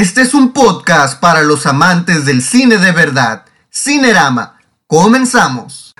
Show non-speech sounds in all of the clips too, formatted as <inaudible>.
Este es un podcast para los amantes del cine de verdad. Cinerama. Comenzamos.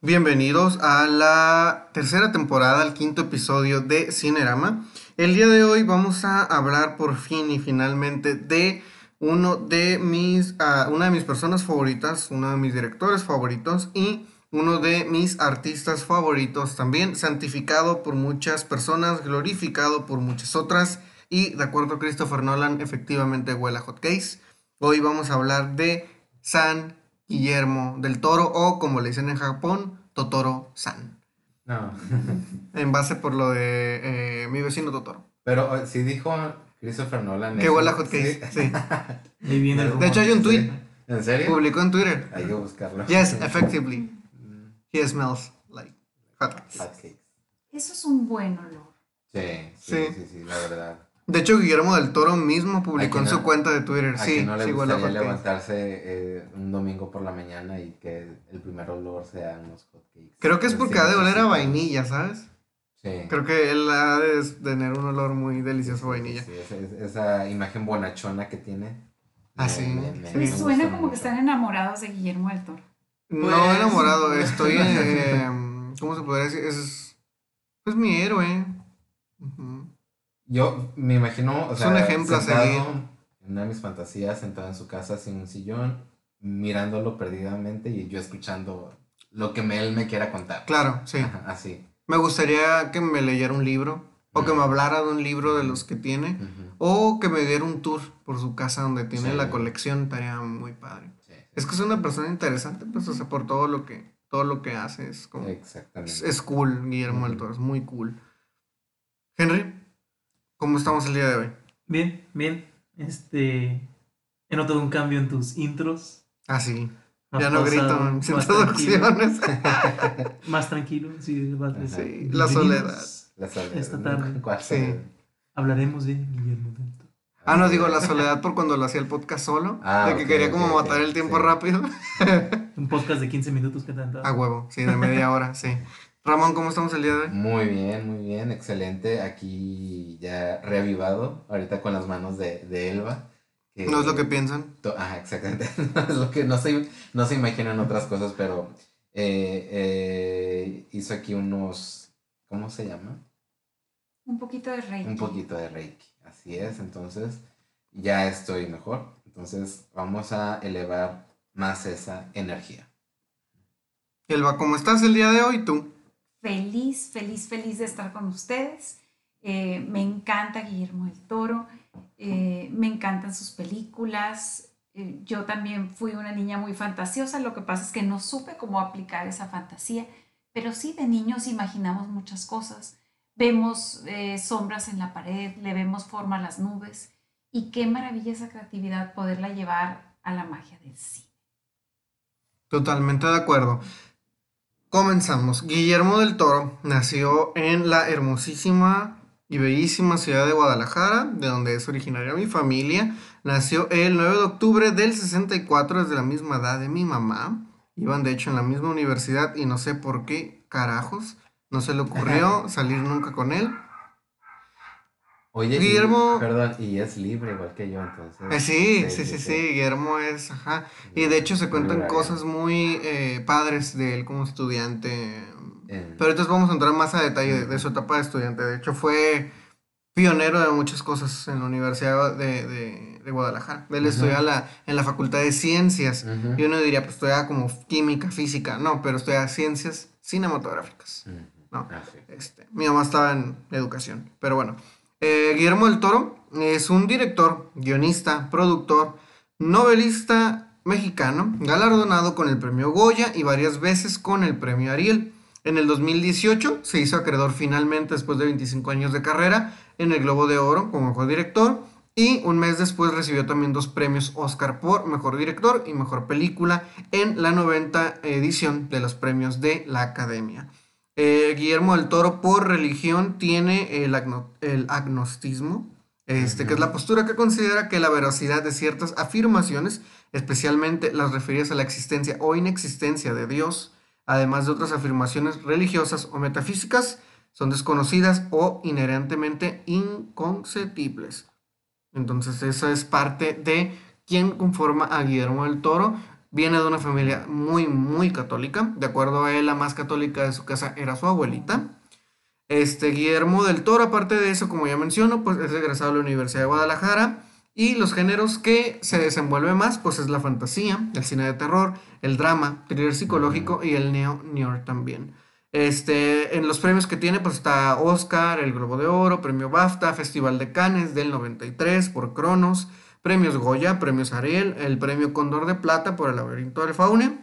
Bienvenidos a la tercera temporada, al quinto episodio de Cinerama. El día de hoy vamos a hablar por fin y finalmente de uno de mis, ah, una de mis personas favoritas, uno de mis directores favoritos y uno de mis artistas favoritos también, santificado por muchas personas, glorificado por muchas otras y de acuerdo a Christopher Nolan, efectivamente huele a hot case. Hoy vamos a hablar de San Guillermo del Toro o como le dicen en Japón, Totoro San. No. <laughs> En base por lo de eh, mi vecino Totoro. Pero eh, si dijo Christopher Nolan. Que huele a hot case, sí. Ahí viene el De hecho hay un tweet, ¿En serio? publicó en Twitter. Hay que buscarlo. Yes, effectively. He smells like hot cakes. Hotcakes. Eso es un buen olor. Sí, sí, Sí. sí, sí, la verdad. De hecho, Guillermo del Toro mismo publicó ¿A en su cuenta de Twitter. A Sí, que no le sí huele a gustaría levantarse eh, un domingo por la mañana y que el primer olor sea unos hotcakes. Creo que es porque ha de oler a vainilla, ¿sabes? Sí. Creo que él ha de tener un olor muy delicioso a vainilla. Sí, esa, imagen bonachona que tiene. Ah, sí, sí. Me Me suena como que están enamorados de Guillermo del Toro. No Pues- enamorado, estoy. <laughs> eh, ¿Cómo se podría decir? Es, es mi héroe. Yo me imagino, o Es sea, un ejemplo a sentado seguir. En una de mis fantasías, sentado en su casa sin un sillón, mirándolo perdidamente y yo escuchando lo que me- él me quiera contar. Claro, sí. Ajá, así. Me gustaría que me leyera un libro. O que me hablara de un libro de los que tiene. O que me diera un tour por su casa donde tiene Sí. la colección. Estaría muy padre. Es que es una persona interesante, pues, o sea, por todo lo que, todo lo que hace. Es como. Exactamente. Es, es cool, Guillermo del. Toro, es muy cool. Henry, ¿cómo estamos el día de hoy? Bien, bien. Este. He notado un cambio en tus intros. Ah, sí. Has Ya no grito en mis más tranquilo. introducciones. <laughs> Más tranquilo, sí. Sí, la soledad. La soledad. Esta tarde. ¿Cuál Sí. Hablaremos de Guillermo del Toro. Ah, no, digo la soledad por cuando lo hacía el podcast solo. <laughs> Ah, de que quería como matar el tiempo sí. rápido. <laughs> Un podcast de 15 minutos que te han dado. A huevo, sí, de media hora, sí. Ramón, ¿cómo estamos el día de hoy? Muy bien, muy bien, excelente. Aquí ya reavivado, ahorita con las manos de, de Elba. que- No es lo que piensan. Ajá, exactamente. <laughs> No es lo que no se, no se imaginan otras cosas, pero eh, eh, hizo aquí unos, ¿cómo se llama? Un poquito de Reiki. Un poquito de Reiki. Así es, entonces ya estoy mejor. Entonces vamos a elevar más esa energía. Elba, ¿cómo estás el día de hoy tú? Feliz, feliz, feliz de estar con ustedes. Eh, me encanta Guillermo del Toro. eh, me encantan sus películas. eh, yo también fui una niña muy fantasiosa. Lo que pasa es que no supe cómo aplicar esa fantasía. Pero sí, de niños imaginamos muchas cosas. Vemos eh, sombras en la pared, le vemos forma a las nubes. Y qué maravilla esa creatividad poderla llevar a la magia del cine. Totalmente de acuerdo. Comenzamos. Guillermo del Toro nació en la hermosísima y bellísima ciudad de Guadalajara, de donde es originaria mi familia. Nació el 9 de octubre del 64, desde la misma edad de mi mamá. Iban de hecho en la misma universidad y no sé por qué carajos no se le ocurrió salir nunca con él. Oye, y- Guillermo- perdón, y es libre igual que yo, entonces. Eh, sí, sí, sí, sí, Guillermo es, ajá. Y de hecho se cuentan Muy cosas muy eh, padres de él como estudiante. Pero entonces vamos a entrar más a detalle de, de su etapa de estudiante. De hecho, fue pionero de muchas cosas en la Universidad de, de- de Guadalajara. Él Ujú. estudia la- en la Facultad de Ciencias. Ujú. Y uno diría, pues estudia como química, física. No, pero estudia ciencias cinematográficas. Ujú. No. Ah, sí. Este, mi mamá estaba en educación. Pero bueno. Eh, Guillermo del Toro es un director, guionista, productor, novelista mexicano, galardonado con el premio Goya y varias veces con el premio Ariel. En el 2018 se hizo acreedor finalmente después de 25 años de carrera en el Globo de Oro como mejor director y un mes después recibió también dos premios Oscar por mejor director y mejor película en la 90 edición de los premios de la Academia. Eh, Guillermo del Toro por religión tiene el, agno- el agnostismo, este, que es la postura que considera que la veracidad de ciertas afirmaciones, especialmente las referidas a la existencia o inexistencia de Dios, además de otras afirmaciones religiosas o metafísicas, son desconocidas o inherentemente inconcebibles. Entonces, eso es parte de quién conforma a Guillermo del Toro. Viene de una familia muy, muy católica. De acuerdo a él, la más católica de su casa era su abuelita. Este Guillermo del Toro, aparte de eso, como ya menciono, pues es egresado de la Universidad de Guadalajara. Y los géneros que se desenvuelve más, pues es la fantasía, el cine de terror, el drama, thriller psicológico y el neo-noir también. Este, en los premios que tiene, pues está Oscar, el Globo de Oro, Premio BAFTA, Festival de Cannes del 93 por Cronos, Premios Goya, Premios Ariel, el Premio Condor de Plata por El laberinto del Faune.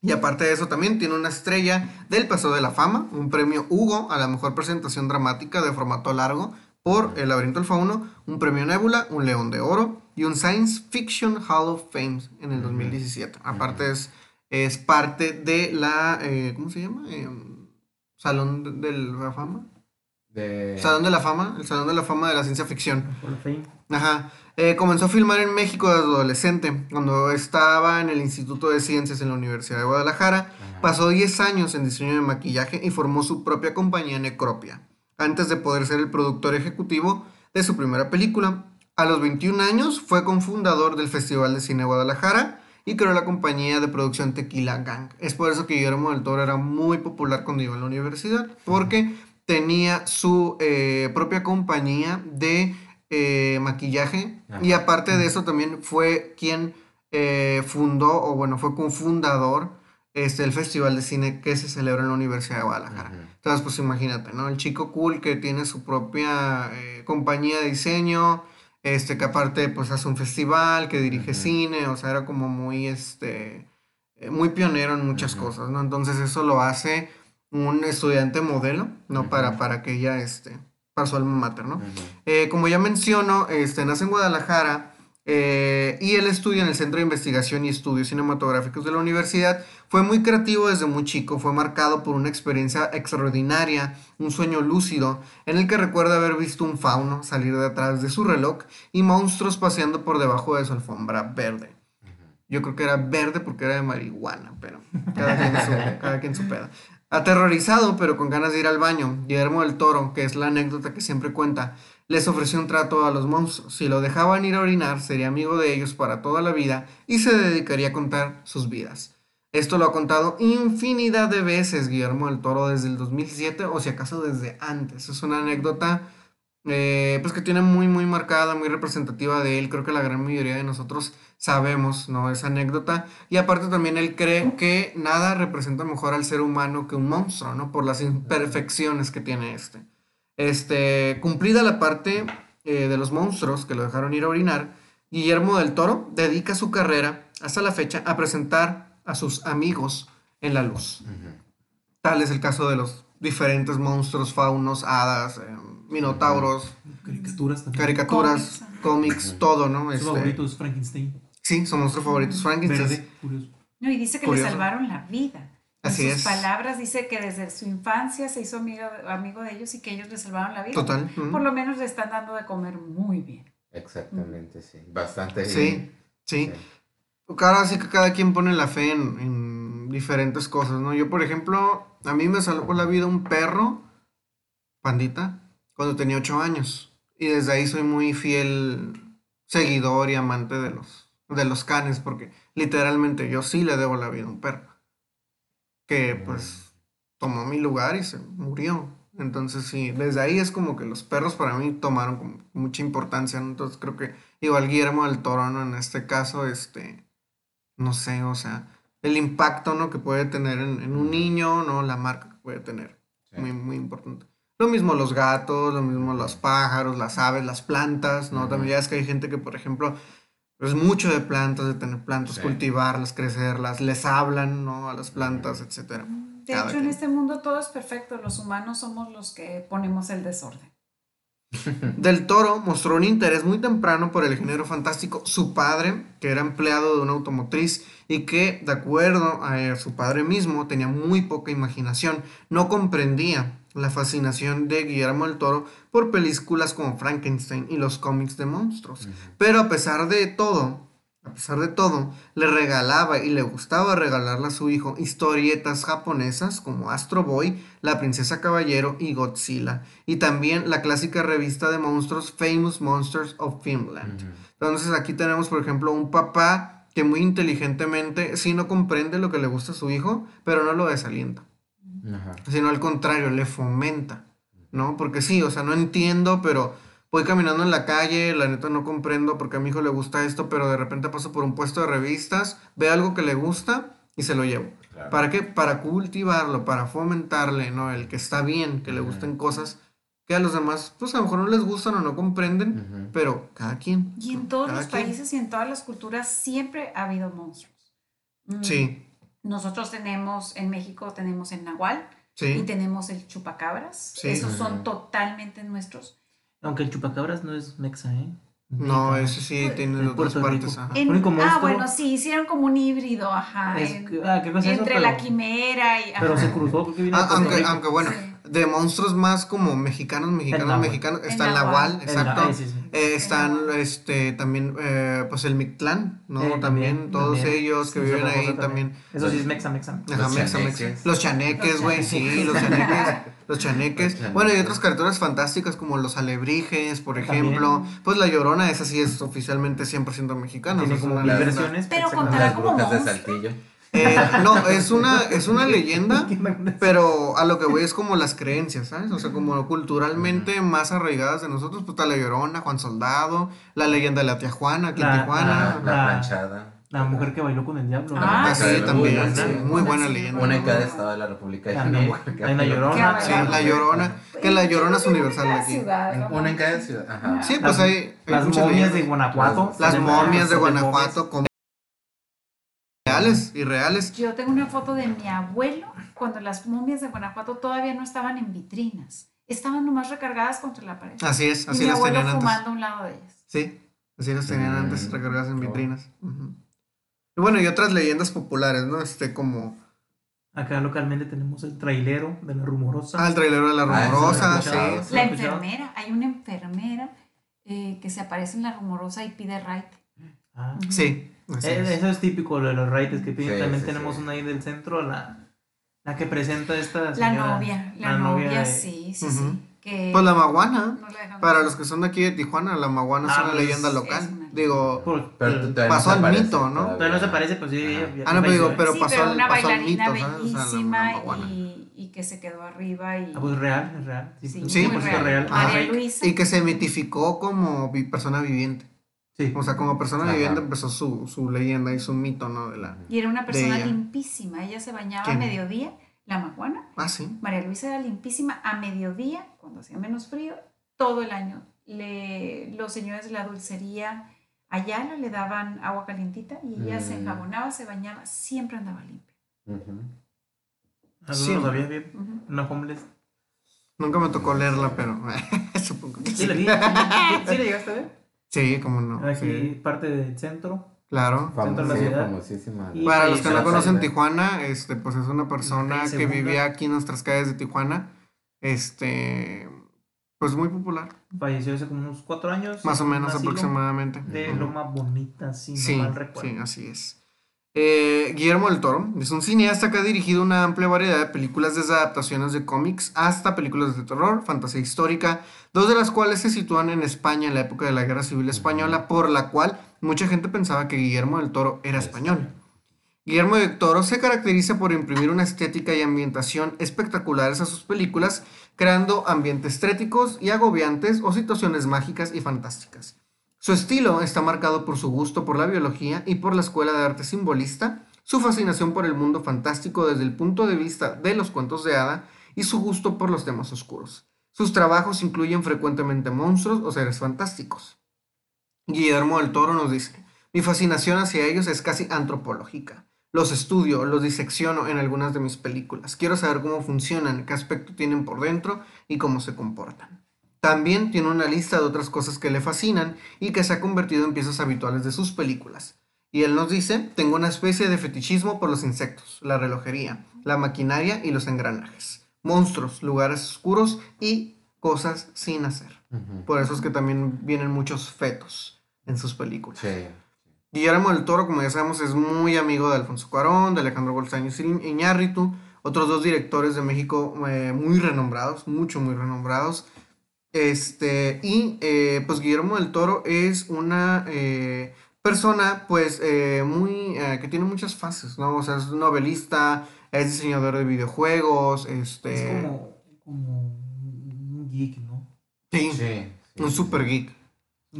Y aparte de eso también tiene una estrella del Paseo de la Fama, un premio Hugo a la mejor presentación dramática de formato largo por El laberinto del fauno, un premio Nebula, un León de Oro y un Science Fiction Hall of Fame en el 2017. Aparte es, es parte de la, eh, ¿cómo se llama? Em, Salón de la Fama. De... Salón de la Fama, el Salón de la Fama de la Ciencia Ficción. Ajá. Eh, comenzó a filmar en México desde adolescente, cuando estaba en el Instituto de Ciencias en la Universidad de Guadalajara. Ajá. Pasó 10 años en diseño de maquillaje y formó su propia compañía Necropia, antes de poder ser el productor ejecutivo de su primera película. A los 21 años fue cofundador del Festival de Cine Guadalajara y creó la compañía de producción Tequila Gang. Es por eso que Guillermo del Toro era muy popular cuando iba a la universidad, porque tenía su eh, propia compañía de eh, maquillaje. Y aparte de eso también fue quien eh, fundó o bueno fue cofundador este el festival de cine que se celebra en la Universidad de Guadalajara. Entonces pues imagínate no el chico cool que tiene su propia eh, compañía de diseño este que aparte pues hace un festival que dirige cine o sea era como muy este eh, muy pionero en muchas cosas no entonces eso lo hace un estudiante modelo no para para que ella este para su alma mater no eh, como ya menciono, este, nace en Guadalajara eh, y él estudia en el Centro de Investigación y Estudios Cinematográficos de la universidad. Fue muy creativo desde muy chico, fue marcado por una experiencia extraordinaria, un sueño lúcido, en el que recuerda haber visto un fauno salir de atrás de su reloj y monstruos paseando por debajo de su alfombra verde. Yo creo que era verde porque era de marihuana, pero cada quien su, <laughs> cada quien su peda. Aterrorizado, pero con ganas de ir al baño, Guillermo del Toro, que es la anécdota que siempre cuenta, les ofreció un trato a los monstruos. Si lo dejaban ir a orinar, sería amigo de ellos para toda la vida y se dedicaría a contar sus vidas. Esto lo ha contado infinidad de veces Guillermo del Toro desde el 2007 o si acaso desde antes. Es una anécdota eh, pues que tiene muy muy marcada, muy representativa de él. Creo que la gran mayoría de nosotros sabemos, ¿no? Esa anécdota. Y aparte también él cree que nada representa mejor al ser humano que un monstruo, ¿no? Por las imperfecciones que tiene este. Este, cumplida la parte eh, de los monstruos que lo dejaron ir a orinar, Guillermo del Toro dedica su carrera hasta la fecha a presentar a sus amigos en la luz. Tal es el caso de los diferentes monstruos, faunos, hadas, eh, minotauros, Caricaturas también. caricaturas, Cómics. todo, ¿no? Su Este, favorito es Frankenstein. sí, son monstruos favoritos. Frankenstein. Verde, curioso. No, y dice que Curioso. le salvaron la vida. En Así sus es. palabras dice que desde su infancia se hizo amigo, amigo de ellos y que ellos le salvaron la vida. Total. Por lo menos le están dando de comer muy bien. Exactamente, sí. Bastante Sí, bien. sí. Claro, así que cada quien pone la fe en, en diferentes cosas, ¿no? Yo, por ejemplo, a mí me salvó la vida un perro, pandita, cuando tenía ocho años. Y desde ahí soy muy fiel seguidor y amante de los, de los canes, porque literalmente yo sí le debo la vida a un perro. Que pues tomó mi lugar y se murió. Entonces sí, desde ahí es como que los perros para mí tomaron como mucha importancia, ¿no? Entonces creo que igual Guillermo del Toro, ¿no? En este caso, este, no sé, o sea, el impacto, ¿no? Que puede tener en, en un niño, ¿no? La marca que puede tener, Sí. muy, muy importante. Lo mismo los gatos, lo mismo los pájaros, las aves, las plantas, ¿no? También ya es que hay gente que, por ejemplo, es mucho de plantas, de tener plantas, Sí. cultivarlas, crecerlas, les hablan, ¿no? A las plantas, etcétera. De Cada hecho, en este mundo todo es perfecto. Los humanos somos los que ponemos el desorden. <laughs> Del Toro mostró un interés muy temprano por el género fantástico. Su padre, que era empleado de una automotriz y que, de acuerdo a eh, su padre mismo, tenía muy poca imaginación, no comprendía la fascinación de Guillermo del Toro por películas como Frankenstein y los cómics de monstruos. Pero a pesar de todo, a pesar de todo, le regalaba y le gustaba regalarle a su hijo historietas japonesas como Astro Boy, La Princesa Caballero y Godzilla, y también la clásica revista de monstruos Famous Monsters of Finland. Entonces aquí tenemos, por ejemplo, un papá que muy inteligentemente sí no comprende lo que le gusta a su hijo, pero no lo desalienta, Ajá. sino al contrario, le fomenta, ¿no? Porque sí, o sea, no entiendo, pero voy caminando en la calle, la neta no comprendo porque a mi hijo le gusta esto, pero de repente paso por un puesto de revistas, ve algo que le gusta y se lo llevo. Claro. ¿Para qué? Para cultivarlo, para fomentarle, ¿no? El que está bien, que le gusten cosas que a los demás, pues a lo mejor no les gustan o no comprenden, pero cada quien. Y en todos los quien. países y en todas las culturas siempre ha habido monstruos. Mm, Sí, Nosotros tenemos, en México tenemos el nahual y tenemos el chupacabras. Sí. Esos son totalmente nuestros. Aunque el chupacabras no es mexa, ¿eh? No, ese sí tiene de En otras Puerto partes. Ajá. En- ah, bueno, sí, hicieron como un híbrido, ajá. Es en- que- ah, ¿qué cosa eso? entre Pero- la quimera y. Pero se cruzó porque Ah, aunque, bueno, Sí. De monstruos más como mexicanos, mexicanos, mexicanos, El está el nahual. nahual, El- exacto. sí, sí. Eh, están nahual. este también eh, pues el Mictlán, ¿no? Eh, también, también, todos también. ellos que Sí, viven ahí también. Eso sí es mexa, mexa. Ajá, mexa, chaneques. mexa. Los chaneques, güey, sí, los chaneques. Los chaneques. <laughs> Bueno, y otras criaturas fantásticas como los alebrijes, por También. ejemplo. Pues la llorona, esa sí es oficialmente 100% mexicana. Tiene como versiones. Pero contará Las como brujas de monstruo. Eh, no, es una, es una leyenda, <laughs> pero a lo que voy es como las creencias, ¿sabes? O sea, como culturalmente más arraigadas de nosotros, pues está la Llorona, Juan Soldado, la leyenda de la tía Juana aquí en La- Tijuana. La, La- planchada. La mujer que bailó con el diablo. Ah, Ah, sí, sí, también, muy sí, buena. muy buena Sí, leyenda. Una en cada estado de la República. También. una mujer que Hay bailó. llorona. Sí, la Llorona, que la Llorona es universal aquí. ciudad, Una en cada ciudad. Ajá. Sí, pues hay, hay Las momias de. Guanajuato. Las momias de Guanajuato como reales y reales. Yo tengo una foto de mi abuelo cuando las momias de Guanajuato todavía no estaban en vitrinas. Estaban nomás recargadas contra la pared. Así es, y así mi las abuelo tenían antes. fumando a un lado de ellas. Sí, así las tenían Mm, antes recargadas en vitrinas. Y bueno, y otras leyendas populares, ¿no? Este como Acá localmente tenemos el trailero de la rumorosa. Ah, el trailero de la Ah, rumorosa, sí. escuchado. ¿Sí La enfermera, hay una enfermera eh, que se aparece en la rumorosa y pide right. Ah. Sí, Eh, es. Eso es típico lo de los raites que piden. Sí, También sí, tenemos sí. una ahí del centro, la, la que presenta esta La señora. novia, la, la novia novia, de- sí, sí, Ujú. sí. Que Pues la maguana, no la para los que son de aquí de Tijuana, la maguana es Ah, una pues, leyenda es local. una- Digo, Por- Pero tú todavía Pasó al mito, ¿no? todavía. Pero no se parece, pues sí. Ah, no, pero digo, ¿eh? pero pasó pero al- una pasó al bailarina mito, ¿sabes? O sea, la- la bellísima y, y que se quedó arriba y Ah, pues real, es real. Sí, Sí, muy cierto, real. real. María. Luisa. y que se mitificó como persona viviente. Sí. O sea, como persona Ajá. viviente empezó su, su leyenda y su mito, ¿no? De la... Y era una persona ella. limpísima. Ella se bañaba ¿Quién? a mediodía, la maguana. Ah, sí. María Luisa era limpísima a mediodía, cuando hacía menos frío, todo el año. Le, los señores de la dulcería Ayala le daban agua calientita y ella se Mm. enjabonaba, se bañaba, siempre andaba limpia. Ujú. Ah, Sí. no lo sabía bien. Ujú. Una homeless. Nunca me tocó leerla, pero <laughs> supongo que ¿Sí sí. la vi? ¿Sí, <laughs> sí la llegaste a ver? Sí, cómo no. Aquí, sí. parte del centro. Claro. Centro de la Famosi- ciudad. famosísima. Y- Para los que no conocen. Tijuana, este, pues es una persona que vivía aquí en nuestras calles de Tijuana. Este, pues muy popular, Falleció hace como unos cuatro años. más o menos aproximadamente. De Ujú. Loma Bonita, si Sí, no mal recuerdo. sí, así es. Eh, Guillermo del Toro es un cineasta que ha dirigido una amplia variedad de películas desde adaptaciones de cómics hasta películas de terror, fantasía histórica, dos de las cuales se sitúan en España en la época de la Guerra Civil Española, por la cual mucha gente pensaba que Guillermo del Toro era español. Guillermo del Toro se caracteriza por imprimir una estética y ambientación espectaculares a sus películas, creando ambientes estéticos y agobiantes o situaciones mágicas y fantásticas. Su estilo está marcado por su gusto por la biología y por la escuela de arte simbolista, su fascinación por el mundo fantástico desde el punto de vista de los cuentos de hada y su gusto por los temas oscuros. Sus trabajos incluyen frecuentemente monstruos o seres fantásticos. Guillermo del Toro nos dice, mi fascinación hacia ellos es casi antropológica. Los estudio, los disecciono en algunas de mis películas. Quiero saber cómo funcionan, qué aspecto tienen por dentro y cómo se comportan. También tiene una lista de otras cosas que le fascinan y que se ha convertido en piezas habituales de sus películas. Y él nos dice, tengo una especie de fetichismo por los insectos, la relojería, la maquinaria y los engranajes, monstruos, lugares oscuros y cosas sin hacer. Ujú. Por eso es que también vienen muchos fetos en sus películas. Sí. Guillermo del Toro, como ya sabemos, es muy amigo de Alfonso Cuarón, de Alejandro Bolsaños Iñárritu, otros dos directores de México eh, muy renombrados, mucho, muy renombrados. Este, y eh, pues Guillermo del Toro es una eh, persona, pues, muy, que tiene muchas fases, ¿no? O sea, es novelista, es diseñador de videojuegos, este... Es como, como un geek, ¿no? Sí, Sí. sí. un super geek,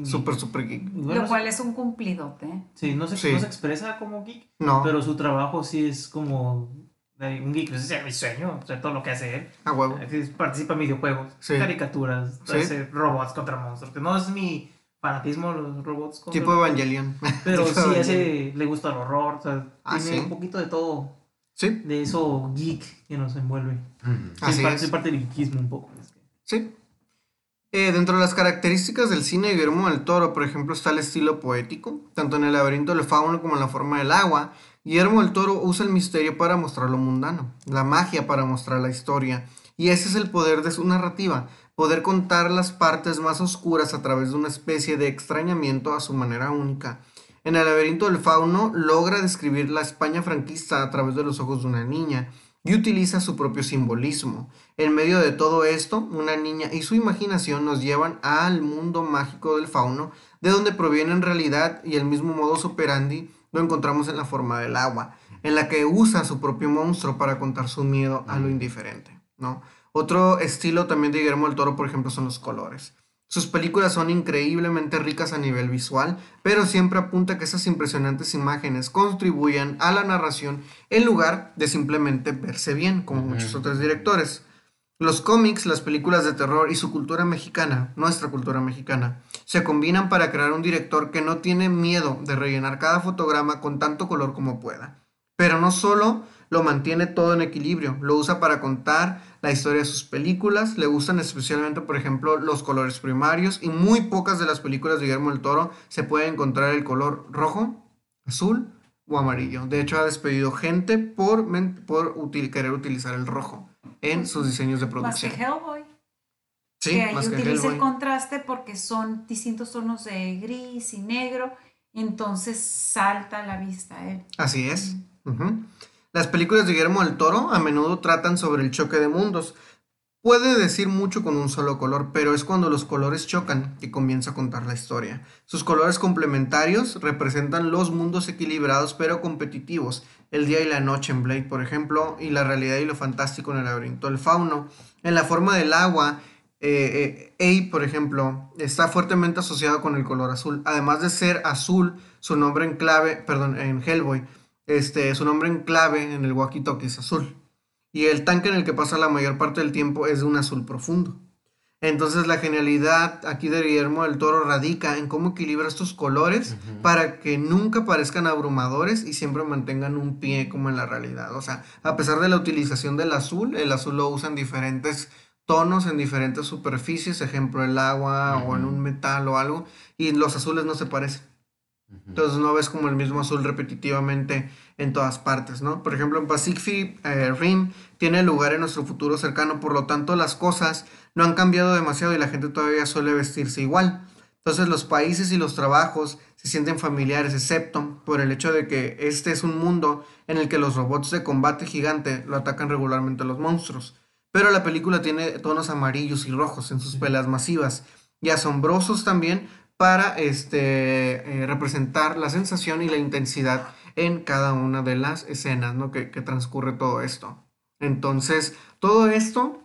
super, geek. super geek. Bueno, Lo cual es un cumplidote. ¿eh? Sí, no se, Sí. no se expresa como geek, No, pero su trabajo sí es como un geek. Ese es mi sueño, o sea, todo lo que hace él. a huevo. Participa en videojuegos, Sí. caricaturas, Sí. hace robots contra monstruos. Que no es mi fanatismo los robots contra Tipo Evangelion. <laughs> Pero tipo sí, Evangelion. ese le gusta el horror, o sea, Ah, tiene ¿sí? un poquito de todo, Sí, de eso geek que nos envuelve. Sí, Así parte, es. soy parte del geekismo un poco. es que- sí. Eh, dentro de las características del cine de Guillermo del Toro, por ejemplo, está el estilo poético, tanto en el laberinto del fauno como en la forma del agua. Guillermo del Toro usa el misterio para mostrar lo mundano, la magia para mostrar la historia, y ese es el poder de su narrativa, poder contar las partes más oscuras a través de una especie de extrañamiento a su manera única. En el laberinto del fauno logra describir la España franquista a través de los ojos de una niña y utiliza su propio simbolismo. En medio de todo esto, una niña y su imaginación nos llevan al mundo mágico del fauno, de donde proviene en realidad y el mismo modus operandi lo encontramos en la forma del agua, en la que usa su propio monstruo para contar su miedo a lo indiferente, ¿no? Otro estilo también de Guillermo del Toro, por ejemplo, son los colores. Sus películas son increíblemente ricas a nivel visual, pero siempre apunta a que esas impresionantes imágenes contribuyan a la narración en lugar de simplemente verse bien, como muchos otros directores. Los cómics, las películas de terror y su cultura mexicana, nuestra cultura mexicana, se combinan para crear un director que no tiene miedo de rellenar cada fotograma con tanto color como pueda. Pero no solo lo mantiene todo en equilibrio, lo usa para contar la historia de sus películas, le gustan especialmente, por ejemplo, los colores primarios y muy pocas de las películas de Guillermo del Toro se puede encontrar el color rojo, azul o amarillo. De hecho, ha despedido gente por, por querer utilizar el rojo en sus diseños de Más que producción. Hellboy. Sí, que ahí más que utiliza el contraste porque son distintos tonos de gris y negro. Entonces salta a la vista él. Así es. Las películas de Guillermo del Toro a menudo tratan sobre el choque de mundos. Puede decir mucho con un solo color, pero es cuando los colores chocan que comienza a contar la historia. Sus colores complementarios representan los mundos equilibrados pero competitivos, el día y la noche en Blade, por ejemplo, y la realidad y lo fantástico en el laberinto del fauno. En la forma del agua, eh, eh, A, por ejemplo, está fuertemente asociado con el color azul. Además de ser azul, su nombre en clave, perdón, en Hellboy, este, su nombre en clave en el walkie-talkie es azul. Y el tanque en el que pasa la mayor parte del tiempo es de un azul profundo. Entonces la genialidad aquí de Guillermo del Toro radica en cómo equilibra estos colores para que nunca parezcan abrumadores y siempre mantengan un pie como en la realidad. O sea, a pesar de la utilización del azul, el azul lo usa en diferentes tonos, en diferentes superficies, ejemplo el agua o en un metal o algo, y los azules no se parecen. Entonces no ves como el mismo azul repetitivamente en todas partes, ¿no? Por ejemplo, en Pacific eh, Rim tiene lugar en nuestro futuro cercano, por lo tanto las cosas no han cambiado demasiado y la gente todavía suele vestirse igual. Entonces los países y los trabajos se sienten familiares, excepto por el hecho de que este es un mundo en el que los robots de combate gigante lo atacan regularmente a los monstruos. Pero la película tiene tonos amarillos y rojos en sus peleas masivas y asombrosos también para este, eh, representar la sensación y la intensidad en cada una de las escenas ¿no? que, transcurre todo esto. Entonces, todo esto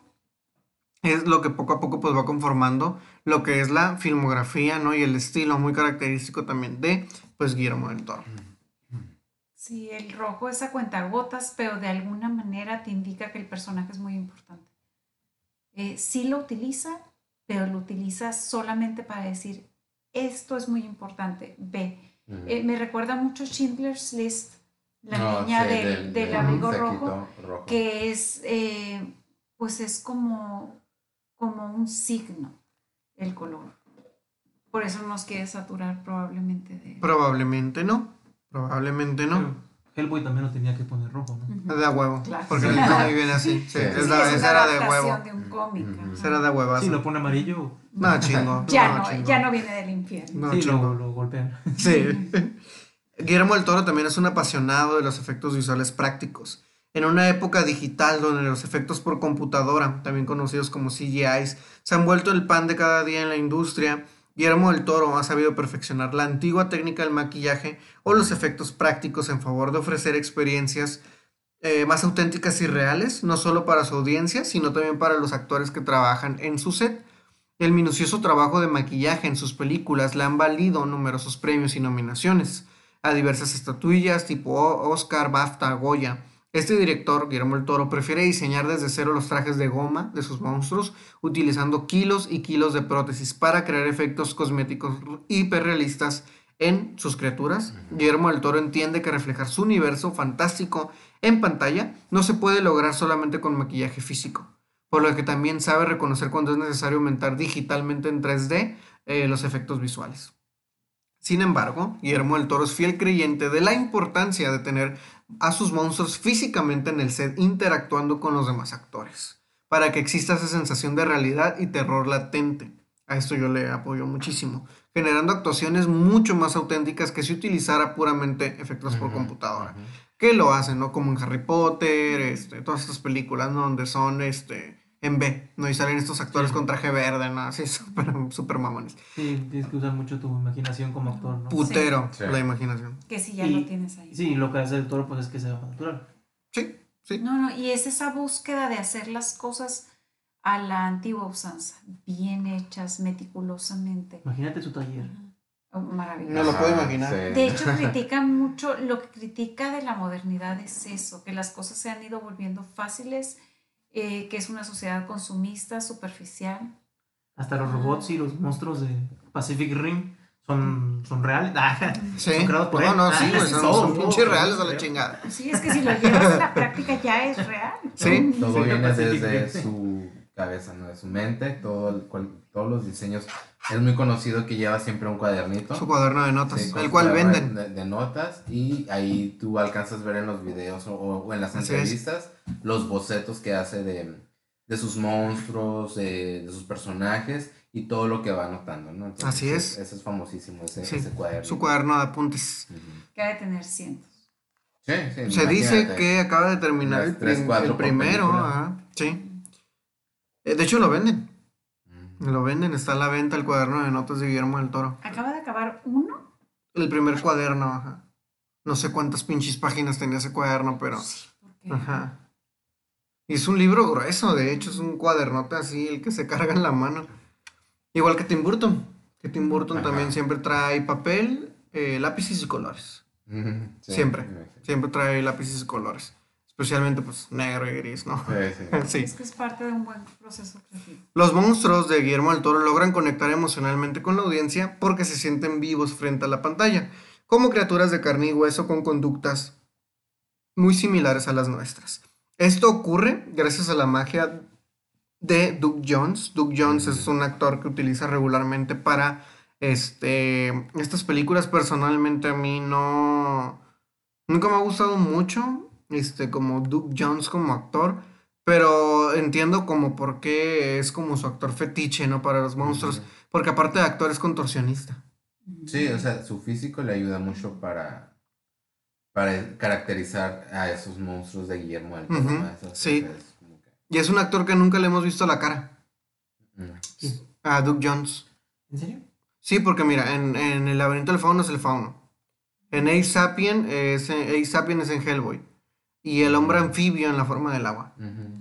es lo que poco a poco pues, va conformando lo que es la filmografía ¿no? y el estilo muy característico también de pues, Guillermo del Toro. Sí, el rojo es a cuentagotas, pero de alguna manera te indica que el personaje es muy importante. Eh, sí lo utiliza, pero lo utiliza solamente para decir, esto es muy importante, ve. Ujú. Eh, me recuerda mucho Schindler's List, la No, niña sí, del, del del abrigo saquito rojo, rojo. que es, eh, pues es como, como un signo el color. Por eso nos quiere saturar probablemente de... Probablemente no, probablemente no. Hellboy también lo tenía que poner rojo, ¿no? De a huevo, Claro. porque el cómic viene así. Sí, Sí. es Sí, la- es esa era de huevo. de un cómic. Esa era de huevazo. Si lo pone amarillo, No, chingo. Ya no, no, chingo. ya no viene del infierno. No, sí, chingo. lo, lo golpean. Sí. <laughs> Guillermo del Toro también es un apasionado de los efectos visuales prácticos. En una época digital donde los efectos por computadora, también conocidos como CGIs, se han vuelto el pan de cada día en la industria, Guillermo del Toro ha sabido perfeccionar la antigua técnica del maquillaje o los efectos prácticos en favor de ofrecer experiencias eh, más auténticas y reales, no solo para su audiencia, sino también para los actores que trabajan en su set. El minucioso trabajo de maquillaje en sus películas le han valido numerosos premios y nominaciones a diversas estatuillas tipo Oscar, BAFTA, Goya. Este director, Guillermo el Toro, prefiere diseñar desde cero los trajes de goma de sus monstruos, utilizando kilos y kilos de prótesis para crear efectos cosméticos hiperrealistas en sus criaturas. Guillermo del Toro entiende que reflejar su universo fantástico en pantalla no se puede lograr solamente con maquillaje físico, por lo que también sabe reconocer cuando es necesario aumentar digitalmente en 3D eh, los efectos visuales. Sin embargo, Guillermo del Toro es fiel creyente de la importancia de tener a sus monstruos físicamente en el set interactuando con los demás actores, para que exista esa sensación de realidad y terror latente. A esto yo le apoyo muchísimo, generando actuaciones mucho más auténticas que si utilizara puramente efectos por computadora que lo hacen, ¿no? Como en Harry Potter, este, todas estas películas, ¿no? Donde son, este, en B, ¿no? Y salen estos actores con traje verde, ¿no? Así, <laughs> súper, súper mamones. Sí, tienes que usar mucho tu imaginación como actor, ¿no? Putero, Sí. la imaginación. Que si ya Y- lo tienes ahí. Sí, lo que hace el toro pues es que sea natural. Sí, sí. No, no, y es esa búsqueda de hacer las cosas a la antigua usanza, bien hechas, meticulosamente. Imagínate su taller. Oh, maravilloso. No lo puedo imaginar. sí. De hecho, <laughs> critica mucho, lo que critica de la modernidad es eso, que las cosas se han ido volviendo fáciles, eh, que es una sociedad consumista, superficial. Hasta los robots y los monstruos de Pacific Rim son, son reales. <laughs> Ah, Sí. Son creados por no, él. no, sí, Ah, güey, son, son pinches reales a la chingada. Sí, es que si lo llevas a la práctica ya es real. Sí. Todo Sí, viene desde Rim. su cabeza, ¿no? De su mente, todo el cual- todos los diseños. Es muy conocido que lleva siempre un cuadernito. Su cuaderno de notas, sí, el cual venden. De, de notas y ahí tú alcanzas a ver en los videos o, o en las Así es. entrevistas los bocetos que hace de, de sus monstruos, de, de sus personajes y todo lo que va anotando, ¿no? Entonces, Así es. Ese es famosísimo, ese, Sí, ese cuaderno. Su cuaderno de apuntes. Ujú. Que ha de tener cientos. Sí, sí, Se dice que acaba de terminar el, el primero. ajá, sí. Eh, De hecho, lo venden. Lo venden, está a la venta el cuaderno de notas de Guillermo del Toro. Acaba de acabar uno. El primer cuaderno, ajá. No sé cuántas pinches páginas tenía ese cuaderno, pero. Sí, porque Ajá. Y es un libro grueso, de hecho, es un cuadernote así, el que se carga en la mano. Igual que Tim Burton. Que Tim Burton Ajá. también siempre trae papel, eh, lápices y colores. Sí, Siempre. Siempre trae lápices y colores. Especialmente, pues, negro y gris, ¿no? Sí, sí. <laughs> Sí. es que es parte de un buen proceso creativo. Los monstruos de Guillermo del Toro logran conectar emocionalmente con la audiencia porque se sienten vivos frente a la pantalla, como criaturas de carne y hueso con conductas muy similares a las nuestras. Esto ocurre gracias a la magia de Doug Jones. Doug Jones es un actor que utiliza regularmente para este, estas películas. Personalmente a mí no... Nunca me ha gustado mucho este, como Doug Jones como actor. Pero entiendo como por qué es como su actor fetiche, ¿no? Para los monstruos. Porque aparte de actor es contorsionista. Sí, o sea, su físico le ayuda mucho para, para caracterizar a esos monstruos de Guillermo sí. que- Y es un actor que nunca le hemos visto la cara. Mm. A Doug Jones. ¿En serio? Sí, porque mira, en, en El laberinto del fauno es el fauno. En Ace Sapien es, Ace Sapien es en Hellboy. Y el hombre anfibio en la forma del agua.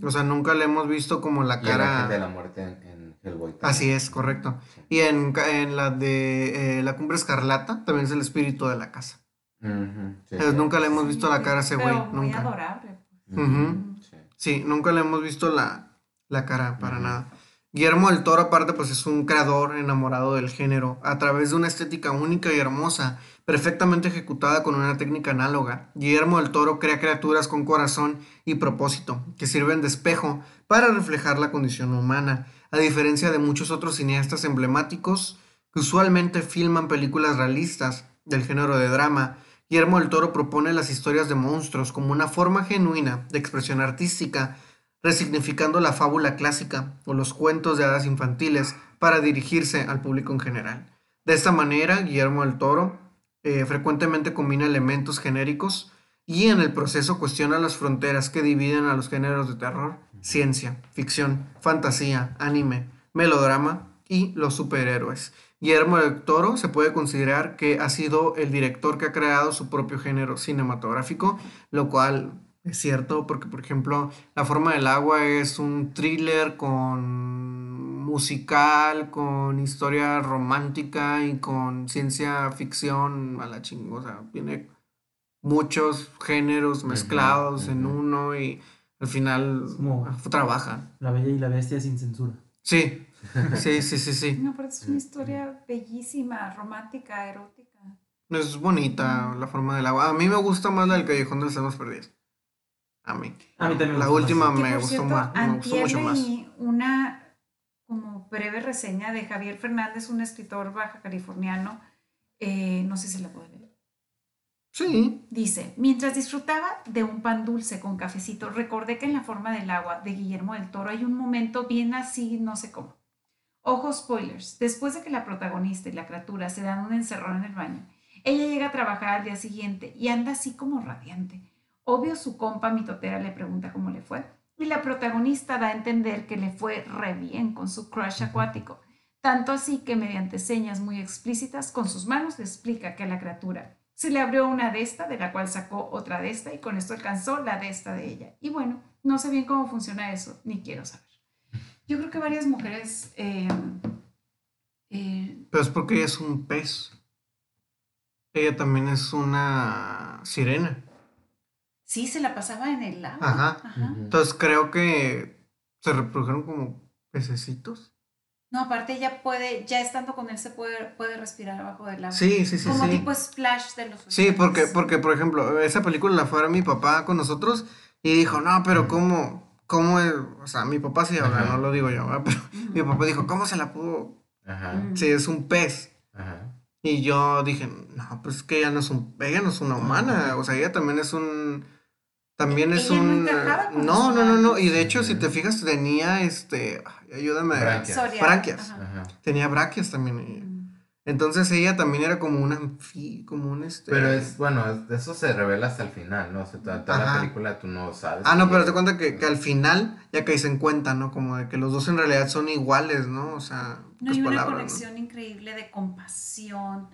O sea, nunca le hemos visto como la Y el ángel de cara... la muerte en, en Hellboy. también. Así es, correcto. Sí. Y en, ca- en la de eh, La Cumbre Escarlata también es el espíritu de la casa. Sí, Entonces, sí. nunca le hemos visto la cara a ese güey. Nunca. adorable. Ujú. Sí. Sí, nunca le hemos visto la, la cara para nada. Guillermo del Toro, aparte, pues es un creador enamorado del género, a través de una estética única y hermosa, perfectamente ejecutada con una técnica análoga. Guillermo del Toro crea criaturas con corazón y propósito, que sirven de espejo para reflejar la condición humana, a diferencia de muchos otros cineastas emblemáticos que usualmente filman películas realistas del género de drama. Guillermo del Toro propone las historias de monstruos como una forma genuina de expresión artística, resignificando la fábula clásica o los cuentos de hadas infantiles para dirigirse al público en general. De esta manera, Guillermo del Toro eh, frecuentemente combina elementos genéricos y en el proceso cuestiona las fronteras que dividen a los géneros de terror, ciencia, ficción, fantasía, anime, melodrama y los superhéroes. Guillermo del Toro se puede considerar que ha sido el director que ha creado su propio género cinematográfico, lo cual es cierto porque, por ejemplo, La forma del agua es un thriller con musical, con historia romántica y con ciencia ficción a la. O sea, tiene muchos géneros mezclados en uno y al final como- trabaja. La Bella y la Bestia sin censura. Sí, sí, sí, sí, sí. No, pero es una historia bellísima, romántica, erótica. Es bonita la forma del agua. A mí me gusta más la del Callejón de las Almas Perdidas. A mí. A mí también La última. Que, me por gustó cierto, más. Me gustó mucho más. una como breve reseña de Javier Fernández, un escritor baja californiano. Eh, no sé si la puedo leer. Sí. Dice, mientras disfrutaba de un pan dulce con cafecito, recordé que en La forma del agua de Guillermo del Toro hay un momento bien así, no sé cómo. Ojo spoilers, después de que la protagonista y la criatura se dan un encerrón en el baño, ella llega a trabajar al día siguiente y anda así como radiante. Obvio su compa mitotera le pregunta cómo le fue y la protagonista da a entender que le fue re bien con su crush acuático. Tanto así que mediante señas muy explícitas con sus manos le explica que a la criatura se le abrió una de esta, de la cual sacó otra de esta y con esto alcanzó la de esta de ella. Y bueno, no sé bien cómo funciona eso, ni quiero saber. Yo creo que varias mujeres... eh, eh, Pero es porque ella es un pez. Ella también es una sirena. Sí, se la pasaba en el agua. Ajá. Ajá. Entonces creo que se reprodujeron como pececitos. No, aparte ella puede, ya estando con él, se puede, puede respirar abajo del agua. Sí, sí, sí, Como sí. tipo splash de los Sí, porque, porque, por ejemplo, esa película la fue a ver mi papá con nosotros y dijo, no, pero ¿cómo? ¿Cómo es? O sea, mi papá sí habla, no lo digo yo, ¿verdad? pero mi papá dijo, ¿cómo se la pudo? Ajá. Sí, es un pez. Ajá. Y yo dije, no, pues es que ella no es un, ella no es una humana, o sea, ella también es un, también es un, no, no, no, no, y de hecho, si te fijas, tenía, este, ay, ayúdame, Branquias. Psoriasis. branquias. Ajá. Ajá. tenía braquias también, ella. Mm. entonces ella también era como una, como un, este, Pero es, bueno, es- eso se revela hasta el final, ¿no? O sea, toda, toda la película tú no sabes. Ah, no, pero te cuenta que, que al final ya caes en cuenta, ¿no? Como de que los dos en realidad son iguales, ¿no? O sea, No hay una palabras, ¿no? conexión increíble de compasión.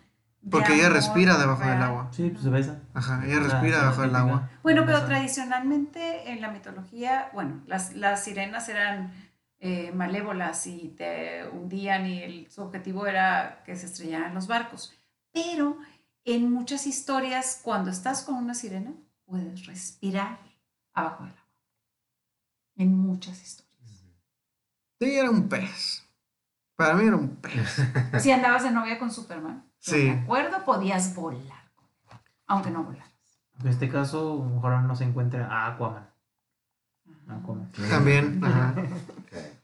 Porque ella respira debajo del agua. Sí, pues se besa. Ajá, ella respira debajo del agua. Bueno, pero tradicionalmente en la mitología, bueno, las, las sirenas eran eh, malévolas y te hundían y el, su objetivo era que se estrellaran los barcos. Pero en muchas historias, cuando estás con una sirena, puedes respirar abajo del agua. En muchas historias. Sí, era un pez. Para mí era un pez. <laughs> Si andabas de novia con Superman, Sí. me acuerdo, podías volar, aunque no volaras. En este caso, a lo mejor no se encuentra a Aquaman. Aquaman. También, ajá. <laughs>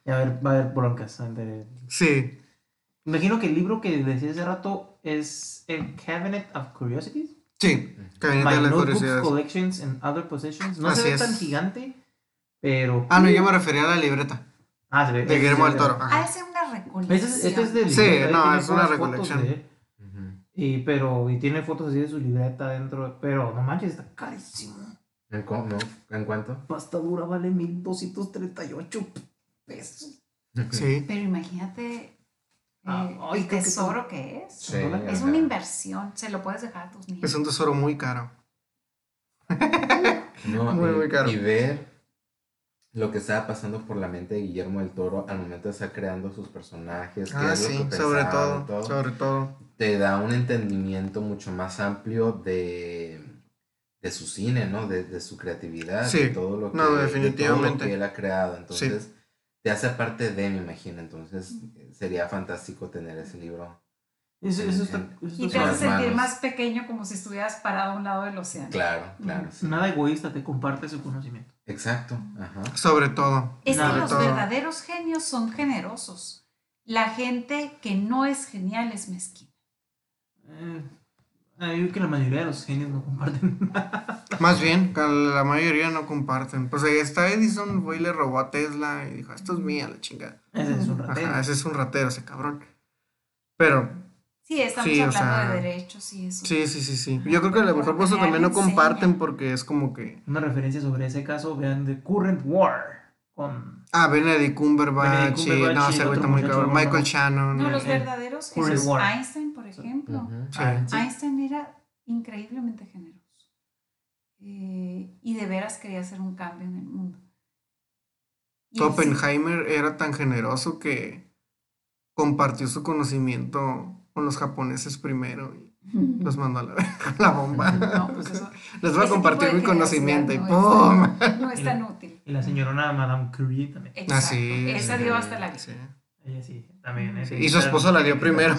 Y a ver, va a haber broncas. entre- Sí, Imagino que el libro que decía hace rato es el Cabinet of Curiosities. sí. Caminante My de las curiosidades. Collections and Other Possessions. No Así se ve es. tan gigante, pero... Ah, no, yo me refería a la libreta Ah, se ve. de Guillermo del Toro. Ah, esa es una Este recolección. es, este es de Sí, no, es una recolección. Y, pero, y tiene fotos así de su libreta dentro. Pero no manches, está carísimo. ¿En, no? ¿En cuánto? Pasta dura vale 1238 pesos. Sí. Pero imagínate eh, Ah, ay, el creo que tesoro que es. Sí, Es ajá. una inversión, se lo puedes dejar a tus niños. Es un tesoro muy caro. No, <laughs> Muy, y, muy caro. y ver lo que estaba pasando por la mente de Guillermo del Toro al momento de estar creando sus personajes, Ah, sí, que sobre pensaba y todo, sobre todo. Te da un entendimiento mucho más amplio de, de su cine, ¿no? De, de su creatividad, Sí, de todo lo que, no, de todo lo que él ha creado. Entonces, te hace parte de, me imagino. Entonces, sería fantástico tener ese libro. Eso, eso está, En- eso Y te hace sentir manos. más pequeño como si estuvieras parado a un lado del océano. Claro, claro. sí. Nada egoísta, te comparte su conocimiento. Exacto. Ajá. Sobre todo. Es que los todo. verdaderos genios son generosos. La gente que no es genial es mezquina. Eh, yo creo que la mayoría de los genios no comparten. <laughs> Más bien, que la mayoría no comparten. Pues ahí está Edison, fue y le robó a Tesla y dijo, esto es mía, la chingada. Ese es un ratero. Ajá, ese es un ratero, ese cabrón. Pero Sí, estamos Sí, o hablando sea, de derechos y eso. Sí, sí, sí, sí. Yo creo que a lo mejor por eso también no enseña. comparten porque es como que... Una referencia sobre ese caso, vean The Current War con Ah, Benedict Cumberbatch, Benedict y- Cumberbatch no, y ese güey está muy cabrón. Michael no. Shannon. No, los eh, verdaderos Current Jesús War. Einstein, por ejemplo. Ah, sí. Einstein era increíblemente generoso. Eh, y de veras quería hacer un cambio en el mundo. Y sí- Oppenheimer era tan generoso que compartió su conocimiento con los japoneses primero y los mandó a la, <laughs> la bomba. No, pues eso. Les voy a compartir mi conocimiento y ¡pum! No es tan, no <laughs> es tan útil. y la señorona Madame Curie también. Exacto. Así. Esa dio hasta la vida. Sí. Ella sí, también. ¿eh? Sí, Y <laughs> su esposo la dio primero.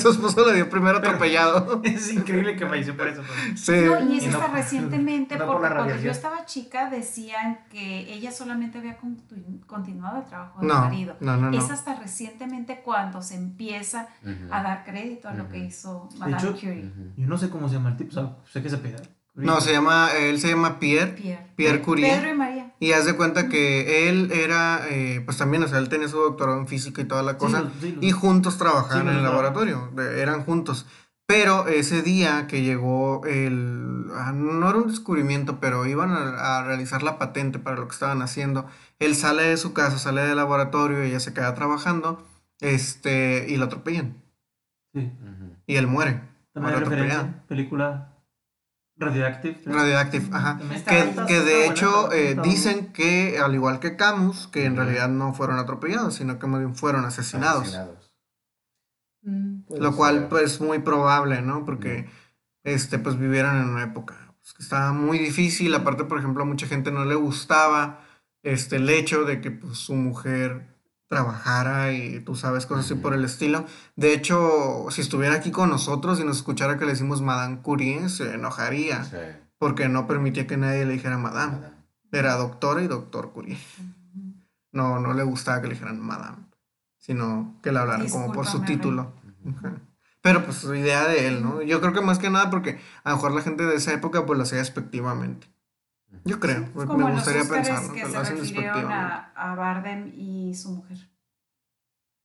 su esposo la dio primero atropellado. Es increíble que falleció por eso. Sí. No, y es no- hasta recientemente, no porque cuando yo estaba chica decían que ella solamente había continu- continuado el trabajo del No, marido. no, no, Es hasta recientemente cuando se empieza a dar crédito a lo que hizo De Madame hecho, Curie. Yo no sé cómo se llama el tipo, o sea, sé que se pega. No, se llama, él se llama Pierre. Pierre. Pierre Curie. Pedro y María. Y haz de cuenta que él era, eh, pues también, o sea, él tenía su doctorado en física y toda la cosa. y juntos trabajaban Sí, en el laboratorio, de- eran juntos. Pero ese día que llegó el... ah, No era un descubrimiento, pero iban a, a realizar la patente para lo que estaban haciendo. Él sale de su casa, sale del laboratorio, ella se queda trabajando, este, y lo atropellan. Sí. Y él muere. También película Radioactive. Radioactive, ajá. Que, de hecho eh, dicen que, al igual que Camus, que en realidad no fueron atropellados, sino que más bien fueron asesinados. Asesinados. Mm, Lo cual, ser. pues, muy probable, ¿no? Porque, este, pues, vivieron en una época pues, que estaba muy difícil. Aparte, por ejemplo, a mucha gente no le gustaba, este, el hecho de que, pues, su mujer trabajara y, tú sabes, cosas así por el estilo. De hecho, si estuviera aquí con nosotros y nos escuchara que le decimos Madame Curie, se enojaría. Sí. Porque no permitía que nadie le dijera Madame. Era doctora y doctor Curie. No, no le gustaba que le dijeran Madame, sino que le hablaran como por su título. Pero pues su idea de él, ¿no? Yo creo que más que nada porque a lo mejor la gente de esa época pues lo hacía despectivamente. Yo creo, Pues me como los gustaría Óscares pensar, ¿no? que se hacen refirieron a, a Bardem y su mujer.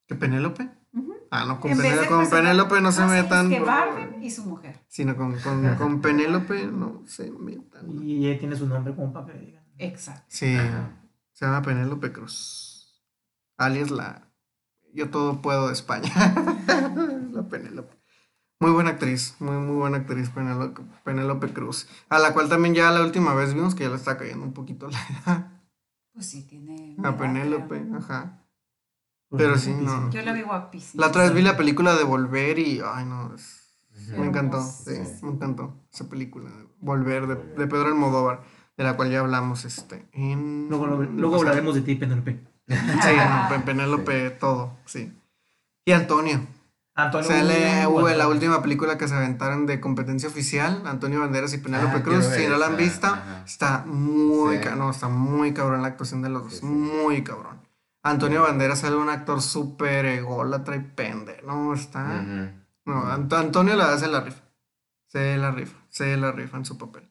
¿Que Penélope? Ah, no, con, de Penélope, con presentar- Penélope no se sí, es metan. que Bardem y su mujer. Sino con, con, con Penélope no se metan. Y ella tiene su nombre como para que digan. Exacto. Sí, Ajá. se llama Penélope Cruz. Alias la. Yo todo puedo de España. <laughs> la Penélope. Muy buena actriz, muy, muy buena actriz, Penélope, Penélope Cruz. A la cual también ya la última vez vimos que ya le está cayendo un poquito la edad. Pues sí, tiene. A Penélope, ajá. Porque Pero sí, no. Yo la vi guapísima. La otra vez vi la película de Volver y. Ay, no. es-. Me encantó, sí, me encantó esa película. Volver de, de Pedro Almodóvar, de la cual ya hablamos este, en. Luego, luego hablaremos de ti, Penelope. Sí, no, Pe- Penélope, todo, sí. Y Antonio. Antonio. Sale hubo la bueno. última película que se aventaron de competencia oficial, Antonio Banderas y Penélope Ah, Cruz. ver Si no la han visto, ajá. está muy, Sí. no, está muy cabrón la actuación de los dos, Sí, sí. muy cabrón. Antonio Banderas sale un actor súper ególatra y pende, no, está... No, Ant- Antonio la hace la rifa. Se la rifa, se la rifa en su papel.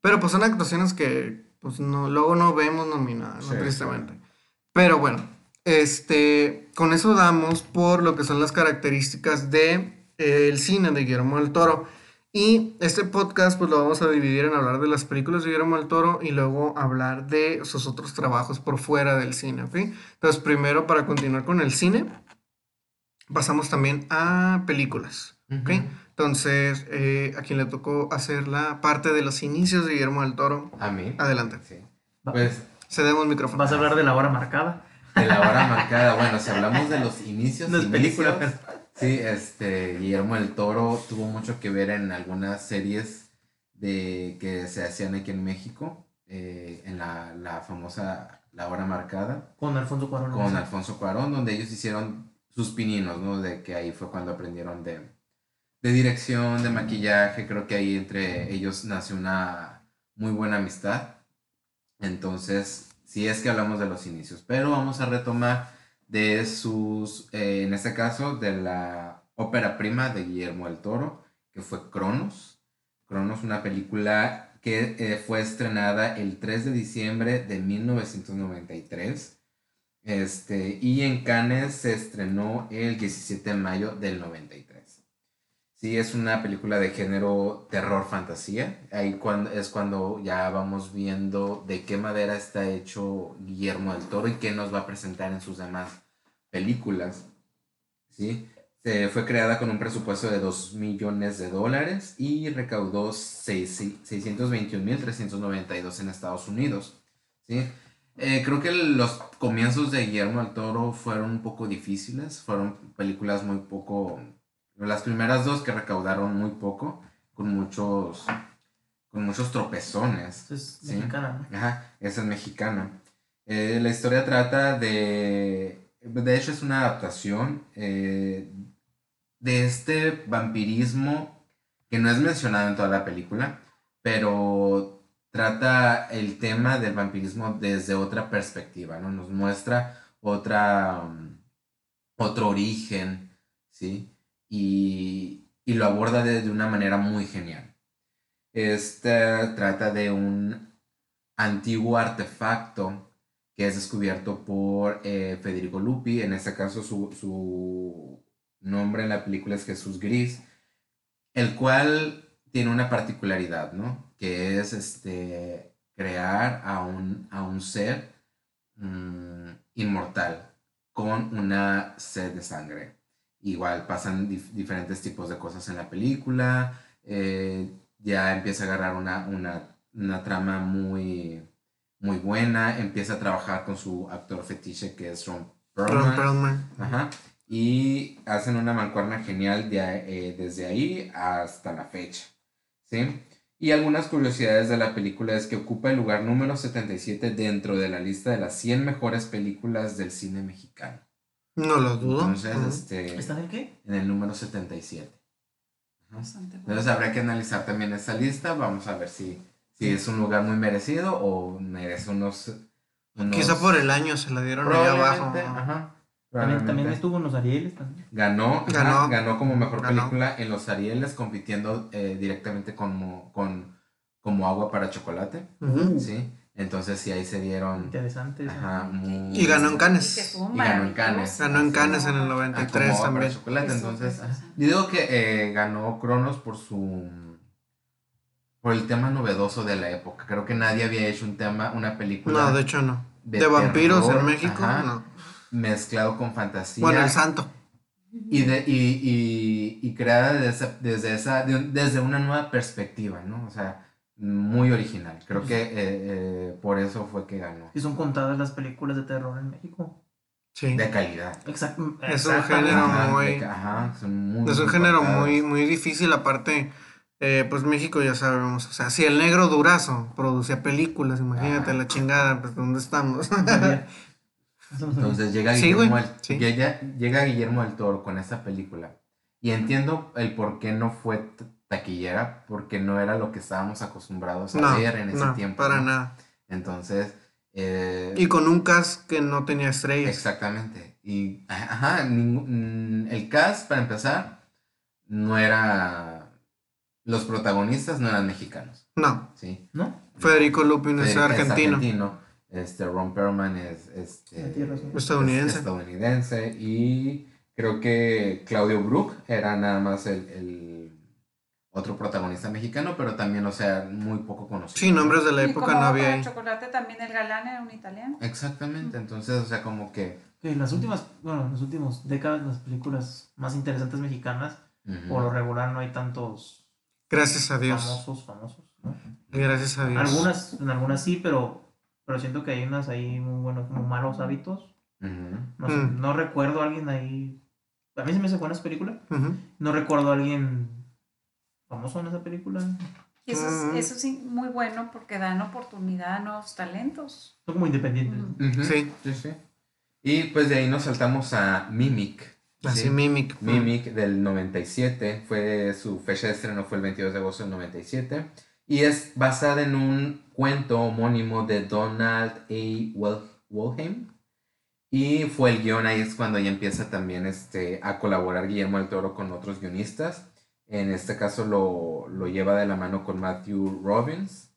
Pero pues son actuaciones que pues no, luego no vemos nominadas, ¿no? Sí, tristemente. Pero bueno, este, con eso damos por lo que son las características de eh, el cine de Guillermo del Toro. Y este podcast pues lo vamos a dividir en hablar de las películas de Guillermo del Toro y luego hablar de sus otros trabajos por fuera del cine, ¿ok? Entonces primero para continuar con el cine, pasamos también a películas, ¿ok? Ujú. Entonces, eh, a quien le tocó hacer la parte de los inicios de Guillermo del Toro, A mí. adelante. Sí. Pues Cedemos el micrófono. Vas a hablar de la hora marcada. De la hora marcada. Bueno, si hablamos de los inicios, No es película, inicios, sí, este, Guillermo del Toro tuvo mucho que ver en algunas series de que se hacían aquí en México, eh, en la, la famosa La Hora Marcada, Con Alfonso Cuarón. con Alfonso Cuarón, donde ellos hicieron sus pininos, ¿no? De que ahí fue cuando aprendieron de, de dirección, de maquillaje, creo que ahí entre ellos nació una muy buena amistad. Entonces, sí es que hablamos de los inicios, pero vamos a retomar de sus, eh, en este caso, de la ópera prima de Guillermo del Toro, que fue Cronos. Cronos, una película que eh, fue estrenada el 3 de diciembre de 1993. Este, y en Cannes se estrenó el 17 de mayo del 93. Sí, es una película de género terror fantasía. Ahí cuando, es cuando ya vamos viendo de qué madera está hecho Guillermo del Toro y qué nos va a presentar en sus demás películas. ¿Sí? Fue creada con un presupuesto de 2 millones de dólares y recaudó 621.392 en Estados Unidos. ¿sí? Eh, creo que los comienzos de Guillermo del Toro fueron un poco difíciles, fueron películas muy poco las primeras dos que recaudaron muy poco, con muchos, con muchos tropezones. Es mexicana, ¿no? Ajá, esa es mexicana. Eh, la historia trata de, de hecho es una adaptación eh, de este vampirismo que no es mencionado en toda la película, pero trata el tema del vampirismo desde otra perspectiva, ¿no? Nos muestra otra, um, otro origen, ¿sí? Y, lo aborda de, una manera muy genial. Este trata de un antiguo artefacto que es descubierto por eh, Federico Lupi, en este caso su, nombre en la película es Jesús Gris, el cual tiene una particularidad, ¿no? Que es este, crear a un, a un ser mm, inmortal con una sed de sangre. Igual pasan diferentes tipos de cosas en la película. Eh, ya empieza a agarrar una, trama muy, muy buena. Empieza a trabajar con su actor fetiche que es Ron Perlman. Ajá. Y hacen una mancuerna genial de, eh, desde ahí hasta la fecha. ¿Sí? Y algunas curiosidades de la película es que ocupa el lugar número 77 dentro de la lista de las 100 mejores películas del cine mexicano. No lo dudo. Entonces, este. ¿Está en qué? En el número 77. Entonces habrá que analizar también esta lista. Vamos a ver si, si es un lugar muy merecido o merece unos. Quizá por el año se la dieron ahí abajo. Ajá. También, estuvo en los Arieles. Ganó, ganó, ganó como mejor película en los Arieles, compitiendo eh, directamente como, con, como agua para chocolate. Sí. Entonces sí, ahí se dieron... Interesantes. Ajá, muy... Y ganó en Cannes. Y ganó en Cannes. Ganó en Cannes en el 93 ah, también. chocolate, entonces... Yo digo que eh, ganó Cronos por su... Por el tema novedoso de la época. Creo que nadie había hecho un tema, una película... No, de hecho no. De, vampiros en México, no. Mezclado con fantasía. Bueno, el santo. Y, de, y, y, y creada desde, desde, esa, desde una nueva perspectiva, ¿no? O sea muy original. Creo que eh, eh, por eso fue que ganó. Y son contadas las películas de terror en México. Sí. De calidad. Exacto. Es un género muy. Ajá, son es un género muy, muy difícil. Aparte, eh, pues México ya sabemos. O sea, si el negro Durazo producía películas, imagínate la chingada, pues ¿dónde estamos? <laughs> Entonces llega Guillermo, llega, llega Guillermo del Toro con esa película. Y entiendo el por qué no fue taquillera porque no era lo que estábamos acostumbrados a ver en ese tiempo. Para nada. Entonces. Eh, y con un cast que no tenía estrellas. Exactamente. Y, ajá, mm, el cast, para empezar, no era. Los protagonistas no eran mexicanos. No. Sí. ¿No? Federico Lupin es, argentino. Este, Ron Perlman es este, estadounidense. estadounidense. Y creo que Claudio Brook era nada más el otro protagonista mexicano, pero también, o sea, muy poco conocido. Sí, nombres de la época no había. El chocolate también el galán era un italiano. Exactamente, entonces, o sea, como que... En las últimas, bueno, en las últimas décadas, las películas más interesantes mexicanas, por lo regular no hay tantos... Gracias a Dios. Famosos, famosos, ¿no? Gracias a Dios. Algunas, en algunas sí, pero, pero siento que hay unas ahí muy buenos, como malos hábitos. no, mm. no, recuerdo a alguien ahí... A mí se me hace buenas películas. No recuerdo a alguien famoso en esa película. Eso es, eso es muy bueno porque dan oportunidad a nuevos talentos. Son como independientes. Sí, sí, sí. Y pues de ahí nos saltamos a Mimic. Así, Mimic. Mimic del 97. Fue, su fecha de estreno fue el 22 de agosto del 97. Y es basada en un cuento homónimo de Donald A. Wolheim. Y fue el guion, ahí es cuando ya empieza también este, a colaborar Guillermo del Toro con otros guionistas. En este caso lo, lo lleva de la mano con Matthew Robbins.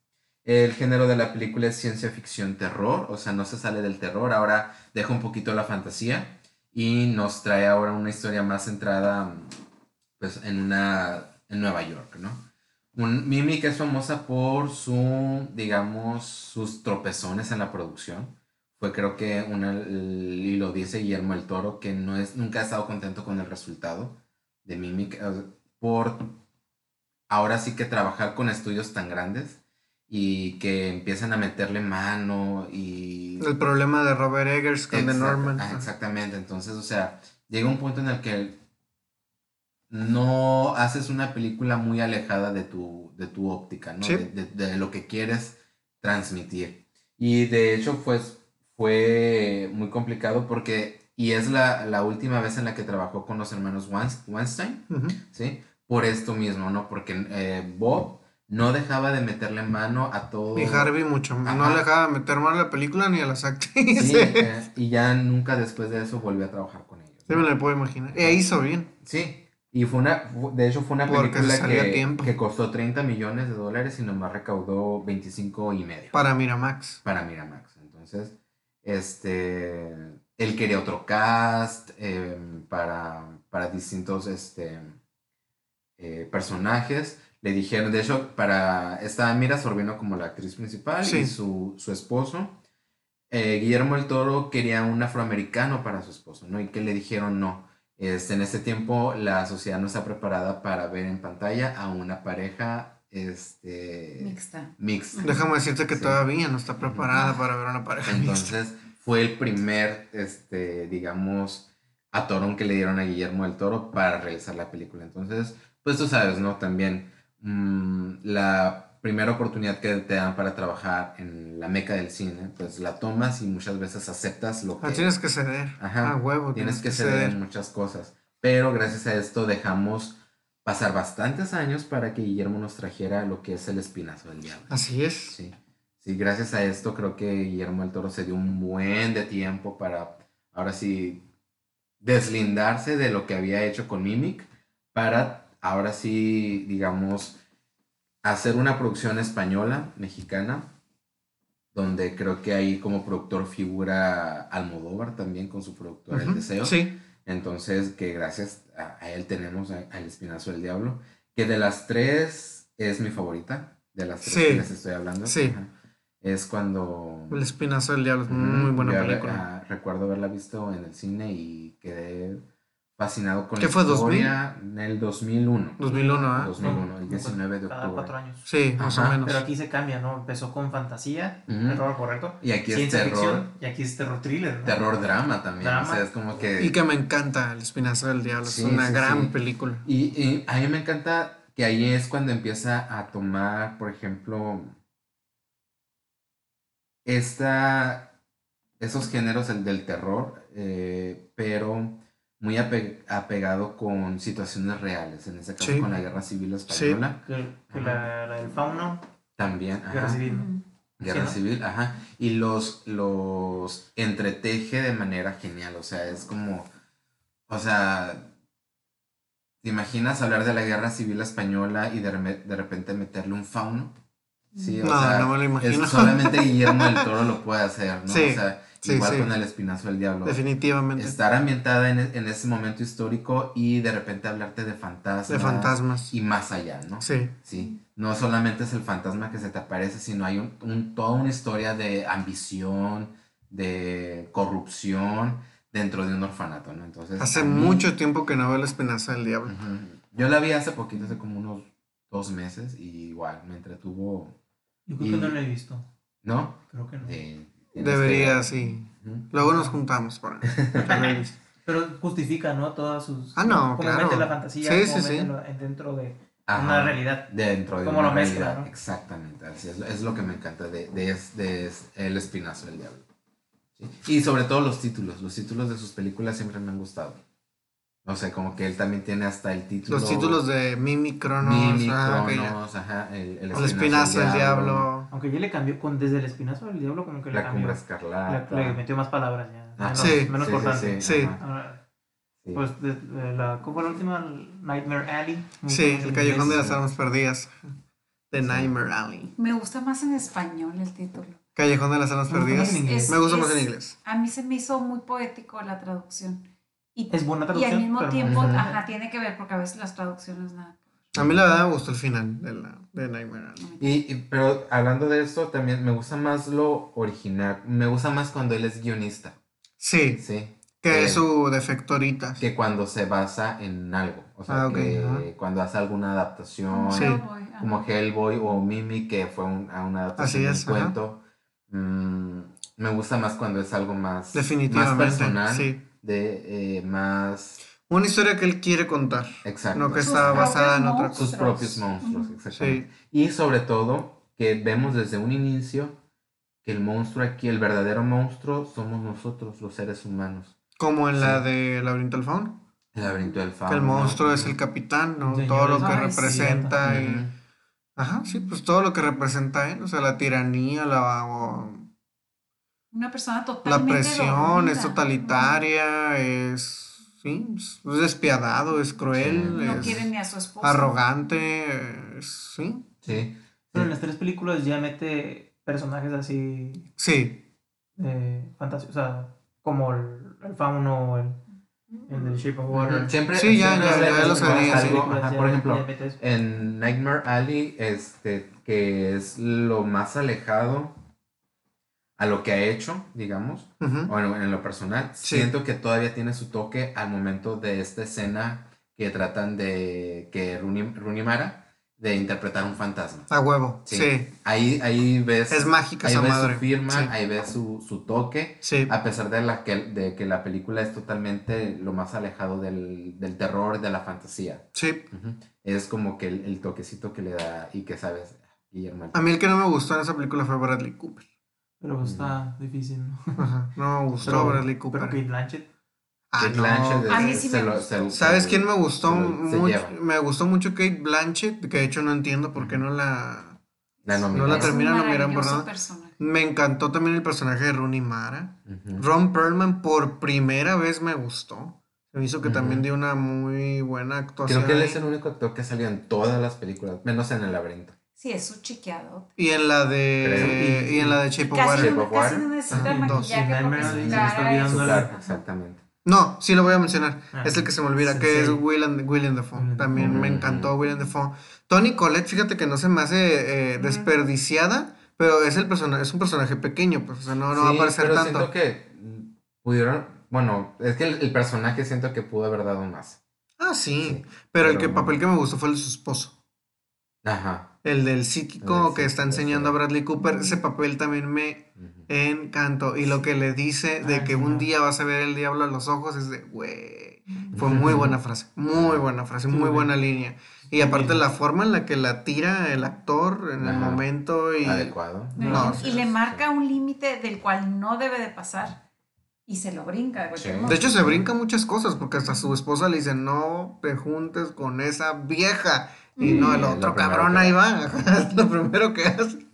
El género de la película es ciencia ficción terror, o sea, no se sale del terror, ahora deja un poquito la fantasía y nos trae ahora una historia más centrada pues en una, en Nueva York, ¿no? Un, Mimic es famosa por su, digamos, sus tropezones en la producción. Fue creo que una, y lo dice Guillermo el Toro, que no es, nunca ha estado contento con el resultado de Mimic por ahora sí que trabajar con estudios tan grandes y que empiezan a meterle mano y... El problema de Robert Eggers con The Norman. Ah, exactamente, entonces, o sea, llega un punto en el que no haces una película muy alejada de tu, de tu óptica, ¿no? De, lo que quieres transmitir. Y de hecho, pues, fue muy complicado porque, y es la, última vez en la que trabajó con los hermanos Weinstein, ¿sí? Por esto mismo, ¿no? Porque eh, Bob no dejaba de meterle mano a todo. Y Harvey mucho, no le dejaba de meter mano a la película ni a las actrices. Sí, <laughs> eh, y ya nunca después de eso volvió a trabajar con ellos. Sí, me lo puedo imaginar. E hizo bien. Sí, y fue una, de hecho fue una película que, que, costó 30 millones de dólares y nomás recaudó 25 y medio. Para Miramax. Para Miramax. Entonces, este, él quería otro cast em, para, para distintos este, eh, personajes le dijeron, de hecho, para esta Mira Sorbino como la actriz principal y su, esposo. Eh, Guillermo el Toro quería un afroamericano para su esposo, ¿no? Y que le dijeron no. Este, en este tiempo la sociedad no está preparada para ver en pantalla a una pareja este, mixta. mixta. Déjame decirte que todavía no está preparada para ver una pareja Entonces, fue el primer, este, digamos, atorón que le dieron a Guillermo el Toro para realizar la película. Entonces, pues tú sabes, ¿no? También Mm, la primera oportunidad que te dan para trabajar en la meca del cine, pues la tomas y muchas veces aceptas lo ah, que... tienes que ceder. Ajá. Ah, huevo. Tienes, que, ceder, en muchas cosas. Pero gracias a esto dejamos pasar bastantes años para que Guillermo nos trajera lo que es el espinazo del diablo. Así es. Sí. Sí, gracias a esto creo que Guillermo del Toro se dio un buen de tiempo para ahora sí deslindarse de lo que había hecho con Mimic para ahora sí, digamos, hacer una producción española, mexicana, donde creo que ahí como productor figura Almodóvar también con su productor El Deseo. Sí. Entonces, que gracias a, él tenemos al Espinazo del Diablo, que de las tres es mi favorita, de las tres que les estoy hablando. Sí. Es cuando... El Espinazo del Diablo es muy buena película. Ah, recuerdo haberla visto en el cine y quedé fascinado con ¿Qué fue, historia en el 2001. 2001, ¿ah? 2001, el 19 de octubre. cuatro años. Sí, más o menos. Pero aquí se cambia, ¿no? Empezó con fantasía, terror, correcto. Y aquí es terror. y aquí es terror thriller, ¿no? Terror drama también. O sea, es como que... Y que me encanta El Espinazo del Diablo. es una gran película. Y, y a mí me encanta que ahí es cuando empieza a tomar, por ejemplo, esta... Esos géneros el del terror, eh, pero muy apegado con situaciones reales, en este caso con la guerra civil española. Sí. Que, la, del fauno. También, Guerra civil. Guerra civil, ajá. Y los, los entreteje de manera genial, o sea, es como, o sea, ¿te imaginas hablar de la guerra civil española y de, de repente meterle un fauno? Sí, o no, sea, no me lo imagino. solamente Guillermo del Toro lo puede hacer, ¿no? Sí. O sea, Igual con el espinazo del diablo. Definitivamente. Estar ambientada en, en, ese momento histórico y de repente hablarte de fantasmas. De fantasmas. Y más allá, ¿no? Sí. Sí. No solamente es el fantasma que se te aparece, sino hay un, toda una historia de ambición, de corrupción dentro de un orfanato, ¿no? Entonces. Hace mucho tiempo que no veo el espinazo del diablo. Yo la vi hace poquito, hace como unos dos meses, y igual me entretuvo. Yo creo que no la he visto. ¿No? Creo que no. Debería, sí. Luego nos juntamos para <laughs> Pero justifica, ¿no? Todas sus... Ah, no, como claro. mete la fantasía, sí, sí, sí. dentro de una realidad. Dentro de como una lo realidad. Mezcla, ¿no? Exactamente. Así es, es, lo que me encanta de, de, de, El Espinazo del Diablo. Y sobre todo los títulos. Los títulos de sus películas siempre me han gustado. No sé, como que él también tiene hasta el título. Los títulos de Mimi Cronos. Mimi Cronos, ajá. El, el, espinazo, del diablo. Aunque ya le cambió con desde el espinazo del diablo, como que le la cambió. La escarlata. Le, metió más palabras ya. Ah, sí, menos sí, cortante. Sí. Pues, de, la, ¿cómo fue la última? Nightmare Alley. Sí, el Callejón de las Armas Perdidas. The Nightmare Alley. Me gusta más en español el título. Callejón de las Armas Perdidas. me gusta más en inglés. A mí se me hizo muy poético la traducción. Y, es buena y traducción. al mismo pero tiempo, ajá, tiene que ver porque a veces las traducciones nada. A mí la verdad me gustó el final de, la, de Nightmare Alley. Y, y- pero hablando de esto, también me gusta más lo original. Me gusta más cuando él es guionista. Sí, Sí. que Eh, es su defecto ahorita. Que cuando se basa en algo. O sea, Ah, ok, que ajá. cuando hace alguna adaptación. Sí. Hellboy. Como Hellboy o Mimi, que fue un- a una adaptación Así es, del ajá. cuento. Mm, me gusta más cuando es algo más, más Definitivamente. personal. Sí. De eh, más. Una historia que él quiere contar. Exacto. No que Sus está basada en otra sus propios monstruos, exactamente. Y sobre todo, que vemos desde un inicio que el monstruo aquí, el verdadero monstruo, somos nosotros, los seres humanos. Como en la de Laberinto del Fauno. El laberinto del Que fauno. el monstruo es el capitán, ¿no? Señor todo lo que representa. Y... Ajá, sí, pues todo lo que representa él. O sea, la tiranía, la, o- Una persona la totalmente presión, es totalitaria, es. Sí, es es despiadado, es cruel, No es quiere ni a su esposa. arrogante. es- sí, Sí. Pero en las tres películas ya mete personajes así sí, de fantasía, o sea, como el, el fauno, el, el del Shape of Water. Siempre, Sí, ya, siempre ya, ya lo sabía, sí. por ejemplo, en Nightmare Alley, este, que es lo más alejado a lo que ha hecho, digamos, ujú, o en, en lo personal, Sí. siento que todavía tiene su toque al momento de esta escena que tratan de que Rooney, Rooney Mara de interpretar un fantasma. a huevo, Sí. sí, Ahí, ahí ves, es mágica ahí esa ves madre. su firma, Sí. ahí ves su, su toque, Sí, a pesar de, la que, de que la película es totalmente lo más alejado del, del terror, de la fantasía. sí. Ujú. Es como que el, el toquecito que le da y que sabes, Guillermo. A mí el que no me gustó en esa película fue Bradley Cooper. Pero pues está difícil, ¿no? Ajá, no me gustó Pero, Bradley pero Cooper. Kate Blanchett. Ah, Kate no. Blanchett A mí sí se me lo- gustó. se- ¿Sabes se- quién me gustó se lo- se mucho? Me gustó mucho Kate Blanchett, que de hecho no entiendo por qué no la... La No la nominaron. termina Es un nominando por nada. personaje. Me encantó también el personaje de Rooney Mara. Ron Perlman por primera vez me gustó. Se me hizo que también dio una muy buena actuación. Creo que él ahí. es el único actor que ha salido en todas las películas, menos en El laberinto. Sí, es su chiqueado. Y en la de... Creo. Y en la de Shape of Water. No, casi no necesita Ajá, maquillaje Sí, porque su cara es- exactamente. No, sí lo voy a mencionar. Ah. es el que se me olvida, Sí, que es sí. William, William Dafoe. Willem También Dafoe. me encantó William Dafoe. Tony Collette, fíjate que no se me hace eh, desperdiciada, pero es el personaje, es un personaje pequeño, pues, o sea, no, no va a Sí, aparecer pero tanto. siento que mm, pudieron, bueno, es que el, el personaje siento que pudo haber dado más. Ah, sí. Sí, pero el pero que no. papel que me gustó fue el de su esposo. Ajá. El del El psíquico que está enseñando a. Bradley Cooper. Ese papel también me encantó. Y lo que le dice de que un no. día vas a ver el diablo a los ojos es de, güey. Fue muy buena <laughs> frase, muy buena frase, muy buena línea. Y aparte la forma en la que la tira el actor en el momento y... Adecuado. No, y le marca un límite del cual no debe de pasar. Y se lo brinca de Sí. modo. De hecho se brinca muchas cosas porque hasta su esposa le dice, no te juntes con esa vieja. Y Mm. no, el lo otro cabrón que ahí va. es <laughs> lo primero que hace.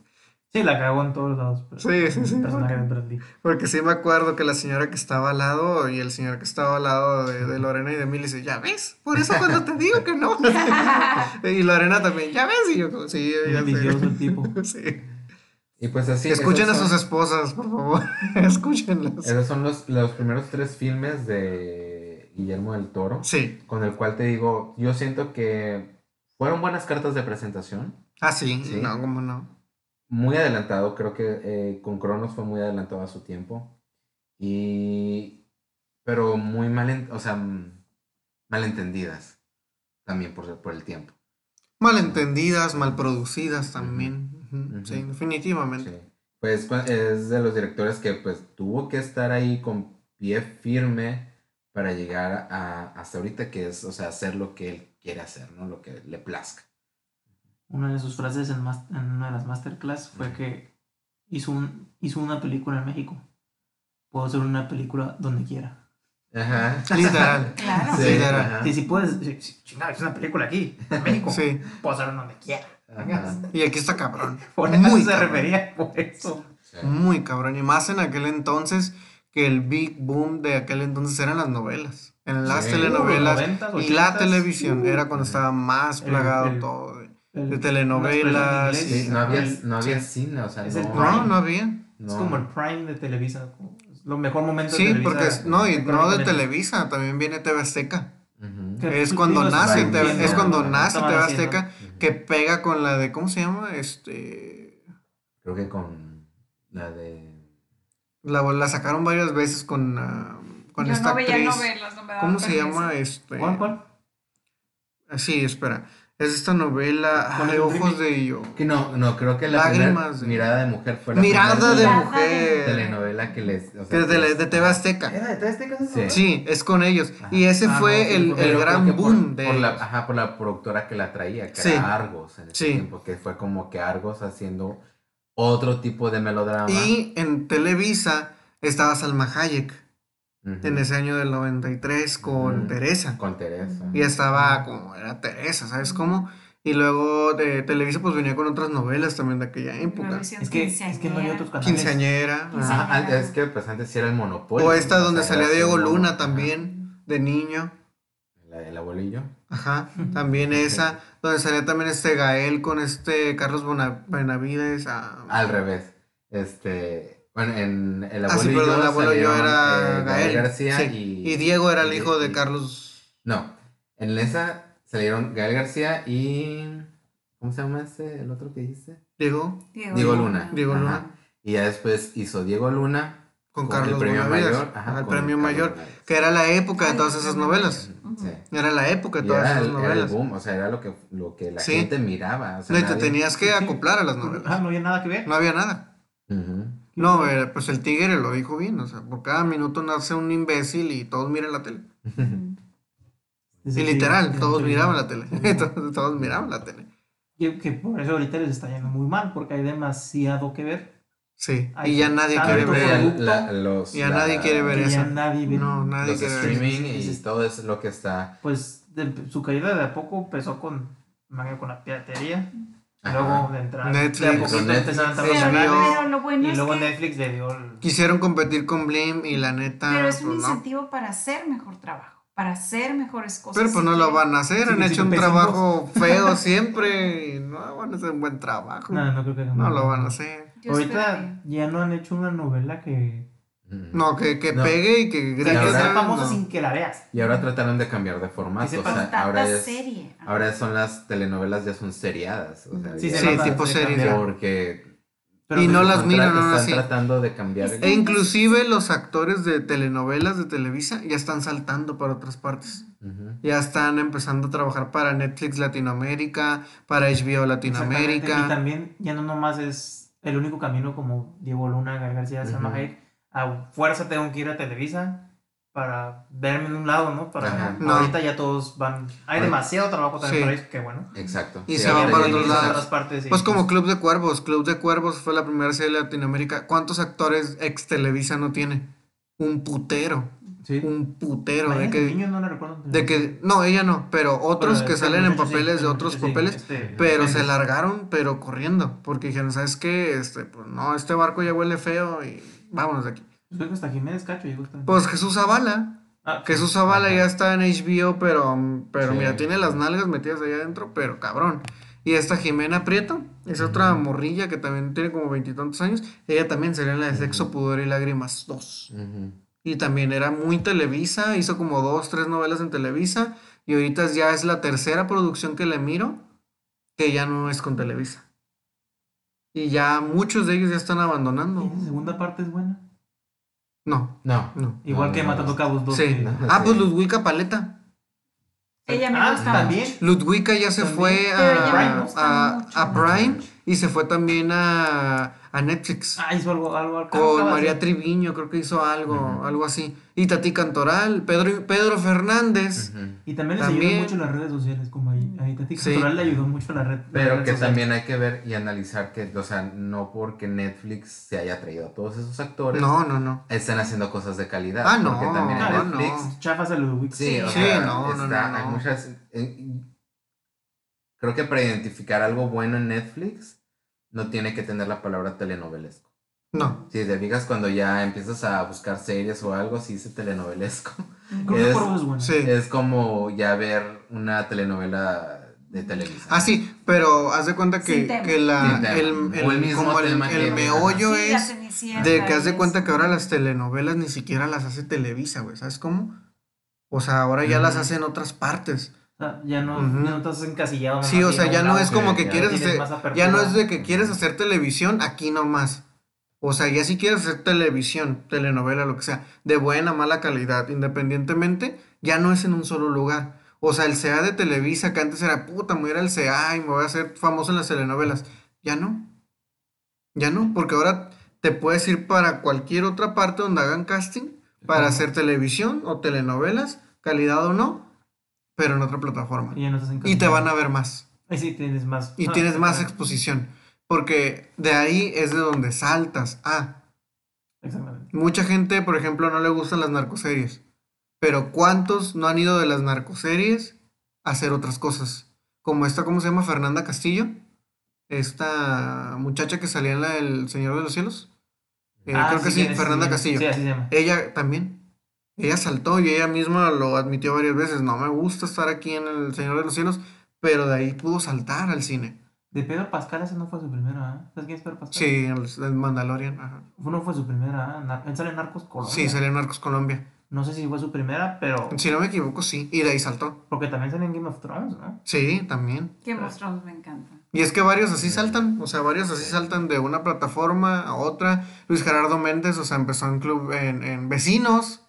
Sí, la cagó en todos lados. Pero Sí, sí, sí. De. Porque sí me acuerdo que la señora que estaba al lado y el señor que estaba al lado de, de Lorena y de mí le dice, ya ves, por eso cuando te digo que no. <laughs> y Lorena también, ya ves, y yo sí, ya el tipo. <laughs> Sí. Y pues así. Escuchen a sus esposas, por favor. Escúchenlas. Esos son los, los primeros tres filmes de Guillermo del Toro. Sí. Con el cual te digo, yo siento que fueron buenas cartas de presentación. Ah, sí, Sí. no, cómo no. Muy adelantado, creo que eh, con Cronos fue muy adelantado a su tiempo. Y. Pero muy mal, o sea, mm, malentendidas. También por, por el tiempo. Malentendidas, mal producidas también. Sí, definitivamente. Sí. Pues es de los directores que pues tuvo que estar ahí con pie firme para llegar a, hasta ahorita, que es, o sea, hacer lo que él quiere hacer, ¿no? Lo que le plazca. Una de sus frases en, una de las masterclass fue que hizo, un, hizo una película en México. Puedo hacer una película donde quiera. Ajá. <laughs> Literal. Claro. Sí, literal. ajá. Sí, si puedes. sí, sí, chingada, es una película aquí, en México. Sí. Puedo hacerla donde quiera. Ajá. Y aquí está cabrón. Por eso Muy se cabrón. refería, por eso. Sí. Muy cabrón. Y más en aquel entonces que el big boom de aquel entonces eran las novelas. En las Sí. telenovelas Uh, 90s, y la 80s. televisión Uh. era cuando estaba más plagado el- todo. de- El- De telenovelas, Sí, no había, el- no había sí. cine, o sea, Es el no, No, no había. no. Es como el Prime de Televisa. lo mejor momento sí, de Televisa. Sí, porque no, y no de Televisa, también viene TV Azteca. Es cuando nace, es cuando nace TV Azteca, que pega con la de, ¿cómo se llama? Este... Creo que con la de... La, la sacaron varias veces con, uh, con Yo esta no veía actriz. novelas, no me daba ¿Cómo se llama? Este... ¿Cuál, cuál? Sí, espera. Es esta novela Ay, Ojos de yo. Que no, no, creo que la Lágrimas de... Mirada de Mujer fue la Mirada de Mujer. telenovela que les... O sea, que de, de TV Azteca. ¿Era de TV Azteca? Sí. sí, es con ellos. Ajá. Y ese ah, no, fue sí, el, el gran boom por, de por la, Ajá, por la productora que la traía, que sí. era Argos en ese sí. tiempo, que fue como que Argos haciendo otro tipo de melodrama. Y en Televisa estaba Salma Hayek. Uh -huh. En ese año del 93 con uh -huh. Teresa. Con Teresa. Y estaba como, era Teresa, ¿sabes cómo? Y luego de Televisa pues venía con otras novelas también de aquella época. Es que, es que no hay otros canales. Quinceañera. Ah, es que pues antes sí era el monopolio. O esta donde o sea, salía Diego Luna también, de niño. La del abuelillo. Ajá, también esa. donde salía también este Gael con este Carlos Benavides. Ah, Al revés. Este... Bueno, en el abuelo, ah, sí, perdón, el abuelo yo era eh, Gael. García sí. y, y, Diego era el hijo de Carlos. No, en esa salieron Gael García y. ¿Cómo se llama ese? El otro que dijiste? Diego. Diego, Diego Luna. Diego Luna. Ajá. Y ya después hizo Diego Luna. Con, con Carlos el premio Bonavides, mayor. Ajá, el premio Carlos mayor. Bonavides. Que era la época de todas esas novelas. Sí. Era la época de Y todas era esas el, era el novelas. boom, o sea, era lo que, lo que la Sí. gente miraba. O sea, No, y te nadie- tenías que <laughs> acoplar a las novelas. Ah, no había nada que ver. No había nada. Ujú. No, eh, pues el tigre lo dijo bien. O sea, por cada minuto nace un imbécil y todos miran la tele. <laughs> Y literal, todos miraban la tele. <laughs> todos, todos miraban la tele. Que, que por eso ahorita les está yendo muy mal, porque hay demasiado que ver. Sí. Ay, Y ya nadie quiere ver. la- los, Ya la- nadie quiere ver eso. nadie ve. No, nadie Los quiere ver. streaming sí, y todo es lo que está. Pues de- su caída de a poco empezó con, con la piratería. Luego de entrar. Netflix. de a poquito Netflix. canales. Pero lo bueno Y es luego que Netflix le dio el. Quisieron competir con Blim y la neta. pero es un pues, no. incentivo para hacer mejor trabajo, para hacer mejores cosas. Pero pues no lo van a hacer. Sí, Han sí, hecho un trabajo <laughs> feo siempre. Y no van a hacer un buen trabajo. No, no creo que No nada. lo van a hacer. Yo Ahorita esperaría. ya no han hecho una novela que. Mm. No, que, que No. pegue y que que grite. sea ¿sabes? famosa No. sin que la veas. Y ahora trataron de cambiar de formato. Que O sea, ahora es. serie. Ahora son las telenovelas ya son seriadas. O sea, Sí, ya- Sí, tipo se serie. cambia. Porque. Pero Y no las miran, no, no, Están sí. tratando de cambiar. Es- el- E inclusive los actores de telenovelas de Televisa ya están saltando para otras partes. Ya están empezando a trabajar para Netflix Latinoamérica, para HBO Exactamente, Y Latinoamérica. también ya no nomás es el único camino como Diego Luna, Gael García, Salma Ujú. Hayek. A fuerza tengo que ir a Televisa para verme en un lado, ¿no? Para Ajá. No. ahorita ya todos van. Hay Bueno. demasiado trabajo también Sí. para ellos, qué bueno. Exacto. Y Sí, se van para otros lados. partes. Pues como Club de Cuervos. Club de Cuervos fue la primera serie de Latinoamérica. ¿Cuántos actores ex Televisa no tiene? Un putero. Sí. Un putero. De que, no la recuerdo. de que, no, ella no, pero otros Pero que salen en papeles de otros papeles. este, Pero se largaron, pero corriendo. Porque dijeron, ¿sabes qué? Este, pues no, este barco ya huele feo y vámonos de aquí. Pues creo que hasta Jiménez Cacho llegó hasta. Pues Jesús Zavala. Ah, Jesús Zavala Ajá. ya está en HBO, pero, pero Sí. mira, tiene las nalgas metidas allá adentro, pero cabrón. Y esta Jimena Prieto, es otra morrilla que también tiene como veintitantos años. Ella también sería la de Sexo, Pudor y Lágrimas 2. Ujú. Y también era muy Televisa, hizo como dos, tres novelas en Televisa. Y ahorita ya es la tercera producción que le miro que ya no es con Televisa. Y ya muchos de ellos ya están abandonando. ¿Y la segunda parte es buena? No, No. no. Igual No, que no, Matando no. Cabos 2. Sí. Ah, pues. Ludwika Paleta. Ella me ah, gusta también. Ludwika ya se También. fue a, a, a Prime y se fue también a, a Netflix. Ah, hizo algo, algo, algo con María. Triviño, creo que hizo algo, algo así. Y Tati Cantoral, Pedro, Pedro Fernández. Y también les También. ayudan mucho las redes sociales, como ahí, ahí Tati Sí. Cantoral le ayudó mucho a la red. Pero que también hay que ver y analizar que, o sea, no porque Netflix se haya traído a todos esos actores, No, no, no. están haciendo cosas de calidad. Ah, no, Porque también en no, Netflix. Chafas a Ludwig. sí, o Sí, sea, no, no, está- no, hay no. muchas. eh, creo que para identificar algo bueno en Netflix, no tiene que tener la palabra telenovelesco. No. Si te fijas cuando ya empiezas a buscar series o algo, si dice telenovelesco. <laughs> Creo que Es- bueno. Sí. Es como ya ver una telenovela de Televisa. Ah, sí, pero haz de cuenta que, que la, el, el el- mismo como el, tema el que- meollo Sí, es de que haz de cuenta que ahora las telenovelas ni siquiera las hace Televisa, güey, ¿sabes cómo? O sea, ahora ya las hacen otras partes. Ya no, ya no estás encasillado. Sí, o sea, ya no es como que quieres hacer, ya no es de que quieres hacer televisión aquí nomás. O sea, ya si quieres hacer televisión, telenovela, lo que sea, de buena, mala calidad, independientemente, ya no es en un solo lugar. O sea, el CA de Televisa, que antes era puta, me voy a ir al CA y me voy a hacer famoso en las telenovelas. Ya no. Ya no, porque ahora te puedes ir para cualquier otra parte donde hagan casting para hacer televisión o telenovelas, calidad o no, pero en otra plataforma. Y Y te van a ver más. Ahí sí tienes más. Y ah, tienes más exposición. Porque de ahí es de donde saltas. Ah, Exactamente. mucha gente, por ejemplo, no le gustan las narcoseries. Pero ¿cuántos no han ido de las narcoseries a hacer otras cosas? Como esta, ¿cómo se llama? Fernanda Castillo. Esta muchacha que salía en la del Señor de los Cielos. Eh, Ah, creo que sí, Fernanda Castillo. Sí, así se llama. Ella también. Ella saltó y ella misma lo admitió varias veces. No me gusta estar aquí en el Señor de los Cielos, pero de ahí pudo saltar al cine. De Pedro Pascal, esa no fue su primera, ¿eh? ¿Sabes quién es Pedro Pascal? Sí, el, el Mandalorian. Ajá. Fue- No fue su primera, ¿eh? Él sale en Narcos Colombia. Sí, salió en Narcos Colombia. No sé si fue su primera, pero. Si no me equivoco, sí. Y de ahí saltó. Porque también sale en Game of Thrones, ¿no? Sí, también. Que mostramos, me encanta. Y es que varios así saltan. O sea, varios así saltan de una plataforma a otra. Luis Gerardo Méndez, o sea, empezó en club en, en Vecinos.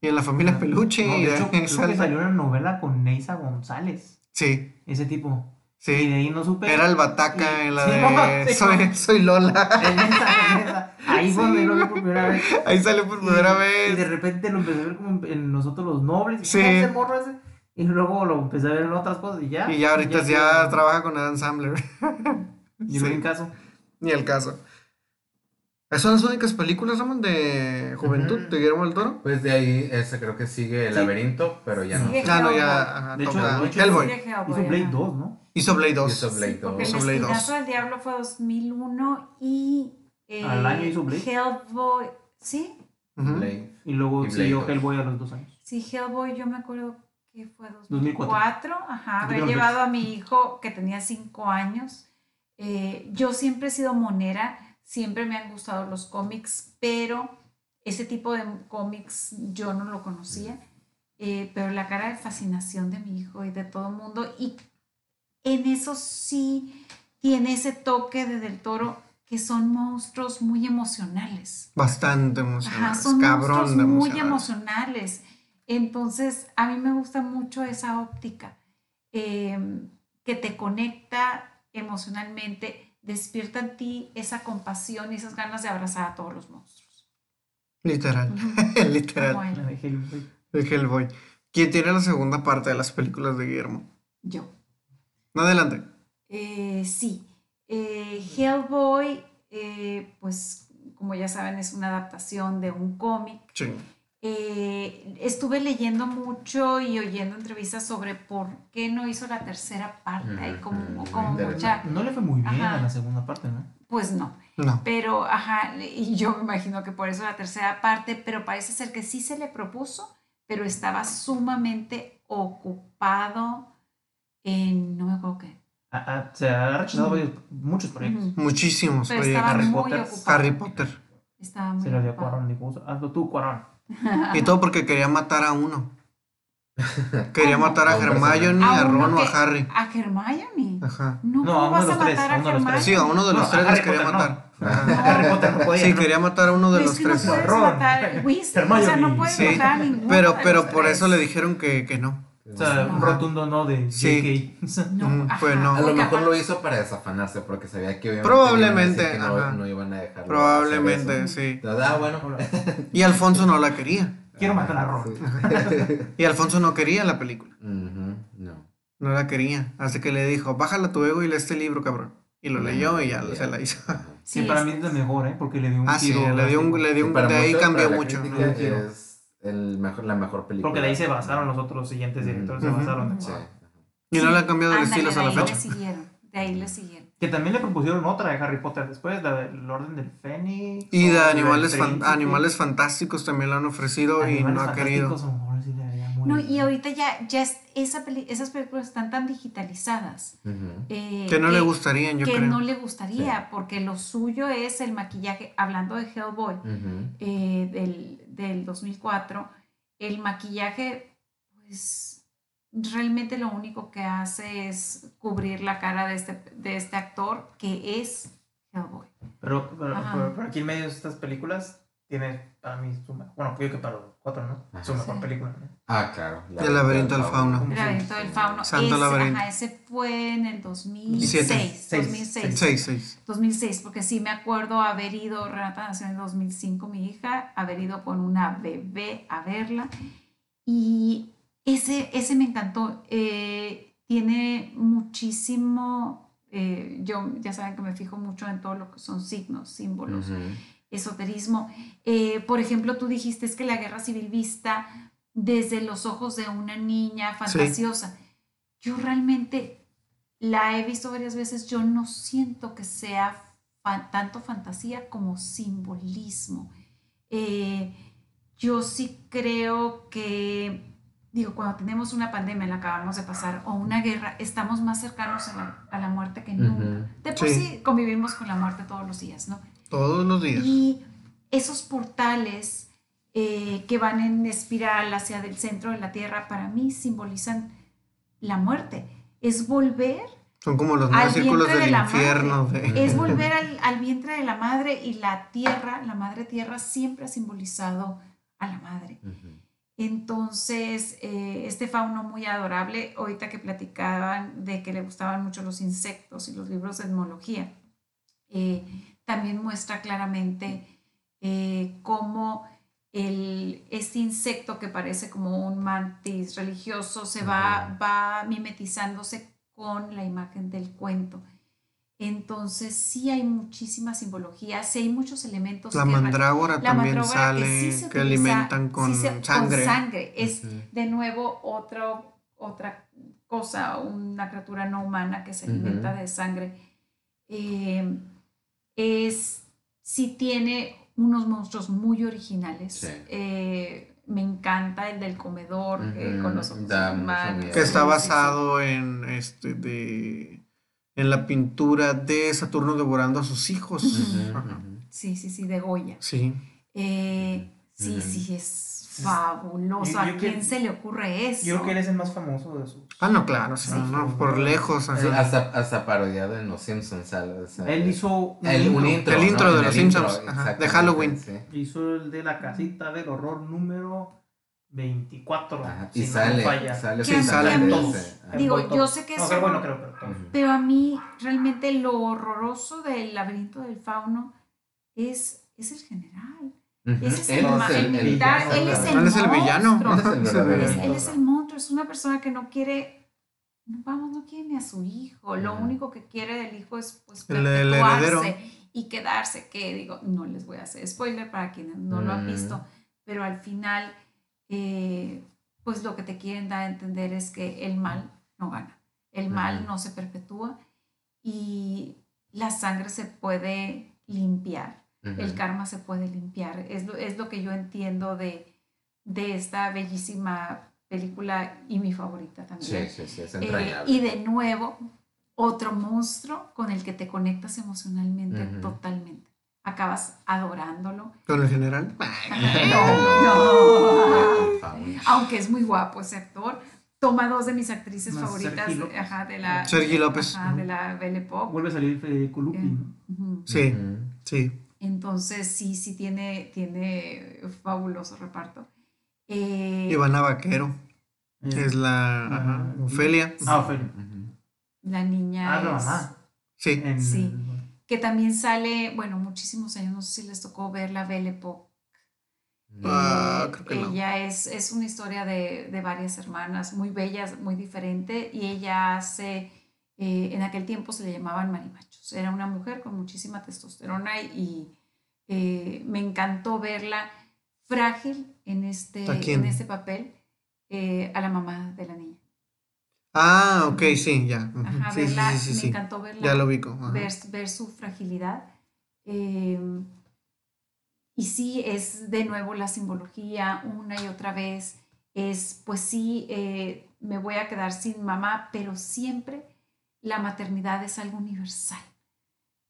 Y en la familia Peluche. No, y de hecho, que salió una novela con Neisa González. Sí, Ese tipo. Y sí. de ahí no supe. Era el Bataca Y- en la Sí, de no, sí, soy, no. soy Lola. En esa, en esa. Ahí fue donde lo vi por primera vez. Ahí salió por primera y, Y de vez. repente lo empecé a ver como en, nosotros los nobles. Y Sí. "Ah, ese morro ese". Y luego lo empecé a ver en otras cosas y ya. Y ya ahorita ya trabaja con Adam Sandler. <laughs> Y luego en caso. Ni el caso. ¿Esas son las únicas películas, Ramón, de juventud de Guillermo del Toro? Pues de ahí, ese creo que sigue el Sí. laberinto, pero ya no. Ah, no, ya. Ajá, De hecho, de hecho, Hellboy. Hizo Blade ajá. 2, ¿no? Hizo Blade 2. Hizo Blade Sí, porque 2. Hizo El Blade 2. Espinazo del Diablo fue 2001 y... eh, Al año hizo Blade. Hellboy, ¿sí? Ujú. Blade. Y luego Y Blade siguió 2. Hellboy a los dos años. Sí, Hellboy, yo me acuerdo que fue 2004. 2004. Ajá, haber llevado a mi hijo que tenía 5 años. Eh, yo siempre he sido monera, siempre me han gustado los cómics, pero ese tipo de cómics yo no lo conocía. Eh, pero la cara de fascinación de mi hijo y de todo el mundo, y en eso sí tiene ese toque de Del Toro que son monstruos muy emocionales. Bastante Ajá, emocionante. son Cabrón monstruos de muy emocionales. Entonces, a mí me gusta mucho esa óptica eh, que te conecta emocionalmente, despierta en ti esa compasión y esas ganas de abrazar a todos los monstruos. Literal. <laughs> Literal. De Hellboy. El Hellboy. ¿Quién tiene la segunda parte de las películas de Guillermo? Yo. Adelante. Eh, sí. Eh, Hellboy, eh, pues como ya saben, es una adaptación de un cómic. Sí. Eh, estuve leyendo mucho y oyendo entrevistas sobre por qué no hizo la tercera parte. Hay Ujú, como, muy como mucha. No le fue muy bien Ajá. a la segunda parte, ¿no? pues no. No. Pero, ajá, y yo me imagino que por eso la tercera parte, pero parece ser que sí se le propuso, pero estaba sumamente ocupado en, no me acuerdo qué. Ah, ah, se ha rechazado varios- muchos proyectos. Ujú. Muchísimos. Pero oye, estaba Harry muy Potter. ocupado. Harry Potter. Estaba muy Se lo dio. Cuarón. Dijo, hazlo tú, Cuarón. Y todo porque quería matar a uno. <laughs> Quería ¿Cómo? matar a A Hermione, A Ron o a Harry. ¿A Hermione? Ajá. No, No, ¿cómo a uno de los tres, matar a a uno de los tres. Hermione? Sí, a uno de los No, tres les Harry quería Potter matar. No. Harry Potter no podía. Sí, ¿no? quería matar a uno de Es los que no tres. Ron. matar o sea, no puedes Sí, matar a ninguno Pero, pero los por tres. eso le dijeron que, que no. O sea, un No. rotundo no de Sí. JK. No, Mm, pues no. A lo mejor lo hizo para desafanarse porque sabía que obviamente Probablemente, iban a decir que ajá. no, no iban a dejarlo. Probablemente, sí. Entonces, ah, bueno. Y Alfonso no la quería. Quiero matar a Ron. Sí. Y Alfonso no quería la película. No. No la quería. Así que le dijo, bájala tu ego y lee este libro, cabrón. Y lo leyó y ya se la hizo. Sí, Sí, para mí es el mejor, ¿eh? Porque le dio un Ah, sí, le dio un, le dio un, de ahí cambió la mucho. Es el mejor, la mejor película. Porque de ahí se basaron los otros siguientes directores, se Ujú. basaron. de- Sí. Y no le han cambiado el Ándale, estilo hasta de la ahí fecha. le siguieron, de ahí le siguieron. Que también le propusieron otra de Harry Potter después, la del Orden del Fénix. Y de animales, fan- animales fantásticos también lo han ofrecido y Animales no ha querido. Fantásticos, no, y ahorita ya, ya esa esas películas están tan digitalizadas. Eh, que no le gustarían, yo que creo. Que no le gustaría, porque lo suyo es el maquillaje, hablando de Hellboy, eh, del, del 2004, el maquillaje, pues realmente lo único que hace es cubrir la cara de este, de este actor, que es Hellboy. Pero, pero, pero aquí en medio de estas películas tiene para mí su bueno, creo que para los cuatro, ¿no? su mejor película. ¿no? Ah, claro. el laberinto del fauno. El laberinto del fauno. Santo ese, laberinto. Ajá, ese fue en el 2006. 2006. 2006. 2006, porque sí me acuerdo haber ido, Renata nació en el 2005, mi hija, haber ido con una bebé a verla. Y ese, ese me encantó. Eh, tiene muchísimo, eh, yo ya saben que me fijo mucho en todo lo que son signos, símbolos esoterismo. Eh, por ejemplo, tú dijiste es que la guerra civil vista desde los ojos de una niña fantasiosa. Yo realmente la he visto varias veces, yo no siento que sea tanto fantasía como simbolismo. Eh, yo sí creo que, digo, cuando tenemos una pandemia, la acabamos de pasar, o una guerra, estamos más cercanos a la, muerte que nunca. De por sí convivimos con la muerte todos los días, ¿no? Todos los días. Y esos portales eh, que van en espiral hacia el centro de la Tierra, para mí simbolizan la muerte. Es volver. Son como los nueve círculos del infierno. Es volver <laughs> al, vientre de la madre y la tierra, la madre tierra siempre ha simbolizado a la madre. Entonces, eh, este fauno muy adorable, ahorita que platicaban de que le gustaban mucho los insectos y los libros de etnología, eh, también muestra claramente eh, cómo el, este insecto que parece como un mantis religioso se va, va mimetizándose con la imagen del cuento. Entonces sí hay muchísima simbología, sí hay muchos elementos. La mandrágora también sale, que, alimentan con sangre. Con sangre. Es de nuevo otro, otra cosa, una criatura no humana que se alimenta de sangre. Eh, es, sí tiene unos monstruos muy originales. Eh, me encanta el del comedor con los Que está basado en este de en la pintura de Saturno devorando a sus hijos. Sí, sí, sí, de Goya. Sí. Eh, sí, sí, es fabuloso. ¿A quién se le ocurre eso? Yo creo que él es el más famoso de su. Ah, no, claro, sí, no, por lejos. hasta, hasta parodiado en Los Simpsons. él hizo el, un intro, el intro de Los Simpsons, de Halloween. Hizo el de la casita del horror número 24. y sale, sale, sí, sale todos. Digo, yo sé que es. bueno, creo, pero, pero a mí, realmente, lo horroroso del laberinto del fauno es, es el general. Ese es el, militar, él es el, él es el villano. Él es el monstruo, es una persona que no quiere, vamos, no quiere ni a su hijo. Lo único que quiere del hijo es pues perpetuarse y quedarse, que digo, no les voy a hacer spoiler para quienes no lo han visto, pero al final, eh, pues lo que te quieren dar a entender es que el mal no gana, el mal no se perpetúa y la sangre se puede limpiar el karma se puede limpiar. Es lo, es lo que yo entiendo de, de esta bellísima película y mi favorita también. Sí, sí, sí, es eh, entrañable. y de nuevo, otro monstruo con el que te conectas emocionalmente totalmente. Acabas adorándolo. ¿Con el general? <laughs> no, no. Aunque es muy guapo ese actor. Toma dos de mis actrices favoritas ajá, de la Sergi López. de la Belle Époque. Vuelve a salir Federico Lupi. Eh, Sí, sí. Entonces, sí, sí tiene, tiene fabuloso reparto. Eh, Ivana Vaquero. Es la Ofelia. Ah, Ofelia. La niña. Ah, la mamá. Sí. sí. Que también sale, bueno, muchísimos años, no sé si les tocó ver la Belle Époque. Ah, eh, ella es, es, una historia de, de, varias hermanas, muy bellas, muy diferente, y ella hace, eh, en aquel tiempo se le llamaban marimacho era una mujer con muchísima testosterona y eh, me encantó verla frágil en este, en este papel eh, a la mamá de la niña. Ah, ok, sí, ya. Ajá, verla, me encantó verla. Ya lo ubico. Ver, ver, su fragilidad. Em, y sí, es de nuevo la simbología una y otra vez. es, pues sí, eh, me voy a quedar sin mamá, pero siempre la maternidad es algo universal.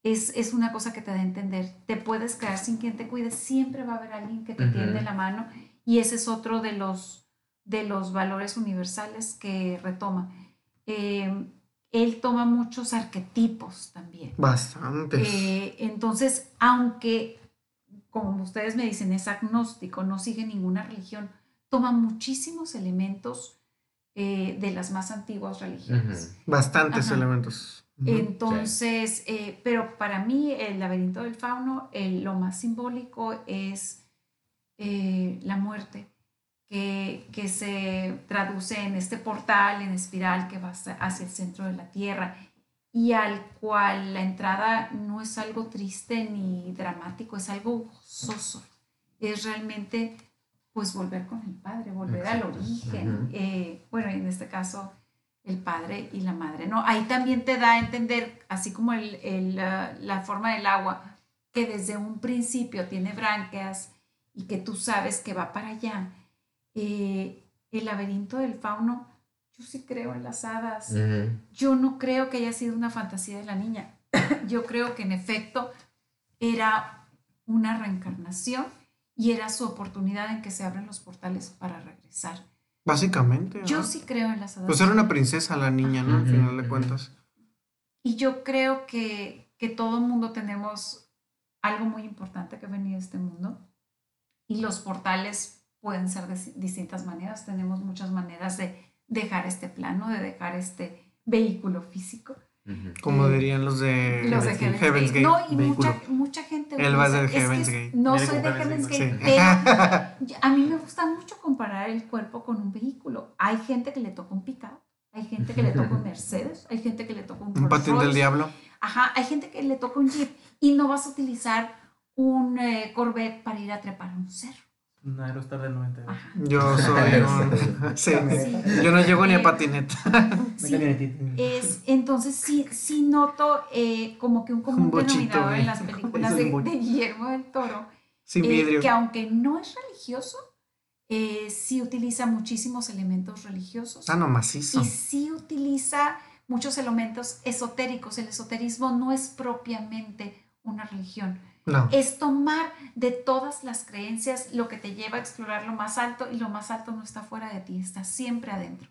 Es, es, una cosa que te da a entender. Te puedes quedar sin quien te cuide, siempre va a haber alguien que te tiende la mano y ese es otro de los, de los valores universales que retoma. Eh, él toma muchos arquetipos también. Bastante. Eh, entonces, aunque, como ustedes me dicen, es agnóstico, no sigue ninguna religión, toma muchísimos elementos eh, de las más antiguas religiones. Bastantes elementos. Entonces, eh, pero para mí el laberinto del fauno, lo más simbólico es la muerte que, se traduce en este portal en espiral que va hacia el centro de la Tierra y al cual la entrada no es algo triste ni dramático, es algo gozoso. Es realmente pues volver con el Padre, volver al origen. Eh, bueno, en este caso el Padre y la Madre. ¿no? Ahí también te da a entender, así como el, la forma del agua, que desde un principio tiene branquias y que tú sabes que va para allá eh, el laberinto del fauno, yo sí creo en las hadas. Yo no creo que haya sido una fantasía de la niña. <coughs> yo creo que en efecto era una reencarnación y era su oportunidad en que se abren los portales para regresar. Básicamente. Yo sí creo en las hadas. Pues era una princesa la niña, ¿no? Al final de cuentas. Y yo creo que, que todo mundo tenemos algo muy importante que venir a este mundo. Y los portales pueden ser de distintas maneras. Tenemos muchas maneras de dejar este plano, de dejar este vehículo físico. Como eh, dirían los de, los de Heaven's, Gate. No, y mucha, mucha, gente... Él va de Heaven's Gate. No soy de Heaven's Gate, pero <laughs> a mí me gusta mucho comparar el cuerpo con un vehículo. Hay gente que le toca un pickup, hay gente que le toca un <laughs> Mercedes, hay gente que le toca un Un patín del diablo. Ajá, hay gente que le toca un Jeep y no vas a utilizar un eh, Corvette para ir a trepar a un cerro. Aerostar del 90. Yo <laughs> soy un... sí, Yo no llego ni a patineta. <laughs> es, entonces sí, sí noto eh, como que un común denominador en las películas de, Guillermo del Toro. Sin eh, vidrio. Que aunque no es religioso, eh, sí utiliza muchísimos elementos religiosos. Ah, no, macizo. Y sí utiliza muchos elementos esotéricos. El esoterismo no es propiamente una religión es tomar de todas las creencias lo que te lleva a explorar lo más alto y lo más alto no está fuera de ti, está siempre adentro.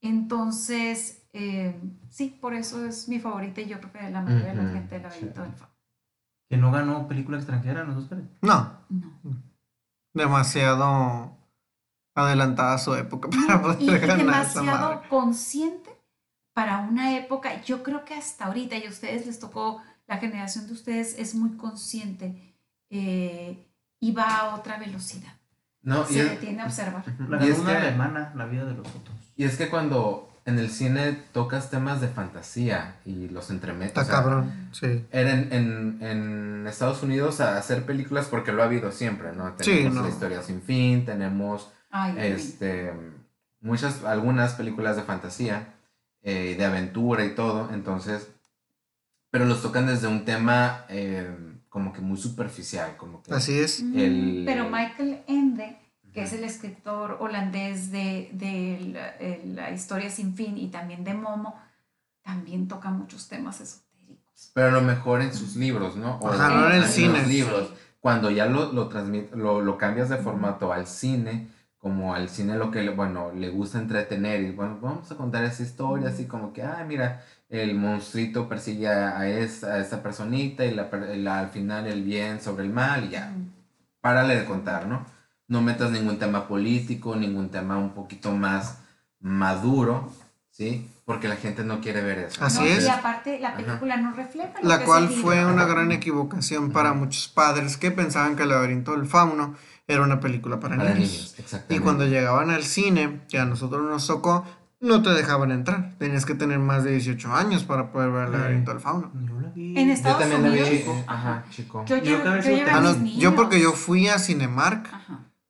Entonces, eh, sí, por eso es mi favorita y yo creo que la mayoría de la gente la ve todo el ¿Que no ganó película extranjera en los Oscars? No. No. Demasiado adelantada a su época <laughs> para poder y demasiado consciente para una época, yo creo que hasta ahorita, y a ustedes les tocó la generación de ustedes es muy consciente eh, y va a otra velocidad. No, Se detiene a observar. La y es que, alemana, la vida de los otros. Y es que cuando en el cine tocas temas de fantasía y los entremetes. Está cabrón, sí. En, en, en, Estados Unidos a hacer películas porque lo ha habido siempre, ¿no? Tenemos la historia sin fin, tenemos este muchas, algunas películas de fantasía, eh, de aventura y todo. Entonces, pero los tocan desde un tema eh, como que muy superficial, como que... Así es. Mm, pero Michael Ende, que es el escritor holandés de, de la, historia sin fin y también de Momo, también toca muchos temas esotéricos. Pero a lo mejor en sus libros, ¿no? O Ajá, no en el cine. libros. Cuando ya lo, lo, lo, lo cambias de formato al cine, como al cine lo que, bueno, le gusta entretener y bueno, vamos a contar esa historia así como que, ah, mira, el monstruito persigue a, esa, a esa personita y la, al final el bien sobre el mal y ya. Párale de contar, ¿no? No metas ningún tema político, ningún tema un poquito más maduro, ¿sí? Porque la gente no quiere ver eso. Así es. Y aparte la película no refleja. Lo la cual fue una gran equivocación para muchos padres que pensaban que el laberinto del fauno era una película para, niños. y cuando llegaban al cine, que a nosotros nos tocó, no te dejaban entrar. Tenías que tener más de 18 años para poder ver el laberinto del fauno. Yo la vi. En Estados yo también la vi. Ajá, chico. Yo, yo, yo, ah, yo, porque yo fui a Cinemark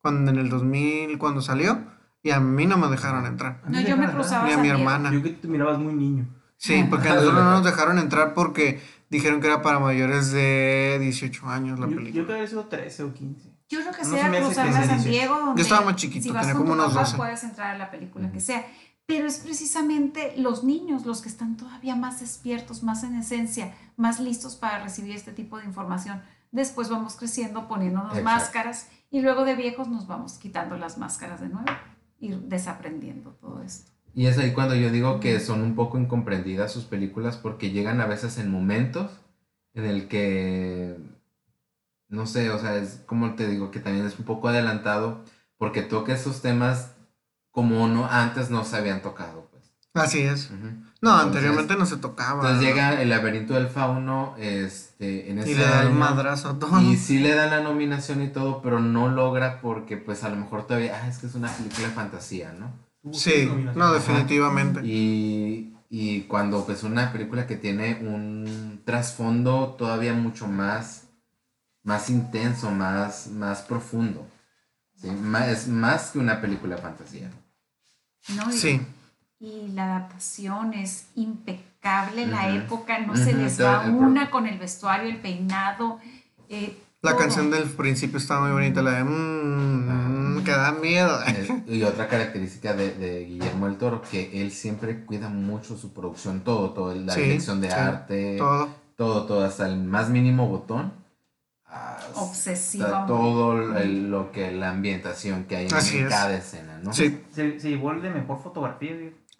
cuando en el 2000 cuando salió y a mí no me dejaron entrar. No, yo me cruzaba. Ni a mi hermana. Yo que te mirabas muy niño. Sí, porque a nosotros no nos dejaron entrar porque dijeron que era para mayores de 18 años la película. Yo creo que había sido 13 o 15. Yo creo que sea cruzar a San Diego, donde Yo estaba más chiquito, si vas tenía como unos papá, 12. puedes entrar a la película que sea. Pero es precisamente los niños los que están todavía más despiertos, más en esencia, más listos para recibir este tipo de información. Después vamos creciendo, poniéndonos Exacto. máscaras y luego de viejos nos vamos quitando las máscaras de nuevo, ir desaprendiendo todo esto. Y es ahí cuando yo digo que son un poco incomprendidas sus películas porque llegan a veces en momentos en el que, no sé, o sea, es como te digo que también es un poco adelantado porque toca esos temas como no antes no se habían tocado, pues. Así es. No, Entonces- anteriormente no se tocaba. Entonces llega el laberinto del fauno, este, en ese y le da el madrazo a todo. Y sí le da la nominación y todo, pero no logra porque pues a lo mejor todavía, ah, es que es una película de fantasía, ¿no? Sí, no, definitivamente. Y, y cuando pues una película que tiene un trasfondo todavía mucho más, más intenso, más, más profundo. ¿sí? Es más que una película de fantasía. ¿no? Y- Sí. Y la adaptación es impecable, la época no se les va el- una con el vestuario, el peinado. eh, La todo. canción del principio está muy bonita, la de mmm, que da miedo. Es- y otra característica de, de Guillermo del Toro, que él siempre cuida mucho su producción, todo, todo, la Sí, dirección de sí, arte, Todo. todo, todo, hasta el más mínimo botón. Obsesiva. todo el- lo que la ambientación que hay Así en es. cada escena, ¿no? Sí, Se, se llevó el de mejor fotografía,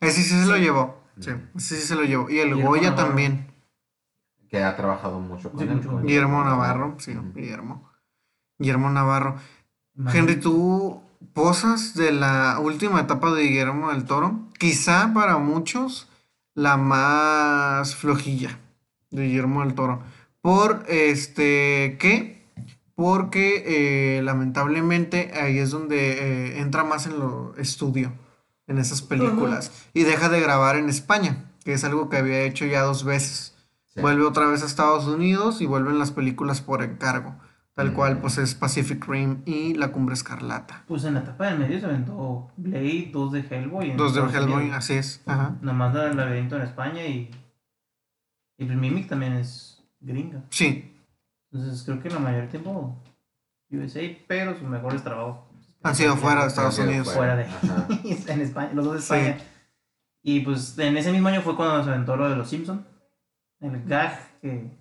ese sí se lo Sí. llevó. Sí, ese sí se lo llevó. Y el Guillermo Goya Navarro. también. Que ha trabajado mucho con Sí, él. mucho. con- Guillermo Navarro, sí. Guillermo. Guillermo Navarro. Imagínate. Henry, tú posas de la última etapa de Guillermo del Toro, quizá para muchos la más flojilla de Guillermo del Toro. Por este, ¿qué? Porque eh, lamentablemente ahí es donde eh, entra más en lo estudio, en esas películas, y deja de grabar en España, que es algo que había hecho ya dos veces. Sí. Vuelve otra vez a Estados Unidos y vuelven las películas por encargo. Tal Mm. cual, pues es Pacific Rim y La Cumbre Escarlata. Pues en la etapa del medio se aventó Blade, dos de Hellboy. Dos de Hellboy, Unidos. así es. Ajá. Nomás la del laberinto en España y. Y el Mimic también es gringa. Sí, Entonces creo que la mayoría del tiempo USA, pero sus mejores trabajos Han sido fuera de Estados Sí, Unidos. Fuera de <laughs> en España, los dos de Sí. España. Y pues en ese mismo año fue cuando se aventó lo de los Simpsons. El gag que. En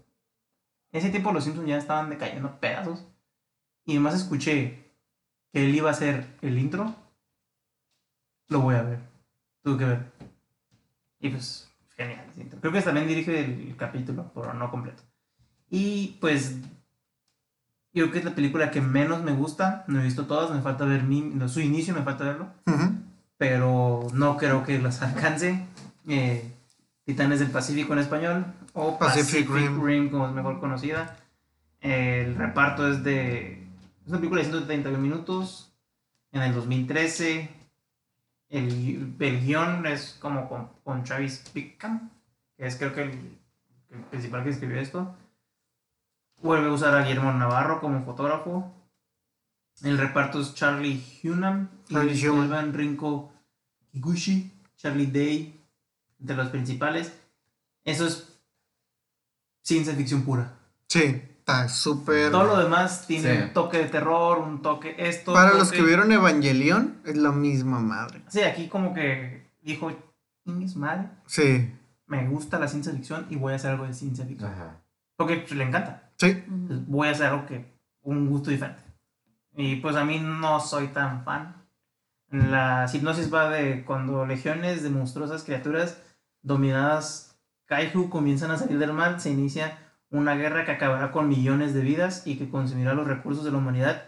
ese tiempo los Simpsons ya estaban decayendo a pedazos. Y además escuché que él iba a hacer el intro. Lo voy a ver. Tuve que ver. Y pues, genial. Creo que también dirige el capítulo, pero no completo. Y pues. Yo creo que es la película que menos me gusta. No he visto todas, me falta ver mi- su inicio, me falta verlo Ujú. pero no creo que las alcance. Eh, Titanes del Pacífico en español o Pacific Pacific, Rim. Rim. como es mejor conocida. el reparto es de. Es una película de 131 minutos. En el 2013. El, el guion es como con, con Travis Pickham, que es creo que el, el principal que escribió esto. Vuelve a usar a Guillermo Navarro como fotógrafo. El reparto es Charlie Hunnam Charlie Hunnam. Rinko Kiguchi, Charlie Day, de los principales. Eso es ciencia ficción pura. Sí, está súper. Todo lo demás tiene Sí. un toque de terror, un toque esto. Para toque- los que vieron Evangelion, es la misma madre. Sí, aquí como que dijo, es madre, Sí, me gusta la ciencia ficción y voy a hacer algo de ciencia ficción. Ajá. Porque pues, le encanta. sí. Entonces, voy a hacer algo que, un gusto diferente. Y pues a mí no soy tan fan. La hipnosis va de cuando legiones de monstruosas criaturas dominadas Kaiju comienzan a salir del mar, se inicia una guerra que acabará con millones de vidas y que consumirá los recursos de la humanidad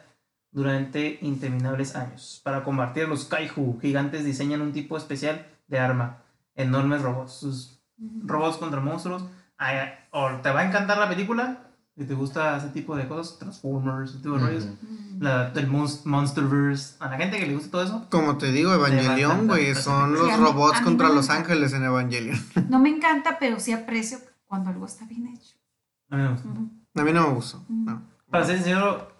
durante interminables años. Para combatir a los Kaiju, gigantes diseñan un tipo especial de arma, enormes robots. Sus robots contra monstruos. Ay, o te va a encantar la película, si te gusta ese tipo de cosas, Transformers, ese tipo de rollos. Ujú. la, el Monst- Monsterverse, a la gente que le gusta todo eso, Como te digo, Evangelion, güey, son los. Sí, robots mí contra los ángeles en Evangelion. No me encanta, pero sí aprecio cuando algo está bien hecho. A mí me gusta. Ujú. A mí no me gustó. No. Para ser sincero,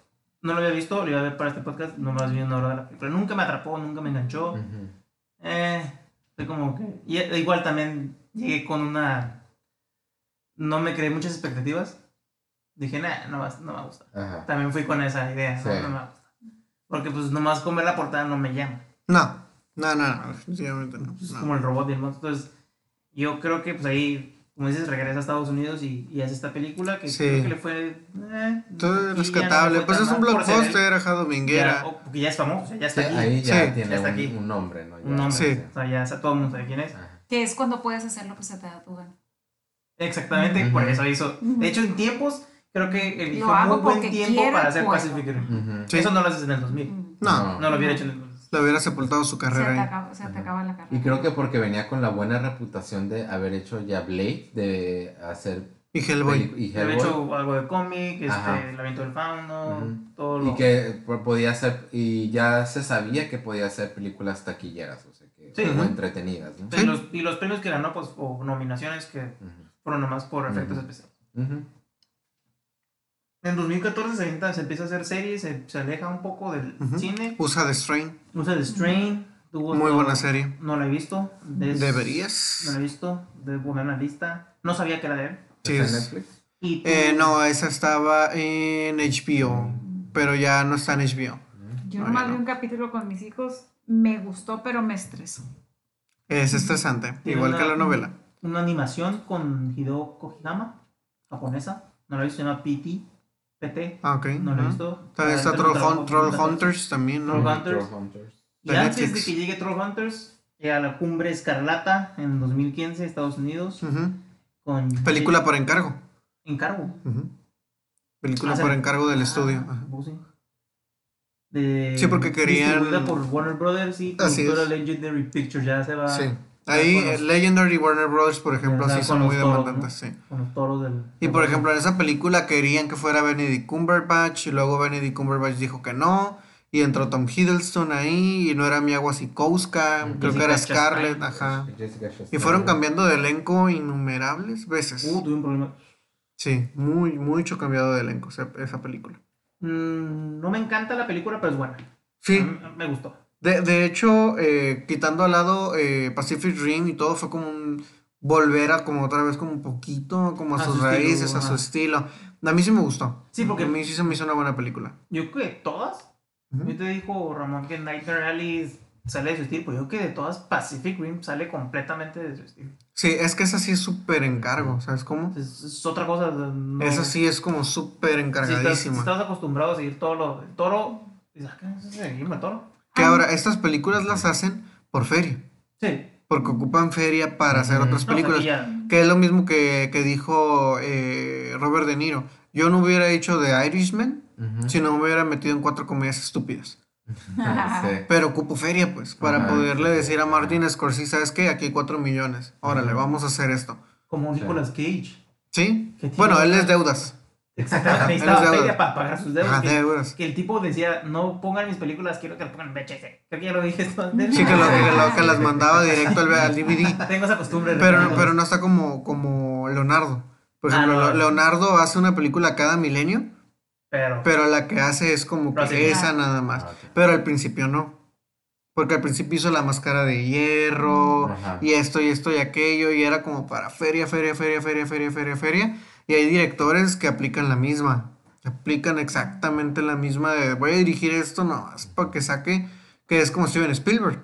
no lo había visto, lo iba a ver para este podcast, nomás vi una hora de la película. Nunca me atrapó, nunca me enganchó. Ujú. Eh, fue como que. Y e- igual también llegué con una. No me creé muchas expectativas. dije, nah, no, va, no me gusta. También fui con esa idea, no, me gusta. Porque pues nomás comer la portada no me llama. No, no, no, no, definitivamente no. Es como el robot y el monstruo. Entonces, yo creo que pues ahí como dices, regresa a Estados Unidos y, y hace esta película que creo que le fue. Eh, Todo rescatable. pues es un blockbuster, ajá, dominguera. porque ya es famoso, ya está aquí. Ahí ya tiene está un, aquí. un, nombre, ¿no? un nombre. Sí. O sea, ya todo el mundo sabe quién es. Que es cuando puedes hacerlo, pues se te da tu gana. Exactamente, por eso hizo. De hecho, en tiempos, creo que eligió muy buen tiempo para hacer Pacific Rim. Eso no lo haces en el 2000. No. No lo hubiera hecho en el 2000 le hubiera sepultado su carrera. Se, acaba, se te acaba la carrera. Y creo que porque venía con la buena reputación de haber hecho ya Blade, de hacer... Y Hellboy. Y Hellboy. hecho algo de cómic, este, El Aviento del Fauno, todo lo... Y que podía hacer, y ya se sabía que podía hacer películas taquilleras, o sea, que sí, entretenidas. ¿no? Sí. Los, y los premios que ganó, pues, o nominaciones que fueron nomás por efectos especiales. En 2014 se, se, empieza a hacer series, se, se aleja un poco del cine. Usa The Strain. Usa The Strain. Muy buena serie. No la he visto. Deberías. No la he visto. De buena lista. No sabía que era de él. Sí, ¿Está en Netflix? Eh, no, esa estaba en HBO. Pero ya no está en HBO. Yo nomás vi un capítulo con mis hijos. Me gustó, pero me estresó. Es estresante. Igual que la novela. Una animación con Hideo Kojima, japonesa. No la he visto, se llama PT. PT. Ah, ok. No lo he visto. También está Troll, Hunters también, ¿no? Troll Hunters. Y antes de que llegue Troll Hunters, llega la Cumbre Escarlata en 2015, Estados Unidos. con Película por encargo. Encargo. Película ah, por encargo del ah, estudio. Pues de, sí, porque querían. por Warner Brothers y productora Legendary Pictures. Ya se va. Sí. Ahí Legendary Warner Bros., por ejemplo, sí son muy demandantes, sí. Con los toros del... Y por ejemplo, en esa película querían que fuera Benedict Cumberbatch y luego Benedict Cumberbatch dijo que no. Y entró Tom Hiddleston ahí y no era Mia Wasikowska, creo que era Scarlett, ajá. Y fueron cambiando de elenco innumerables veces. Uh, tuve un problema. Sí, muy, mucho cambiado de elenco esa, película. Mm, no me encanta la película, pero es buena. Sí. me gustó. De, de hecho, eh, quitando al lado eh, Pacific Rim y todo, fue como un volver a como otra vez como un poquito, como a, sus raíces, a su estilo. A mí sí me gustó. Sí, porque... A mí sí se me hizo una buena película. Yo creo que todas. Yo te dijo Ramón que Nightmare Alley sale de su estilo, pues yo creo que de todas Pacific Rim sale completamente de su estilo. Sí, es que esa sí es súper encargo, ¿sabes cómo? Es, otra cosa. No... Esa sí es como súper encargadísima. Si estás, acostumbrado a seguir todo lo... El toro... Dices, ¿qué es seguirme toro? Que ahora, estas películas las hacen por feria. Sí. Porque ocupan feria para hacer otras películas. que es lo mismo que, dijo eh, Robert De Niro. Yo no hubiera hecho The Irishman si no me hubiera metido en cuatro comedias estúpidas. <laughs> Pero ocupo feria, pues, para poderle decir a Martin Scorsese, ¿sabes qué? Aquí hay cuatro millones. Órale, vamos a hacer esto. Como Nicolas Cage. ¿Sí? Bueno, él es deudas. Exactamente, necesitaba feria para pagar sus deudas. que, el tipo decía, no pongan mis películas, quiero que lo pongan en VHS. Creo que ya lo dije esto Sí, que, lo, que, las <laughs> mandaba directo al, DVD. Tengo esa costumbre. Pero, pero no está como, como Leonardo. Por ah, ejemplo, Leonardo hace una película cada milenio. Pero, pero la que hace es como que esa nada más. Ah, pero al principio no. Porque al principio hizo la máscara de hierro y esto y esto y aquello y era como para feria, feria, feria, feria, feria, feria, feria. Y hay directores que aplican la misma. aplican exactamente la misma de voy a dirigir esto, no, es para que saque, que es como Steven Spielberg.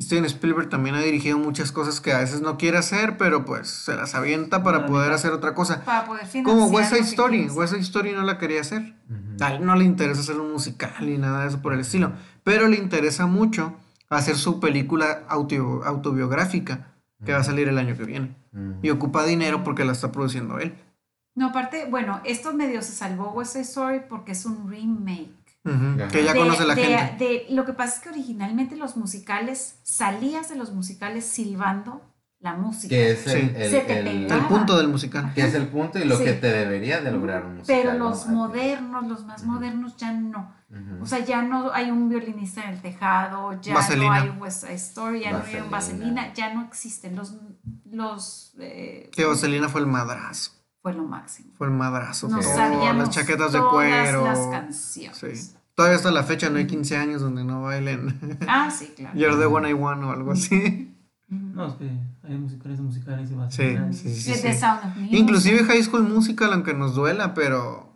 Steven Spielberg también ha dirigido muchas cosas que a veces no quiere hacer, pero pues se las avienta para poder hacer otra cosa. Para poder Como West Side Story. West Side Story no la quería hacer. A él no le interesa hacer un musical ni nada de eso por el estilo. Pero le interesa mucho hacer su película autobiográfica que va a salir el año que viene. Y ocupa dinero porque la está produciendo él. No, aparte, bueno, esto medio se salvó West Side Story porque es un remake. Que ya conoce la gente. De, lo que pasa es que originalmente los musicales, salías de los musicales silbando la música. Que es el, el, punto del musical. Que es el punto y lo que te debería de lograr un musical. Pero los modernos, los más modernos ya no. O sea, ya no hay un violinista en el tejado, ya no hay West Side Story, ya no hay un Vaselina, ya no existen los... los eh, que Vaselina fue el madrazo fue lo máximo. Fue el madrazo. No sabíamos las chaquetas de cuero. las canciones. Sí. Todavía hasta la fecha no hay 15 años donde no bailen. <laughs> Ah, sí, claro. You're the one I want o algo así. No, es que hay musicales musicales y más. Sí, sí, sí, sí. Sound of Music. Inclusive High School Musical, aunque nos duela, pero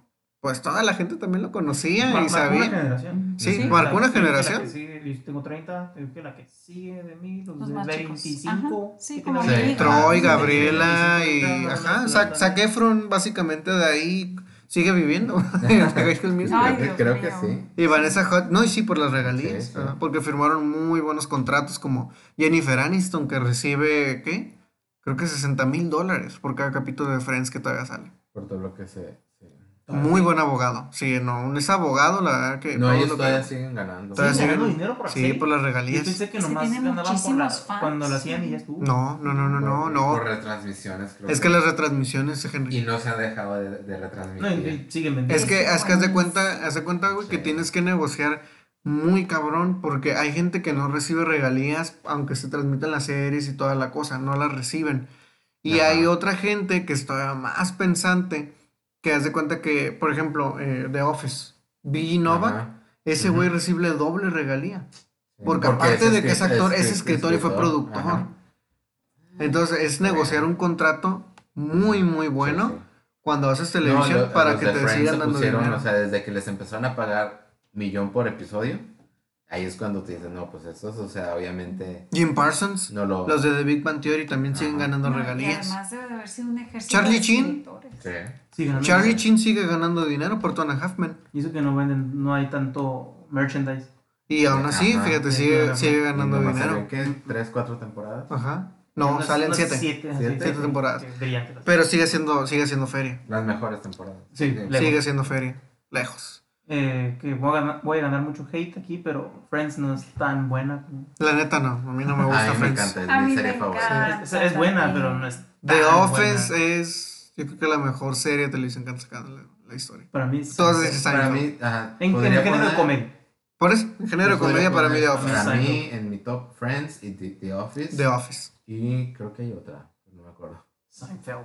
pues toda la gente también lo conocía Mar- y marcó una sabía. generación. Sí, Sí. marcó una generación. yo tengo 30, creo que la que sigue de mí, los, Los de más chicos. 25. Ajá, sí, como hija. Troy, Gabriela sí, y sí, sí, ajá, sí, Zac, sí. Zac Efron básicamente de ahí sigue viviendo. <laughs> Ay, creo, que sí. Y Vanessa Hudgens, no, y sí, por las regalías, Sí, sí. porque firmaron muy buenos contratos como Jennifer Aniston, que recibe, ¿qué? Creo que 60 mil dólares por cada capítulo de Friends que todavía sale. Por todo lo que se. Muy buen abogado, sí, no, es abogado, la verdad que... No, ellos lo que- todavía siguen ganando. Todavía ¿Siguen ganando dinero por Sí, por las Yo regalías. pensé que nomás ganaban por la, fans. cuando la hacían y ya estuvo. No, no, no, no, no, Por- no. Por retransmisiones, creo Es que las retransmisiones, Henry. Y no se han dejado de, de retransmitir. No, y- y siguen vendiendo. Es que, es que haz de cuenta, haz de cuenta, güey, que tienes que negociar muy cabrón, porque hay gente que no recibe regalías, aunque se transmitan las series y toda la cosa, no las reciben. Y Ajá. hay otra gente que es todavía más pensante, que haz de cuenta que, por ejemplo, eh, The Office, B. Nova, Ajá. ese güey recibe doble regalía. Porque aparte de que es actor, es escri- escritor y fue productor. Ajá. Entonces, es negociar un contrato muy, muy bueno Sí, sí. cuando haces No, televisión lo- para que te Friends sigan dando pusieron, dinero. O sea, desde que les empezaron a pagar millón por episodio, ahí es cuando te dicen, no, pues estos, o sea, obviamente Jim Parsons, no lo... los de The Big Bang Theory también siguen ganando No, y regalías. además debe de haber sido un ejército Charlie escritores. Sí. Sí, Charlie dinero. Chin sigue ganando dinero por Tona Halfman. Y eso que no venden, no hay tanto merchandise. Y aún así, Ajá. fíjate, Sí, sigue, sigue ganando dinero. ¿qué? ¿Tres, cuatro temporadas? Ajá. No, Unas- salen siete. Siete, Siete. Siete temporadas. Pero sigue siendo, sigue siendo feria. Las mejores temporadas. Sí, Lejos. Sigue siendo feria. Lejos. Eh, que voy a, ganar, voy a ganar mucho hate aquí, pero Friends no es tan buena. como- La neta no, a mí no me a gusta mí me Friends. encanta, es A mi mí serie me favorita. Es, es buena, pero no es The tan Office buena. es, yo creo que la mejor serie de televisión que han sacado en la, la historia. Para mí es- Todas esas Para mí, ajá, En, en género de poner- comedia. Por eso, en género de comedia para mí poner- The Office. Para mí, en mi top, Friends y The, The Office. The Office. Y creo que hay otra, no me acuerdo. Seinfeld.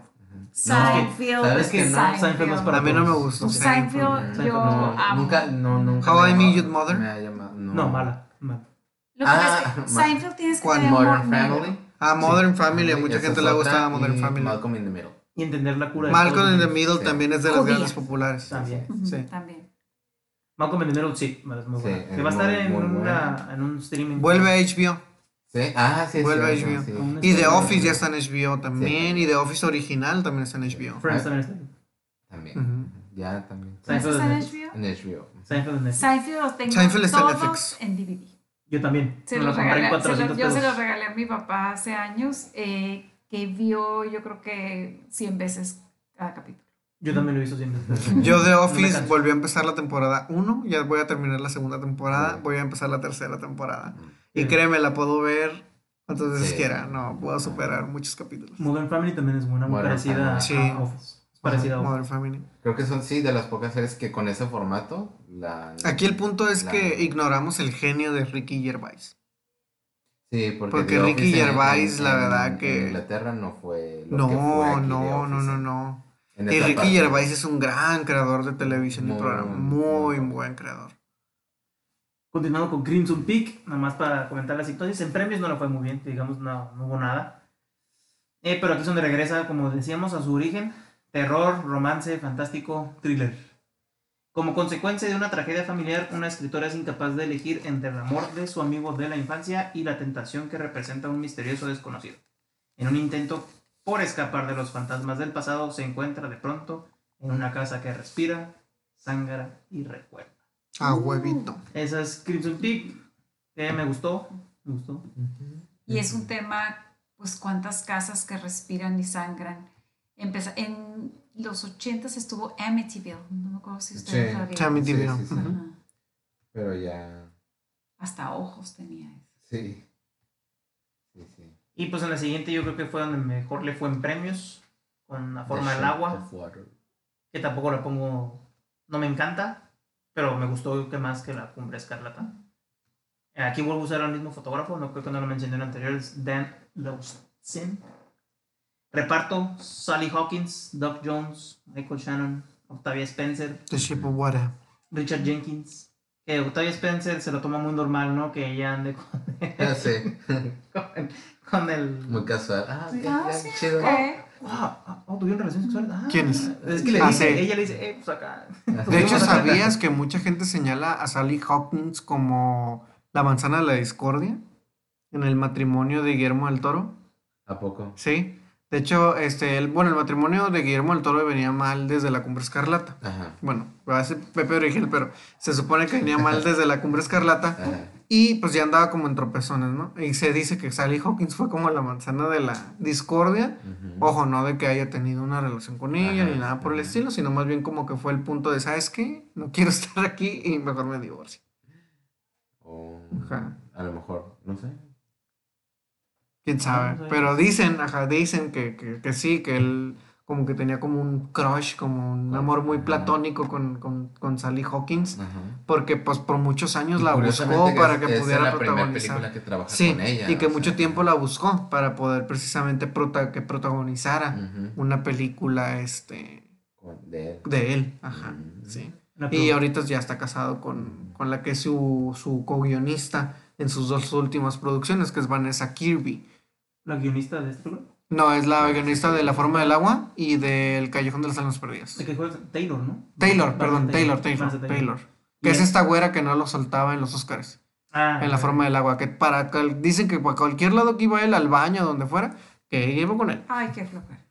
Seinfeld. ¿sabes qué? No, Seinfeld no es para A mí no me gustó. Seinfeld, Seinfeld yo no, amo. Nunca, no, nunca. How I Met Your Mother. me ha llamado- no. No, mala. mala. Lo que Ah, es que Seinfeld tienes que tener Modern. Family. A Modern Family, a mucha gente le gustaba Modern y Family. Malcolm in the Middle. Y entender la cura de Malcolm in the. Middle Sí. también es de las grandes populares. También. Sí. También. Malcolm in the Middle, sí, es muy Sí, buena. es que va a estar en, una, en un streaming. Vuelve a HBO. Sí, ah, sí, Vuelve sí, a HBO. sí. Y The Office ya está en HBO también. Sí. Y The Office original también está en HBO. Friends también está. También. Ujú. Ya, también. Seinfeld ¿Está en HBO? En HBO. Seinfeld es Netflix. Seinfeld los tengo Seinfeld está en todos Netflix. en DVD. Yo también. Se los en regalé, se 400 los- yo se los regalé a mi papá hace años, eh, que vio yo creo que 100 veces cada capítulo. Yo también lo hice siempre. <laughs> Yo me Office volví a empezar la temporada 1. Ya voy a terminar la segunda temporada. Voy a empezar la tercera temporada. Sí. Y créeme, la puedo ver cuantas veces Sí. quiera. No, puedo superar muchos capítulos. Modern Family también es buena, muy parecida Family. a Sí. Office. Parecida a Office. Modern Family. Creo que son, sí, de las pocas series que con ese formato. La, Aquí el punto es la- que ignoramos el genio de Ricky Gervais. Sí, porque, Ricky Gervais, en- la en- verdad que- En Inglaterra no fue lo No, que fue aquí no, no, no, no. Y Ricky parte. Gervais es un gran creador de televisión y programa. muy Muy buen creador. Continuando con Crimson Peak, nada más para comentar la situación. En premios no le fue muy bien, digamos, no, no hubo nada. Eh, pero aquí es donde regresa, como decíamos, a su origen: terror, romance, fantástico, thriller. Como consecuencia de una tragedia familiar, una escritora es incapaz de elegir entre el amor de su amigo de la infancia y la tentación que representa un misterioso desconocido. En un intento por escapar de los fantasmas del pasado, se encuentra de pronto en una casa que respira, sangra y recuerda. A Uh. huevito. Esa es Crimson Peak. que me gustó. Me gustó. Y es un tema, pues, cuántas casas que respiran y sangran. Empeza- en los 80 estuvo Amityville, no me acuerdo si ustedes Sí. lo vieron. Amityville. Sí, sí. Pero ya. Hasta ojos tenía eso. Sí. Sí, sí. Y pues en la siguiente yo creo que fue donde mejor le fue en premios. Con la forma The del agua. Que tampoco la pongo. No me encanta. Pero me gustó que más que la cumbre escarlata. Aquí vuelvo a usar al mismo fotógrafo. No creo que no lo mencioné en el anterior. Es Dan Lowson. Reparto: Sally Hawkins, Doc Jones, Michael Shannon, Octavia Spencer, The Shape of Water. Richard Jenkins, que Octavia Spencer se lo toma muy normal, ¿no? Que ella ande con, Ah, sí. con, <laughs> con el... Muy casual. Ah, ok, Ah, sí, chido. Ah, ah, oh, ¿tuvieron relaciones sexuales? Ah, ¿Quiénes? Es que le Ah, dice, sí. ella le dice, eh, pues acá. De hecho, ¿sabías que mucha gente señala a Sally Hawkins como la manzana de la discordia en el matrimonio de Guillermo del Toro? ¿A poco? Sí. De hecho, este, el, bueno, el matrimonio de Guillermo del Toro venía mal desde la Cumbre Escarlata. Ajá. Bueno, va a ser Pepe Origen, pero se supone que venía mal desde la Cumbre Escarlata. Ajá. Y pues ya andaba como en tropezones, ¿no? Y se dice que Sally Hawkins fue como la manzana de la discordia. Ojo, no de que haya tenido una relación con ella ni nada por el estilo, sino más bien como que fue el punto de, ¿sabes qué? No quiero <laughs> estar aquí y mejor me divorcio. O, Ajá. a lo mejor, no sé. ¿Quién sabe? No sé. Pero dicen, ajá, dicen que, que, que sí, que él como que tenía como un crush, como un amor muy platónico con, con, con Sally Hawkins. Ajá. Porque pues por muchos años Y la buscó para es- que es pudiera la protagonizar. película que trabaja Sí, con ella. y que mucho sea, tiempo la buscó para poder precisamente prota- que protagonizara una película este de él. de él, ajá, sí. Y ahorita ya está casado con, con la que es su, su co-guionista en sus dos últimas producciones, que es Vanessa Kirby. La guionista de este película. No, es la Ah, guionista de La Forma del Agua y del Callejón de las Almas Perdidas. De que fue Taylor, ¿no? Taylor, Vanessa perdón, Taylor, Taylor, Taylor. Que es esta güera que no lo soltaba en los Oscars, Ah, en La Forma del Agua. Que para dicen que para cualquier lado que iba él, al baño, donde fuera, que iba con él. Ay, qué flojera.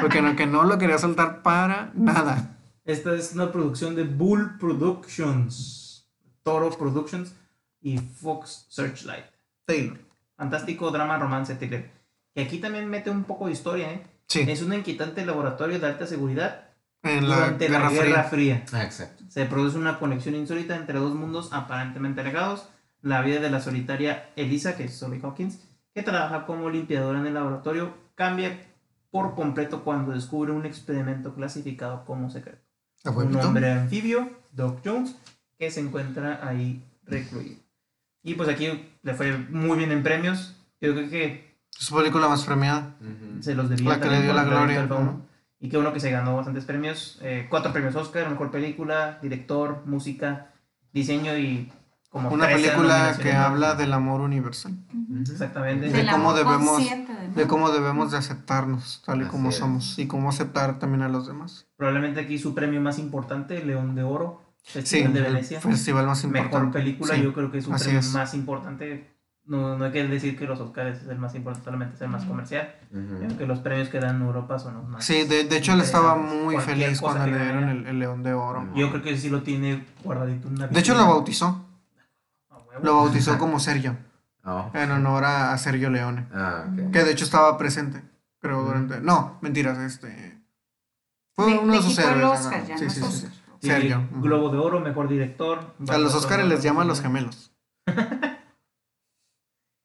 Porque no, que no lo quería soltar para nada. Esta es una producción de Bull Productions, Toro Productions y Fox Searchlight. Taylor. Fantástico drama romance thriller. Que aquí también mete un poco de historia, ¿eh? Sí, Es un inquietante laboratorio de alta seguridad en la durante Guerra la Guerra Fría. Fría. Ah, exacto. Se produce una conexión insólita entre dos mundos aparentemente alejados. La vida de la solitaria Elisa, que es Sally Hawkins, que trabaja como limpiadora en el laboratorio, cambia por completo cuando descubre un experimento clasificado como secreto. ¿A Un hombre anfibio, Doc Jones, que se encuentra ahí recluido. Y pues aquí le fue muy bien en premios. Yo creo que Su película más premiada. Se los debía La que le dio la el gloria. Y qué bueno que se ganó bastantes premios. eh, cuatro premios Oscar, mejor película, director, música, diseño y como Una 13 película que habla del amor universal. Exactamente. De cómo debemos-. De cómo debemos de aceptarnos tal y Así como es. somos y cómo aceptar también a los demás. Probablemente aquí su premio más importante, León de Oro, Sí, Festival de el Venecia. festival más importante. Mejor película, Sí. yo creo que es un así premio es. más importante. No, no hay que decir que los Oscars es el más importante, solamente es el más comercial. Que los premios que dan en Europa son los más. Sí, de, de hecho él estaba muy feliz cuando le dieron el, el León de Oro. Yo creo que sí lo tiene guardadito en una De hecho lo bautizó, A huevo. lo bautizó como Sergio, Oh. en honor a, a Sergio Leone, Ah, ok. que de hecho estaba presente, creo durante... No, mentiras, este... Fue Me- uno de sus héroes. Oscar, ajá. ya Sí, no sí, sí, Sergio. Globo de Oro, mejor director. A los Oscars les llaman los gemelos. <laughs>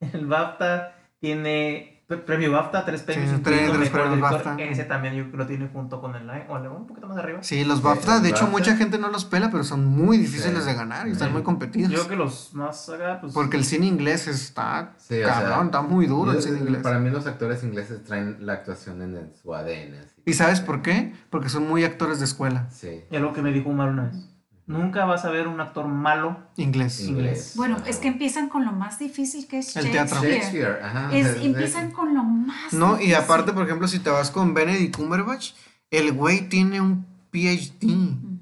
<laughs> El BAFTA tiene pre- premio BAFTA, tres premios. Sí, tres- premios director. BAFTA. Ese también yo lo tiene junto con el Lion, o el León, un poquito más arriba. Sí, los Sí, BAFTA, de hecho BAFTA. mucha gente no los pela, pero son muy difíciles Sí. de ganar y están Sí. muy competidos. Yo creo que los más acá, pues. Porque el cine inglés está Sí, o sea, cabrón, está muy duro el cine inglés. Para mí los actores ingleses traen la actuación en el- su ADN. así. ¿Y sabes por qué? Porque son muy actores de escuela, Sí. Y algo que me dijo Omar una vez. Nunca vas a ver un actor malo. inglés. Inglés. Bueno, Ajá. es que empiezan con lo más difícil que es El teatro. Shakespeare. Shakespeare, ajá. Es- empiezan con lo más No, y aparte, por ejemplo, si te vas con Benedict Cumberbatch, el güey tiene un PhD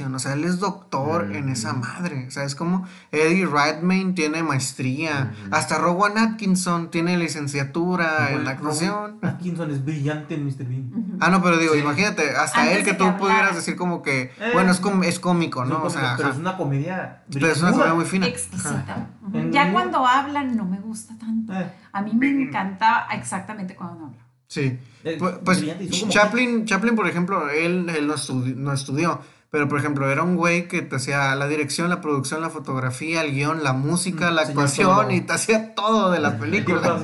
O sea, él es doctor en esa Ujú. madre. O sea, es como Eddie Redmayne tiene maestría. Hasta Rowan Atkinson tiene licenciatura en Rowan- actuación. Rowan Atkinson es brillante en Mr. Bean. Ah, no, pero digo, Sí. imagínate, hasta Antes él que tú que pudieras decir como que, Eh. bueno, es, com- es cómico, Es ¿no? un O sea, cómico, pero ajá. es una comedia. Pero es una comedia muy fina. Exquisita. Ya cuando hablan no me gusta tanto. Eh, A mí me encantaba exactamente cuando hablan. Sí. Pues, pues, Chaplin, Chaplin, por ejemplo, él, él no, estudi- no estudió, pero por ejemplo, era un güey que te hacía la dirección, la producción, la fotografía, el guion, la música, Mm, la actuación y te hacía todo de la <laughs> película.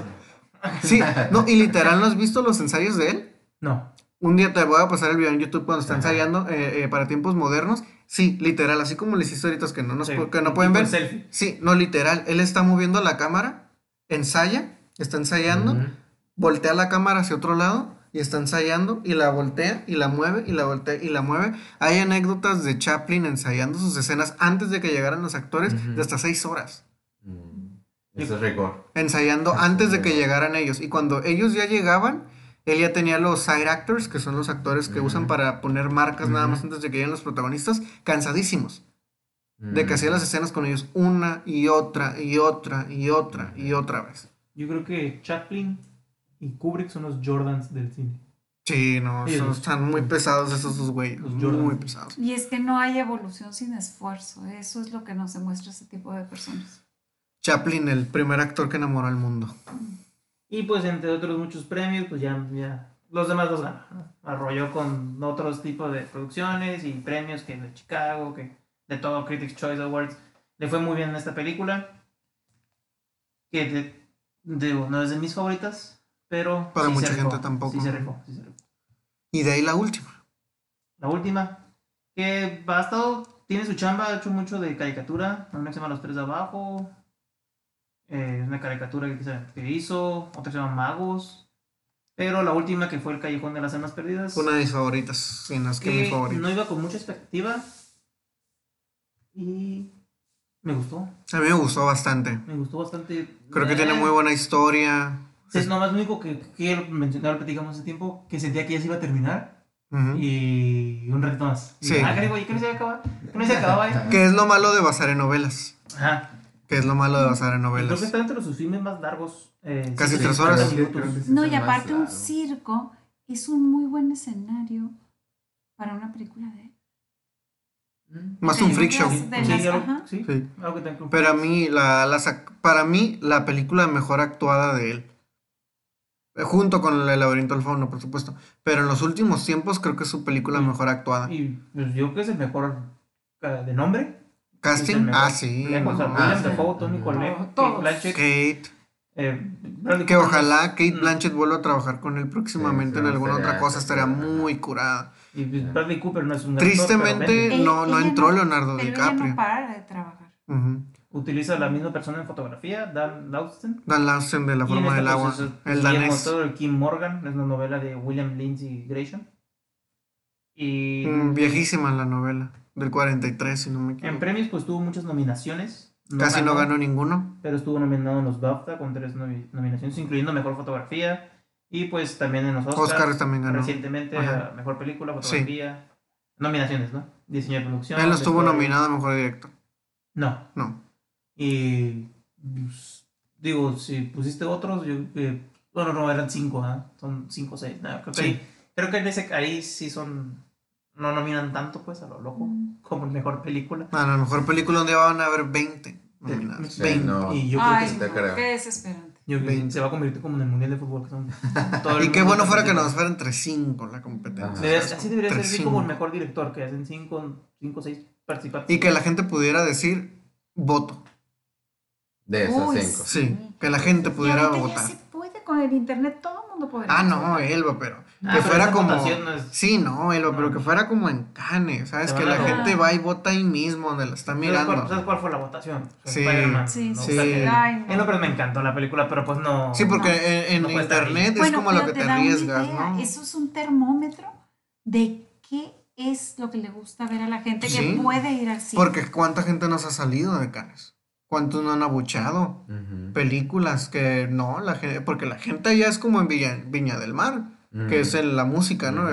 Sí, no, y literal, ¿no has visto los ensayos de él? No. Un día te voy a pasar el video en YouTube cuando está ensayando eh, eh, para tiempos modernos. Sí, literal, así como les hice ahorita que no, nos, Sí, que no pueden ver. selfie. Sí, no, literal, él está moviendo la cámara, ensaya, está ensayando voltea la cámara hacia otro lado y está ensayando y la voltea y la mueve y la voltea y la mueve. Hay anécdotas de Chaplin ensayando sus escenas antes de que llegaran los actores de hasta seis horas. Mm. Eso es rigor. Ensayando antes de que llegaran ellos. Y cuando ellos ya llegaban, él ya tenía los side actors, que son los actores que usan para poner marcas nada más antes de que lleguen los protagonistas, cansadísimos. De que hacía las escenas con ellos una y otra y otra y otra y otra vez. Yo creo que Chaplin y Kubrick son los Jordans del cine. Sí, no, están muy pesados esos dos güeyes. Muy pesados. Y es que no hay evolución sin esfuerzo. Eso es lo que nos demuestra ese tipo de personas. Chaplin, el primer actor que enamoró al mundo. Y pues entre otros muchos premios, pues ya, ya los demás los ganó. Arrolló con otros tipos de producciones y premios que de Chicago, que de todo Critics Choice Awards. Le fue muy bien en esta película. Que de, no es de mis favoritas, pero... Para mucha gente tampoco. Sí se rifó, sí se Y de ahí la última. La última, que ha estado, tiene su chamba, ha hecho mucho de caricatura. Una que se llama Los Tres de Abajo. Eh, una caricatura que, hizo. Otra se llama Magos. Pero la última que fue El Callejón de las Almas Perdidas. Una de mis favoritas, que mi favorita. No iba con mucha expectativa, y me gustó. A mí me gustó bastante. Me gustó bastante. Creo que tiene muy buena historia. Es nomás lo único que quiero mencionar, lo platicamos hace tiempo, que sentía que ya se iba a terminar. Y un reto más. Sí. ah, que no se acababa. Que no se acababa. Que es lo malo de basar en novelas. Ajá. Que es lo malo de basar en novelas. Creo que está entre los sus filmes más largos. Eh, Casi tres horas. No, y aparte un circo es un muy buen escenario para una película de más un freak show. Sí, Pero a mí, la, para mí, la película mejor actuada de él. Eh, junto con El laberinto del fauno, por supuesto. Pero en los últimos tiempos creo que es su película mejor actuada. Y pues, yo creo que es el mejor de nombre. ¿Casting? Ah, sí. Tony Kate eh, que ojalá Kate Blanchett vuelva a trabajar con él próximamente en alguna otra cosa. Estaría muy curada. Y Bradley Cooper no es un Tristemente no, no entró Leonardo DiCaprio. no para de trabajar. Utiliza la misma persona en fotografía, Dan Lausten. Dan Lausten de La Forma del Agua. el danés. El Kim Morgan, es una novela de William Lindsay Gresham. Y... Mm, viejísima la novela, del 43, si no me equivoco. En premios, pues tuvo muchas nominaciones. Casi no ganó ninguno. Pero estuvo nominado en los BAFTA con tres nominaciones, incluyendo Mejor Fotografía, y pues también en los Oscars. también ganó. Recientemente, mejor película, fotografía. Nominaciones, ¿no? Diseño de producción. Él no estuvo nominado a mejor director. No. No. Y. Pues, digo, si pusiste otros, yo. Eh, bueno, no, eran cinco, ¿ah? Son cinco o seis. creo que, ahí, creo que ese, ahí sí son. No nominan tanto, pues, a lo loco. Mm. Como mejor película. A la mejor película donde van a haber 20 nominados. 20. Y yo creo que. Te creo. Qué desesperante. Yo se va a convertir como en el Mundial de Fútbol. <laughs> y qué bueno fuera que nos fuera entre cinco la competencia. así debería ser así como el mejor director, que hacen cinco, cinco o seis participantes. Y que la gente pudiera decir voto. De esos cinco. Sí, que la gente pudiera votar. Ya se puede con el internet, todo el mundo podría. Ah, no, Elba, pero Ah, que fuera como. Sí, no, pero que fuera como en Cannes, ¿sabes? Que la gente va y vota ahí mismo, donde la está mirando. ¿Sabes cuál, fue la votación? Sí, sí, sí. no. pero me encantó la película, pero pues no. Sí, porque en, internet es como lo que te, arriesgas, ¿no? Eso es un termómetro de qué es lo que le gusta ver a la gente que puede ir al cine. Porque cuánta gente nos ha salido de Cannes. ¿Cuántos no han abuchado? Películas que no, la gente, porque la gente ya es como en Viña del Mar que es la música, ¿no?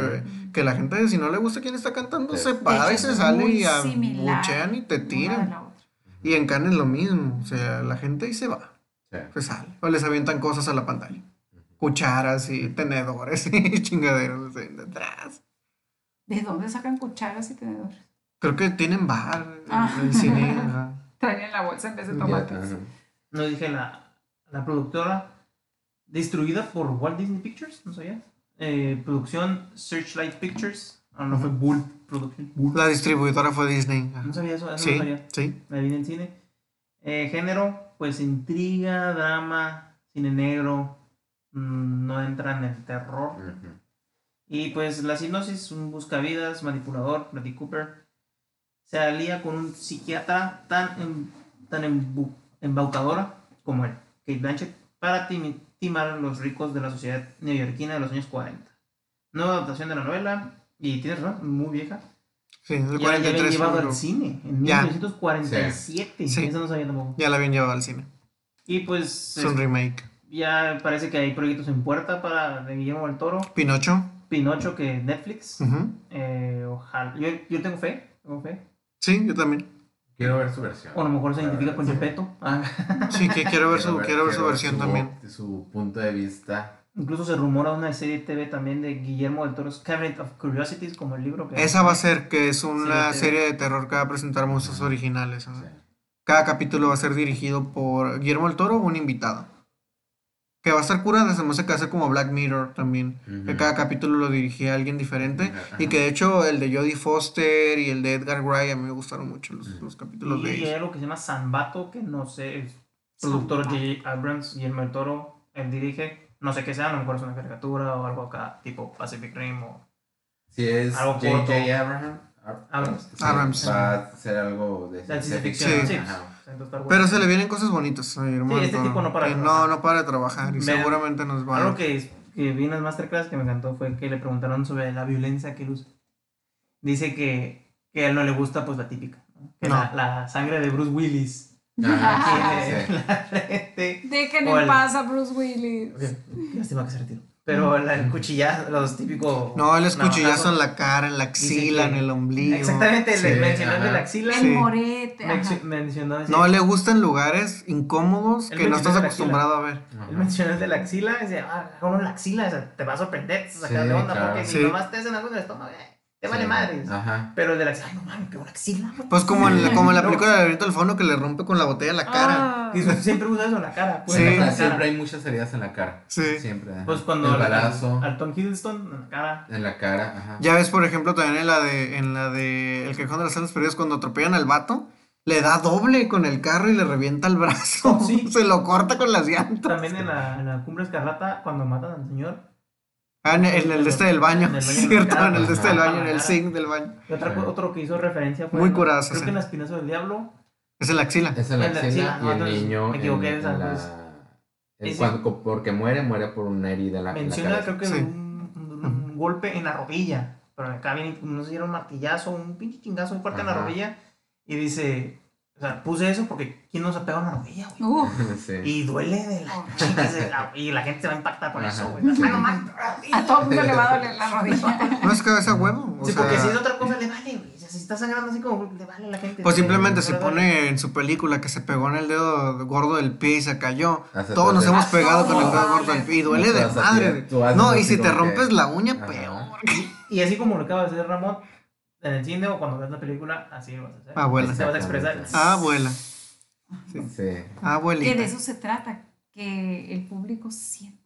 Que la gente, si no le gusta quién está cantando, se para y se sale y abuchean y te tiran. Y en Cannes lo mismo, o sea, la gente ahí se va, se sale, o les avientan cosas a la pantalla, cucharas y tenedores <laughs> y chingaderos detrás. ¿De dónde sacan cucharas y tenedores? Creo que tienen bar ah. en el cine. Traen en la bolsa en vez de tomates. No dije la, la productora distribuida por Walt Disney Pictures, ¿no sabías? Eh, producción Searchlight Pictures. Ah, no, fue Bull Production. La distribuidora fue Disney. No sabía eso, eso no sabía. Sí. La vi en el cine. Eh, género, pues intriga, drama, cine negro. Mm, no entra en el terror. Y pues la sinopsis, un buscavidas, manipulador, Freddy Cooper, se alía con un psiquiatra tan, em, tan embaucadora como él, Kate Blanchett, para timar a los ricos de la sociedad neoyorquina de los años 40. Nueva adaptación de la novela. Y tienes razón, muy vieja. Sí, el Ya, ya la 43. habían llevado al cine en Ya. 1947. Sí. Eso no sabía tampoco. Ya la habían llevado al cine. Y pues Es un remake. ya parece que hay proyectos en puerta para de Guillermo del Toro. Pinocho. Pinocho que Netflix. Eh, ojalá. Yo, yo tengo fe. Tengo fe. Sí, yo también. Quiero ver su versión. O a lo mejor se identifica con. Gepetto. Ah. <laughs> Sí, que quiero ver su, quiero ver su quiero versión su- también. Su punto de vista. Incluso se rumora una serie de TV también de Guillermo del Toro's Cabinet of Curiosities, como el libro que. Esa va a ser que es una sí. serie de terror que va a presentar monstruos originales. ¿no? Sí. Cada capítulo va a ser dirigido por Guillermo del Toro o un invitado. Que va a estar curada, se me hace que va a ser como Black Mirror también. Que cada capítulo lo dirigía alguien diferente. Y que de hecho el de Jodie Foster y el de Edgar Wright a mí me gustaron mucho los, los capítulos de Y hay ellos. algo que se llama Sambato, que no sé, el productor J.J. Abrams, Guillermo del Toro, él dirige. No sé qué sea, a lo mejor es una caricatura o algo acá, tipo Pacific Rim o. Si es Algo J.J. corto. Abraham, Ar- Abrams. sí, Abrams. Va a ser algo de de ciencia ficción. ficción. Sí. Sí. Pero se le vienen cosas bonitas a Guillermo Sí, este tipo no para de no, trabajar. no para de trabajar. Y Me- seguramente nos va Algo a... que, que vi en las masterclass que me encantó fue que le preguntaron sobre la violencia que él usa. Dice que, que a él no le gusta pues la típica. ¿no? Que No. la, la sangre de Bruce Willis <laughs> tiene sí. <laughs> la frente. Dejen en paz a Bruce Willis. Lástima que se retiró. Pero la el cuchillazo, los típicos. No, el escuchillazo navajazos. en la cara, en la axila, que- en el ombligo. Exactamente, Sí, el de ajá. la axila. Sí. Ajá. Mencionó ese- No, le gustan lugares incómodos Él que no estás la axila. acostumbrado a ver. Él mencionó el de la axila. Y decía, ah, con la axila, o sea, te va a sorprender, te sacar Sí, de onda, claro. porque si Sí. nomás te hacen algo en el estómago, eh, te vale Sí. madres. Ajá. Pero el de la axila, ay, no mames, que una axila. Pues como en, la- como en la <laughs> No. película de Laberinto del Fauno que le rompe con la botella la cara. Ah. Y siempre usa eso en la cara. Pues, Sí. en la cara. Siempre hay muchas heridas en la cara. Sí. Siempre. ajá. Pues cuando El al- balazo al Tom Hiddleston en la cara. en la cara. Ajá. Ya ves, por ejemplo, también en la de en la de El Cajón de las Almas Perdidas, cuando atropellan al vato, le da doble con el carro y le revienta el brazo. <laughs> Sí. Se lo corta con las llantas. También en la, en la cumbre escarlata, cuando matan al señor. Ah, en, en el de este del baño. En el baño la <laughs> Cierto, en el de este del baño, en el zinc del baño. Y otra, otro que hizo referencia fue. Muy curazo, Creo sí. que en la espinazo del diablo. Es en la axila. Es la la axila axila, y el niño. me equivoqué, en, esa, en la- pues. en Ese- cuando- porque muere, muere por una herida la, en la Menciona, creo que Sí. un, un- un golpe en la rodilla. Pero acá viene, no sé si era un martillazo, un pinche chingazo muy fuerte en la rodilla. Y dice. O sea, puse eso porque ¿quién no se pega en la rodilla, güey? <laughs> Sí. Y duele de la de la- Y la gente se va a impactar con Ajá. eso, güey. Ah, no mames. A todo el mundo le va a doler la rodilla. No es cabeza huevo. O Sí, sea, porque si es otra cosa, le vale, güey. Si está sangrando así como, le vale a la gente. Pues simplemente se pone en su película que se pegó en el dedo gordo del pie y se cayó. Hace Todos nos hemos pegado con el No, dedo gordo del pie y duele de madre. No, y si te que- rompes la uña, peor. Y así como lo acaba de hacer Ramón, en el cine o cuando ves la película, así lo vas a hacer. Abuela. Así te vas a expresar. Abuela. Sí. Que Abuelita. de eso se trata, que el público sienta.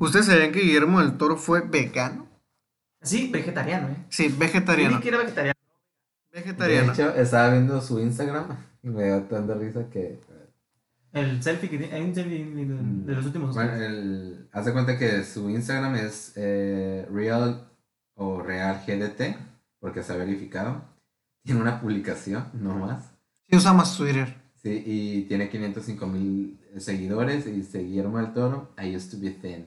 ¿Ustedes sabían que Guillermo del Toro fue vegano? Sí, vegetariano, ¿eh? Sí, vegetariano. que era vegetariano. De Vegetariano. hecho, estaba viendo su Instagram y me dio tanta risa que. El selfie que tiene, hay un selfie de, de los últimos Bueno, el, haz de cuenta que su Instagram es eh, Real o Real GDT, porque está verificado. Tiene una publicación, no más. Sí, usa más Twitter. Sí, y tiene 505 mil seguidores y dice Guillermo del Toro, I used to be thin.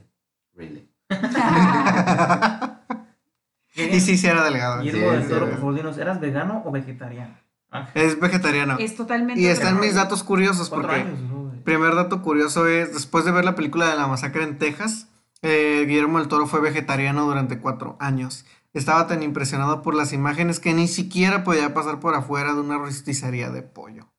Really. <laughs> y sí, sí era delgado. Guillermo Sí, del sí, Toro, por favor, dinos, ¿eras vegano o vegetariano? Ah, Es vegetariano. Es totalmente. Y están mis datos curiosos cuatro porque... años, ¿no? Primer dato curioso es, después de ver la película de la masacre en Texas, eh, Guillermo del Toro fue vegetariano durante cuatro años. Estaba tan impresionado por las imágenes que ni siquiera podía pasar por afuera de una rosticería de pollo.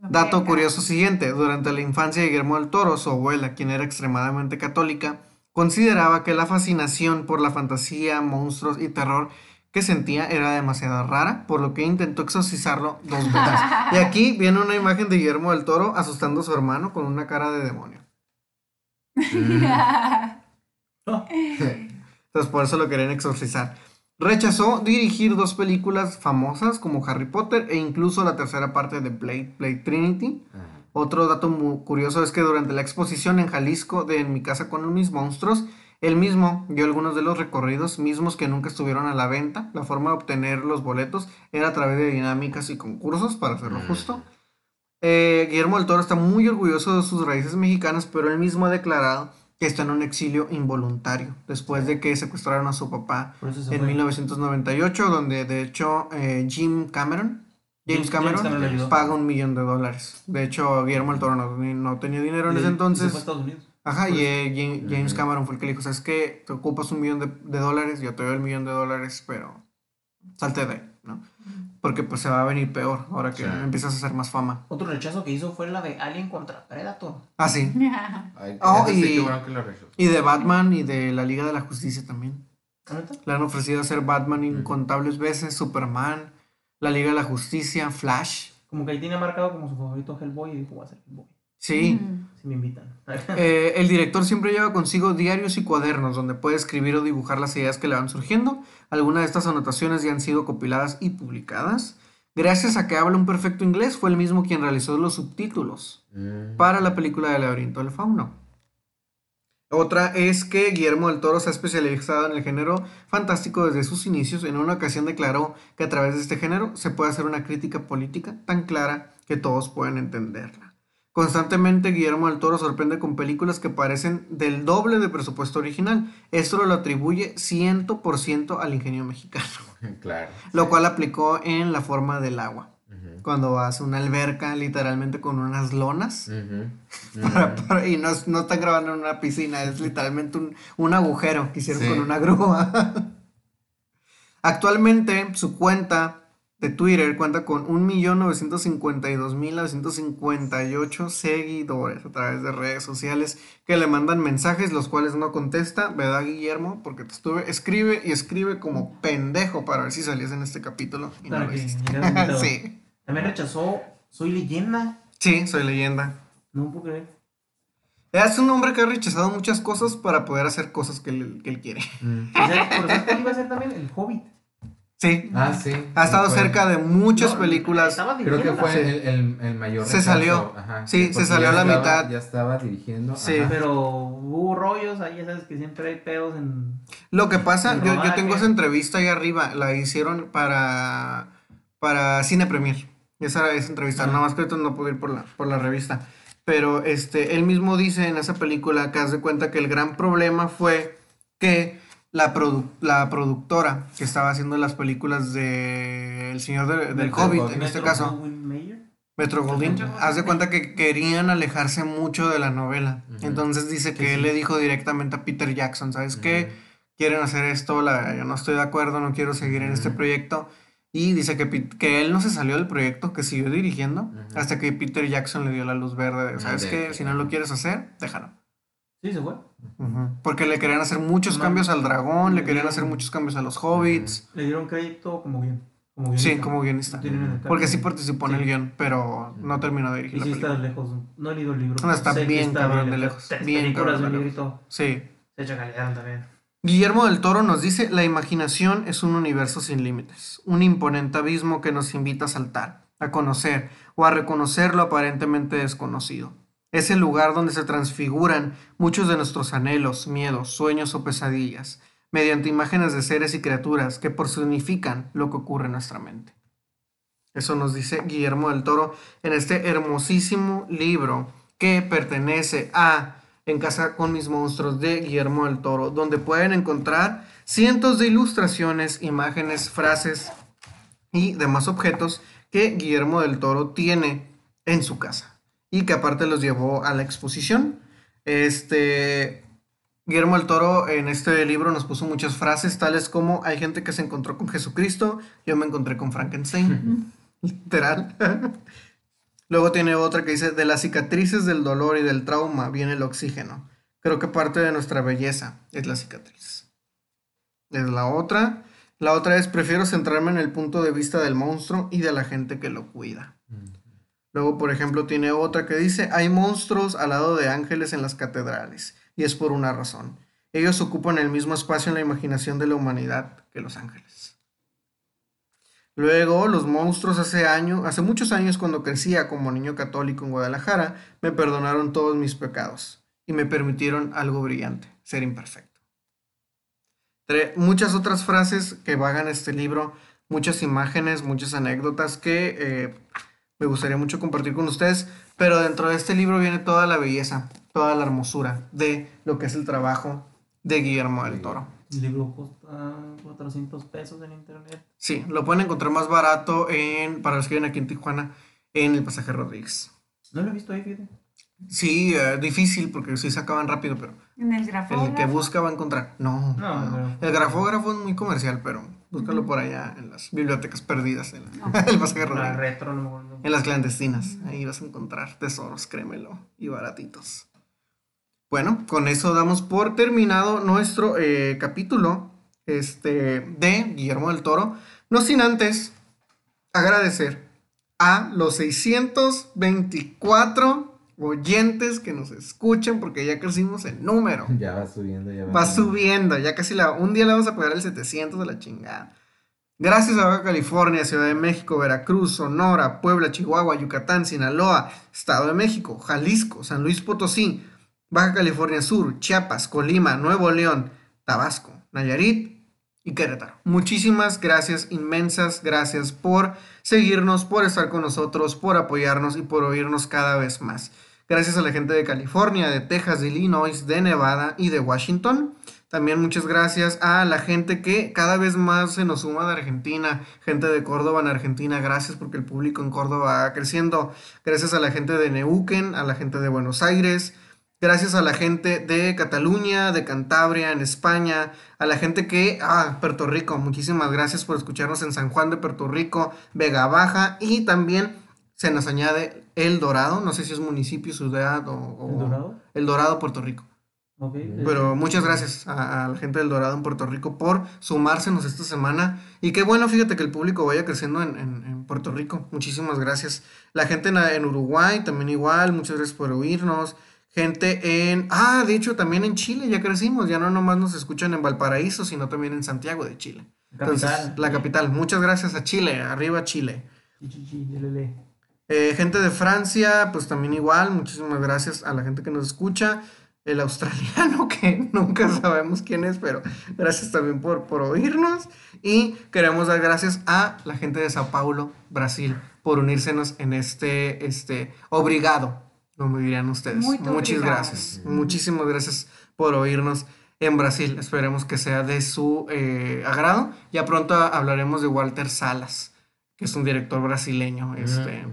No Dato curioso siguiente, durante la infancia de Guillermo del Toro, su abuela, quien era extremadamente católica, consideraba que la fascinación por la fantasía, monstruos y terror que sentía era demasiado rara, por lo que intentó exorcizarlo dos veces. <laughs> Y aquí viene una imagen de Guillermo del Toro asustando a su hermano con una cara de demonio. <laughs> No. Entonces por eso lo querían exorcizar. Rechazó dirigir dos películas famosas como Harry Potter e incluso la tercera parte de Blade, Blade Trinity. Ajá. Otro dato muy curioso es que durante la exposición en Jalisco de En mi casa con mis monstruos, él mismo dio algunos de los recorridos mismos que nunca estuvieron a la venta. La forma de obtener los boletos era a través de dinámicas y concursos, para hacerlo Mm. justo. Eh, Guillermo del Toro está muy orgulloso de sus raíces mexicanas, pero él mismo ha declarado que está en un exilio involuntario, después de que secuestraron a su papá en 1998, donde de hecho eh, Jim Cameron, James Cameron, paga un millón de dólares. De hecho, Guillermo del Toro no, tenía dinero en ese entonces. Estados Unidos. Ajá, y eh, James Cameron fue el que le dijo, ¿sabes qué? Te ocupas un millón de, dólares, yo te doy el millón de dólares, pero salte de ahí, ¿no? Porque pues se va a venir peor ahora que empiezas a hacer más fama. Otro rechazo que hizo fue la de Alien contra Predator. Ah, sí. <laughs> oh, y, y de Batman y de la Liga de la Justicia también. Le han ofrecido hacer Batman incontables veces, Superman, la Liga de la Justicia, Flash. Como que ahí tiene marcado como su favorito Hellboy y dijo, voy a ser Hellboy. Sí. Si me invitan. <laughs> Eh, el director siempre lleva consigo diarios y cuadernos donde puede escribir o dibujar las ideas que le van surgiendo. Algunas de estas anotaciones ya han sido compiladas y publicadas. Gracias a que habla un perfecto inglés, fue el mismo quien realizó los subtítulos mm. para la película de laberinto del fauno. Otra es que Guillermo del Toro se ha especializado en el género fantástico desde sus inicios. En una ocasión declaró que a través de este género se puede hacer una crítica política tan clara que todos pueden entenderla. Constantemente Guillermo del Toro sorprende con películas que parecen del doble de presupuesto original. Esto lo atribuye 100% al ingenio mexicano. <laughs> Claro. Lo cual aplicó en La forma del agua. Cuando hace una alberca literalmente con unas lonas. <laughs> y no, no, están grabando en una piscina, es literalmente un, un agujero que hicieron con una grúa. <laughs> Actualmente su cuenta de Twitter cuenta con 1.952.958 seguidores a través de redes sociales que le mandan mensajes, los cuales no contesta, ¿verdad, Guillermo? Porque te estuve, escribe y escribe como pendejo para ver si salías en este capítulo. Y no <laughs> sí. También rechazó Soy Leyenda. Sí, Soy Leyenda. No puedo creer. Es un hombre que ha rechazado muchas cosas para poder hacer cosas que él, que él quiere. Mm. ¿Por eso iba a ser también el Hobbit? Sí. Ah, sí. Ha estado cerca de muchas películas. Creo que fue el, el, mayor. Se salió. sí, se salió a la mitad. Ya estaba dirigiendo. Sí. Pero hubo rollos ahí, sabes que siempre hay pedos en. Lo que pasa, yo, yo, tengo esa entrevista ahí arriba. La hicieron para. Para Cine Premier. Esa, esa entrevista. Nada más que no pude ir por la, por la revista. Pero este, él mismo dice en esa película que hace cuenta que el gran problema fue que la, la productora que estaba haciendo las películas de El Señor del Hobbit, en este caso. Metro Goldwyn, haz de cuenta que querían alejarse mucho de la novela. Entonces dice que él le dijo directamente a Peter Jackson, ¿sabes qué? Quieren hacer esto, la, yo no estoy de acuerdo, no quiero seguir en este proyecto. Y dice que, que él no se salió del proyecto, que siguió dirigiendo, hasta que Peter Jackson le dio la luz verde. ¿Sabes qué? Si no lo quieres hacer, déjalo. Sí, se fue. Porque le querían hacer muchos cambios al dragón, le querían hacer muchos cambios a los hobbits. Le dieron crédito como guion. sí, como guionista. Porque sí participó en el guion, pero no terminó de dirigir y sí está lejos. No he leído el libro. No, está bien cabrón de lejos. Bien cabrón de lejos. Sí. Se echa calidad también. Guillermo del Toro nos dice, la imaginación es un universo sin límites, un imponente abismo que nos invita a saltar, a conocer o a reconocer lo aparentemente desconocido. Es el lugar donde se transfiguran muchos de nuestros anhelos, miedos, sueños o pesadillas, mediante imágenes de seres y criaturas que personifican lo que ocurre en nuestra mente. Eso nos dice Guillermo del Toro en este hermosísimo libro que pertenece a En casa con mis monstruos de Guillermo del Toro, donde pueden encontrar cientos de ilustraciones, imágenes, frases y demás objetos que Guillermo del Toro tiene en su casa y que aparte los llevó a la exposición. Este, Guillermo el Toro en este libro nos puso muchas frases tales como hay gente que se encontró con Jesucristo, yo me encontré con Frankenstein, <laughs> literal. <laughs> Luego tiene otra que dice, de las cicatrices del dolor y del trauma viene el oxígeno. Creo que parte de nuestra belleza es la cicatriz. Es la otra. La otra es, prefiero centrarme en el punto de vista del monstruo y de la gente que lo cuida. Luego, por ejemplo, tiene otra que dice, hay monstruos al lado de ángeles en las catedrales, y es por una razón. Ellos ocupan el mismo espacio en la imaginación de la humanidad que los ángeles. Luego, los monstruos hace años, hace muchos años cuando crecía como niño católico en Guadalajara, me perdonaron todos mis pecados y me permitieron algo brillante, ser imperfecto. muchas otras frases que vagan este libro, muchas imágenes, muchas anécdotas que eh, me gustaría mucho compartir con ustedes, pero dentro de este libro viene toda la belleza, toda la hermosura de lo que es el trabajo de Guillermo del Toro. El libro cuesta 400 pesos en internet. Sí, lo pueden encontrar más barato en, para los que viven aquí en Tijuana, en el Pasaje Rodríguez. No lo he visto ahí, fíjate. Sí, eh, difícil porque sí se acaban rápido, pero En el grafógrafo. el que busca va a encontrar. No, No, no. no. el grafógrafo es muy comercial, pero búscalo por allá en las bibliotecas perdidas, en <laughs> el Pasaje La retro, no. En las clandestinas, ahí vas a encontrar tesoros, créemelo, y baratitos. Bueno, con eso damos por terminado nuestro eh, capítulo este, de Guillermo del Toro. No sin antes agradecer a los 624 oyentes que nos escuchan, porque ya crecimos en número. <laughs> Ya va subiendo, ya va, Va subiendo, ya casi la, un día le vamos a pegar el 700 de la chingada. Gracias a Baja California, Ciudad de México, Veracruz, Sonora, Puebla, Chihuahua, Yucatán, Sinaloa, Estado de México, Jalisco, San Luis Potosí, Baja California Sur, Chiapas, Colima, Nuevo León, Tabasco, Nayarit y Querétaro. Muchísimas gracias, inmensas gracias por seguirnos, por estar con nosotros, por apoyarnos y por oírnos cada vez más. Gracias a la gente de California, de Texas, de Illinois, de Nevada y de Washington. También muchas gracias a la gente que cada vez más se nos suma de Argentina, gente de Córdoba en Argentina, gracias porque el público en Córdoba va creciendo. Gracias a la gente de Neuquén, a la gente de Buenos Aires, gracias a la gente de Cataluña, de Cantabria, en España, a la gente que, ah, Puerto Rico, muchísimas gracias por escucharnos en San Juan de Puerto Rico, Vega Baja y también se nos añade El Dorado, no sé si es municipio, ciudad o... o- ¿El Dorado? El Dorado, Puerto Rico. Ok. Pero muchas gracias a, a la gente del Dorado en Puerto Rico por sumársenos esta semana. Y qué bueno, fíjate que el público vaya creciendo en, en- en Puerto Rico. Muchísimas gracias. La gente en, en Uruguay también igual, muchas gracias por oírnos. Gente en... Ah, de hecho también en Chile ya crecimos. Ya no nomás nos escuchan en Valparaíso, sino también en Santiago de Chile. Entonces, la capital. Muchas gracias a Chile. Arriba Chile. Lelele. Eh, gente de Francia, pues también igual, muchísimas gracias a la gente que nos escucha. El australiano, <laughs> que nunca sabemos quién es, pero gracias también por, por oírnos. Y queremos dar gracias a la gente de Sao Paulo, Brasil, por unírsenos en este, este, obrigado, como dirían ustedes. Muy Muchas obrigado. gracias. Muchísimas gracias por oírnos en Brasil. Esperemos que sea de su eh, agrado. Ya pronto hablaremos de Walter Salas, que es un director brasileño. Este,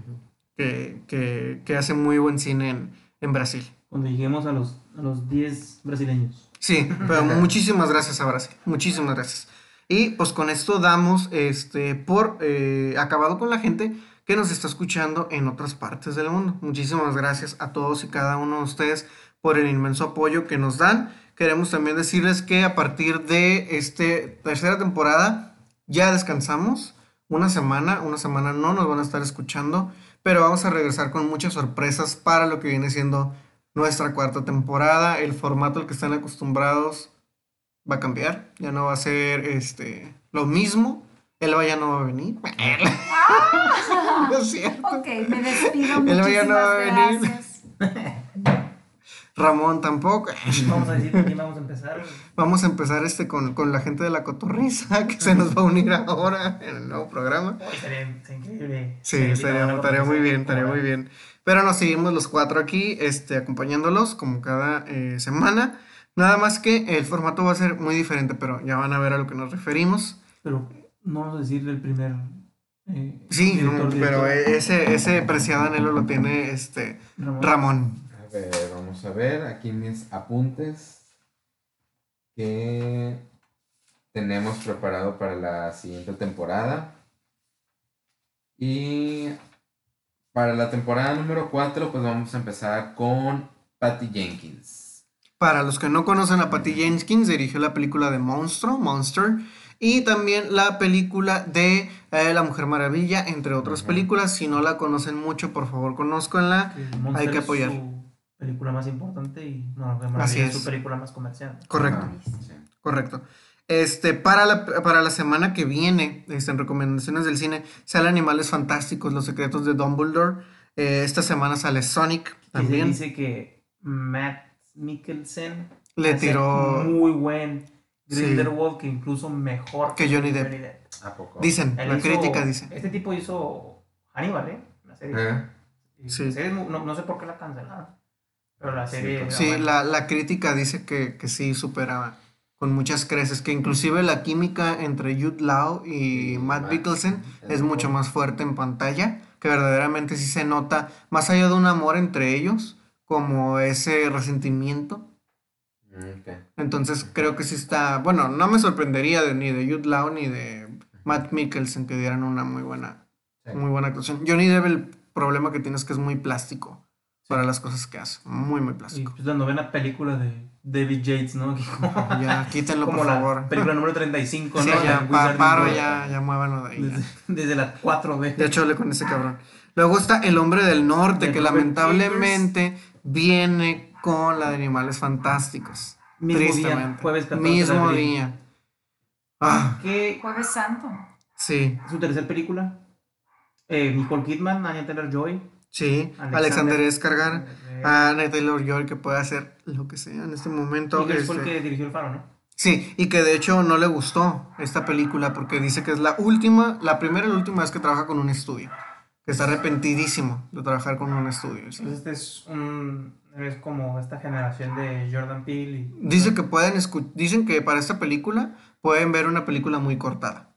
que, que- que hace muy buen cine en, en Brasil. Cuando lleguemos a los, a los 10 brasileños. Sí, pero <laughs> muchísimas gracias a Brasil, muchísimas gracias. Y pues con esto damos este por eh, acabado con la gente que nos está escuchando en otras partes del mundo. Muchísimas gracias a todos y cada uno de ustedes por el inmenso apoyo que nos dan. Queremos también decirles que a partir de esta tercera temporada ya descansamos una semana, una semana no nos van a estar escuchando, pero vamos a regresar con muchas sorpresas para lo que viene siendo nuestra cuarta temporada. El formato al que están acostumbrados va a cambiar. Ya no va a ser este lo mismo. Elba ya no va a venir. no <laughs> es cierto. Ok, me despido. El Muchísimas día no va a venir. gracias. <laughs> Ramón tampoco. Vamos a decir con quién vamos a empezar. Vamos a empezar este con, con la gente de la cotorriza <laughs> que se nos va a unir ahora en el nuevo programa. Estaría increíble. Sí, Sería estaría, muy bien, estaría muy bien. Pero nos seguimos los cuatro aquí, este, acompañándolos como cada eh, semana. Nada más que el formato va a ser muy diferente, pero ya van a ver a lo que nos referimos. Pero no vamos a decirle el primer. eh, Sí, director, no, director. pero ese, ese preciado anhelo lo tiene este Ramón. Ramón. Vamos a ver aquí mis apuntes que tenemos preparado para la siguiente temporada. Y para la temporada número 4, pues vamos a empezar con Patty Jenkins. Para los que no conocen a Patty Jenkins, dirigió la película de Monstruo, Monster, y también la película de eh, La Mujer Maravilla, entre otras películas. Si no la conocen mucho, por favor, Monster Hay que apoyar. su película más importante y no, Así es. su película más comercial. Correcto. Sí. Correcto. Este, para la, para la semana que viene, este, en recomendaciones del cine, sale Animales Fantásticos, Los Secretos de Dumbledore. Eh, esta semana sale Sonic Y se también. dice que Matt Mikkelsen Le tiró. muy buen Sí. Grindelwald, que incluso mejor Que Johnny Depp. ¿A poco? Dicen, Él la hizo- crítica dice. Este tipo hizo Hannibal, ¿eh? La serie. Eh, Y Sí. la serie no, no sé por qué la cancelaron. Pero la serie... Sí, la, la, crítica dice que, que sí superaba con muchas creces, que inclusive la química entre Jude Law y Matt Mikkelsen es mucho más fuerte en pantalla, que verdaderamente sí se nota, más allá de un amor entre ellos, como ese resentimiento. Mm, Entonces creo que sí está, bueno, no me sorprendería de, ni de Jude Law ni de Matt Mikkelsen que dieran una muy buena, muy buena actuación. Johnny Depp el problema que tiene es que es muy plástico para las cosas que hace, muy muy plástico. Y pues la novena película de David Yates, ¿no? ya, quítenlo por favor. película número 35, ¿no? ya, paro, ya, ya muévanlo de ahí. Desde, la 4B. De hecho, hablé con ese cabrón. Luego está El Hombre del Norte, que lamentablemente viene con la de Animales Fantásticos. Mismo Día, jueves 14 Mismo día. Ah. ¿Qué? Jueves Santo. Sí. Su tercera película. Eh, Nicole Kidman, Anya Taylor-Joy. Sí, Alexander, Escargar, a Anya Taylor-Joy que puede hacer lo que sea en este momento. Y el este que dirigió El Faro, ¿no? Sí, y que de hecho no le gustó esta película porque dice que es la última, la primera y la última vez que trabaja con un estudio que está arrepentidísimo de trabajar con un estudio. ¿sí? Pues este es un es como esta generación de Jordan Peele. Y... Dice que pueden dicen que para esta película pueden ver una película muy cortada.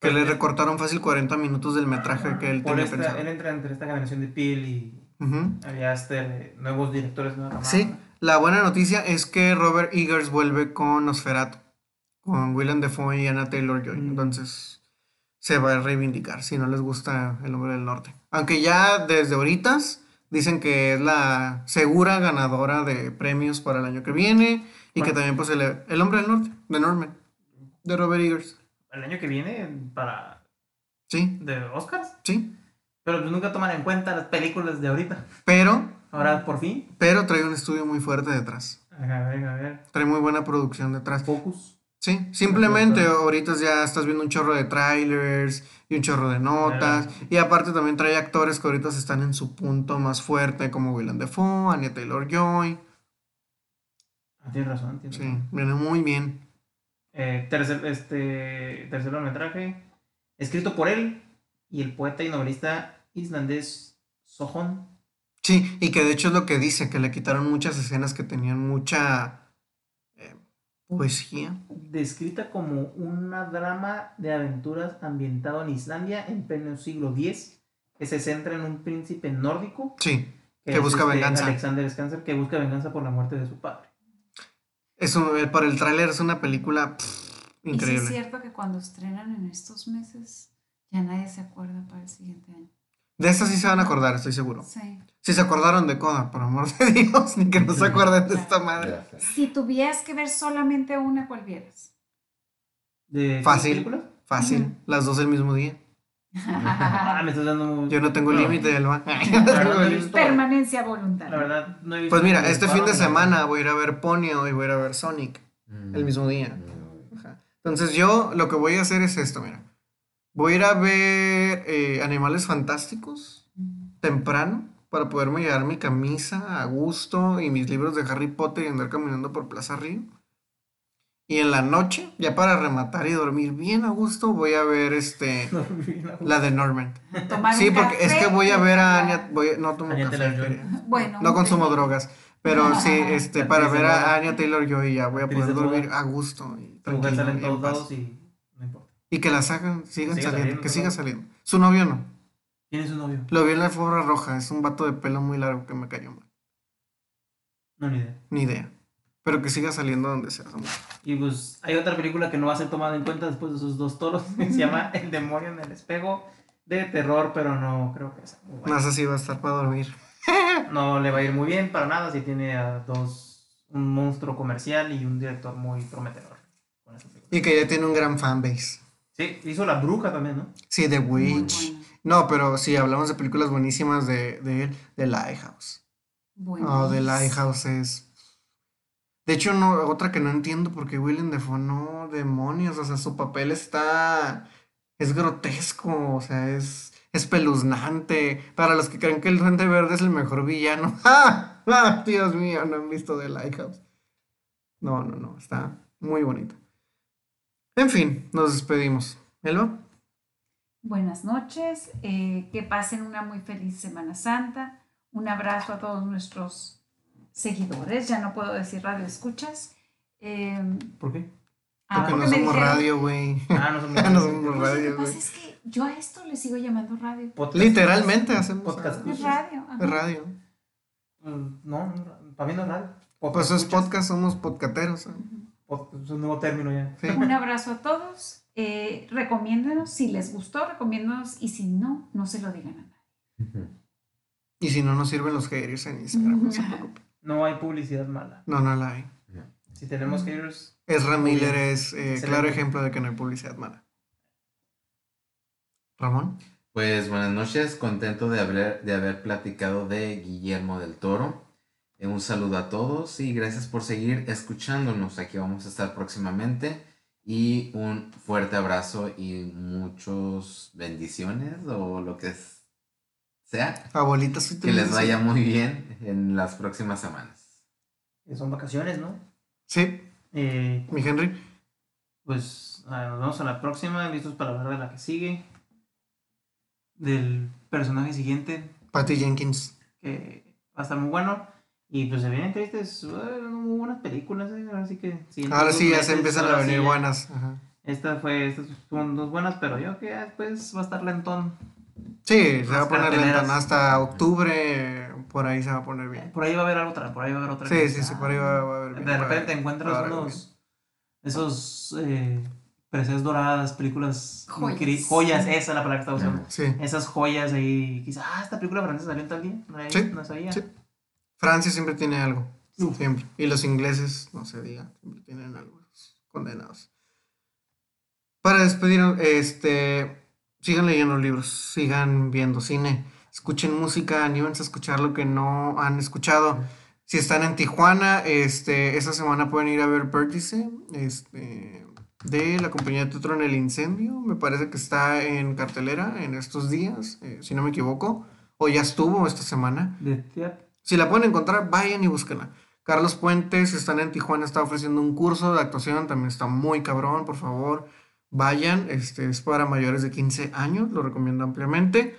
Que le recortaron fácil 40 minutos del metraje que él tenía pensado. Él entra entre esta generación de Peele y había este, nuevos directores. Sí, la buena noticia es que Robert Eggers vuelve con Nosferatu, con Willem Dafoe y Anna Taylor-Joy. Entonces se va a reivindicar si no les gusta el hombre del norte. Aunque ya desde ahorita dicen que es la segura ganadora de premios para el año que viene y que también pues el, el, hombre del norte, de Norman, de Robert Eggers. ¿El año que viene para... Sí. ¿De Oscars? Sí. Pero pues nunca toman en cuenta las películas de ahorita. Pero... Ahora por fin. Pero trae un estudio muy fuerte detrás. A ver, a ver. Trae muy buena producción detrás. Focus. Sí, simplemente ahorita ya estás viendo un chorro de trailers y un chorro de notas. Y aparte también trae actores que ahorita están en su punto más fuerte, como Willem Dafoe, Anya Taylor-Joy. Ah, tienes razón, Sí, viene muy bien. Eh, tercer, este, tercer largometraje, escrito por él y el poeta y novelista islandés Sohon. Sí, y que de hecho es lo que dice, que le quitaron muchas escenas que tenían mucha Poesía. Descrita como una drama de aventuras ambientado en Islandia en pleno siglo X, que se centra en un príncipe nórdico. Sí, que, busca este venganza. Alexander Skanser, que busca venganza por la muerte de su padre. Eso, para el tráiler es una película increíble. ¿Y es cierto que cuando estrenan en estos meses ya nadie se acuerda para el siguiente año? De esta sí se van a acordar, estoy seguro. Sí. Si se acordaron de Coda, por amor de <laughs> Dios, ni que no se acuerden de esta madre. Si tuvieras que ver solamente una, ¿cuál vieras? ¿De fácil, fácil. Las dos el mismo día. Ah, me estás dando Yo no tengo límite, Elba. <laughs> Permanencia voluntaria. La verdad, no he visto Pues mira, este fin de semana voy a ir a ver Ponyo y voy a ir a ver Sonic mm. el mismo día. Mm. Entonces yo lo que voy a hacer es esto, mira. Voy a ir a ver eh, Animales Fantásticos temprano para poderme llevar mi camisa a gusto y mis libros de Harry Potter y andar caminando por Plaza Río. Y en la noche, ya para rematar y dormir bien a gusto, voy a ver este <laughs> la de Norman. Sí, porque es que voy a ver a Anya, voy, no tomo café, bueno, no consumo drogas, pero <laughs> sí, este, para ver a Anya Taylor yo y ya voy a poder dormir a gusto y tranquilo. Y, y que las hagan, sigan saliendo, que siga saliendo. Su novio no. ¿Quién es su novio? Lo vi en la alfombra roja, es un vato de pelo muy largo que me cayó mal. No, ni idea. Ni idea. Pero que siga saliendo donde sea. Y pues hay otra película que no va a ser tomada en cuenta después de esos dos toros, <laughs> se llama El demonio en el espejo, de terror, pero no creo que sea. Más así va a estar para dormir. <laughs> no le va a ir muy bien para nada si tiene a dos, un monstruo comercial y un director muy prometedor. y que ya tiene un gran fanbase. Sí, hizo La Bruja también, ¿no? Sí, The Witch. No, pero sí, hablamos de películas buenísimas de, de él, The Lighthouse. Bueno. Oh, The Lighthouse es... De hecho, otra que no entiendo porque Willem Dafoe, no, demonios, o sea, su papel está... Es grotesco, o sea, es espeluznante. Para los que creen que el Duende Verde es el mejor villano. <laughs> ¡Ah! ¡Ah! Dios mío, no han visto The Lighthouse. No, no, no, está muy bonito. En fin, nos despedimos. ¿Elba? Buenas noches, eh, que pasen una muy feliz Semana Santa. Un abrazo a todos nuestros seguidores, ya no puedo decir radio escuchas. Em, ¿Por qué? Ah, porque, no somos radio, güey. Ah, no somos, <laughs> no somos radio, Lo que pasa es que yo a esto le sigo llamando radio. Podcast. Literalmente hacemos Podcast. Es radio. ajá. Es radio. Mm, No, no, para mí no es radio. Pues es escuchas. podcast, somos podcateros. ¿eh? Es un nuevo término ya. Sí. Un abrazo a todos. Eh, recomiéndenos, si les gustó, recomiéndenos y si no, no se lo digan a nadie. Y si no nos sirven los haters en Instagram, no se preocupen. No hay publicidad mala. No, no la hay. Si tenemos haters, Ezra Miller bien. es eh, claro ejemplo de que no hay publicidad mala. Ramón. Pues buenas noches, contento de haber, de haber platicado de Guillermo del Toro. Eh, Un saludo a todos y gracias por seguir escuchándonos. Aquí vamos a estar próximamente. Y un fuerte abrazo y muchas bendiciones o lo que es- sea. Abuelita, sí te Que les vaya muy bien en las próximas semanas. que son vacaciones, ¿no? Sí, Eh, mi Henry. pues ah, nos vemos a la próxima, listos para hablar de la que sigue. Del personaje siguiente, Patty Jenkins. que va a estar muy bueno. Y pues se vienen tristes, eh, muy buenas películas, eh, ahora sí que... Ahora sí, ya se empiezan a sí venir buenas. Ajá. Esta fue, estas fueron dos buenas, pero yo que después va a estar lentón. Sí, se va a poner lentón. Hasta octubre, por ahí se va a poner bien. Por ahí va a haber algo otra, por ahí va a haber otra. Sí, sí, sí, por ahí va, va a haber bien. De repente haber- encuentras unos... Esos... Eh, presencias doradas, películas... Joyas. Joyas, esa es la palabra que estaba usando. Sí. Esas joyas ahí, quizás, ah, esta película francesa salió en tal día, no, Sí, no sabía. sí. Francia siempre tiene algo. Uf. Siempre. Y los ingleses, no se diga, siempre tienen algo. los Condenados. Para despedirnos, este, sigan leyendo libros, sigan viendo cine, escuchen música, anímense a escuchar lo que no han escuchado. Si están en Tijuana, este, esta semana pueden ir a ver Vértice, este, de la compañía de teatro en el incendio. Me parece que está en cartelera en estos días, eh, si no me equivoco, o ya estuvo esta semana. De. Si la pueden encontrar, vayan y búsquenla. Carlos Puentes, si están en Tijuana, está ofreciendo un curso de actuación, también está muy cabrón, por favor, vayan, este es para mayores de 15 años, lo recomiendo ampliamente.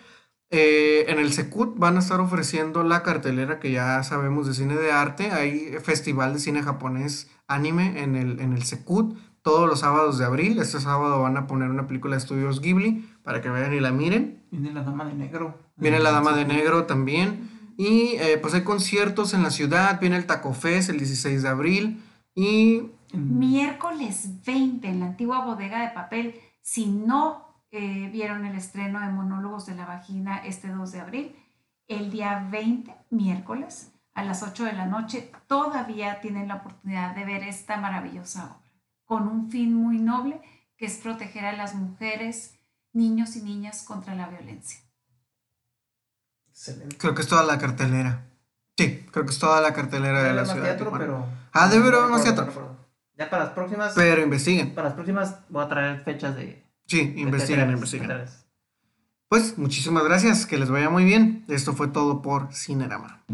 Eh, en el Secut van a estar ofreciendo la cartelera que ya sabemos de cine de arte, hay festival de cine japonés anime en el, en el Secut todos los sábados de abril, este sábado van a poner una película de estudios Ghibli para que vayan y la miren. Viene la dama de negro. Viene la Dama de Negro también. Y eh, pues hay conciertos en la ciudad. Viene el Taco Fest el 16 de abril. Y Miércoles 20 en la antigua bodega de papel. Si no eh, vieron el estreno de Monólogos de la Vagina este 2 de abril, el día 20, miércoles, a las 8 de la noche, todavía tienen la oportunidad de ver esta maravillosa obra, con un fin muy noble, que es proteger a las mujeres, niños y niñas contra la violencia. Excelente. creo que es toda la cartelera. Sí, creo que es toda la cartelera de la ciudad. de teatro, Tijuana. pero... Ah, debe haber no más teatro. Ya para las próximas... Pero investiguen. Para las próximas voy a traer fechas de... Sí, de investiguen, investiguen. Pues muchísimas gracias. Que les vaya muy bien. Esto fue todo por Cinerama.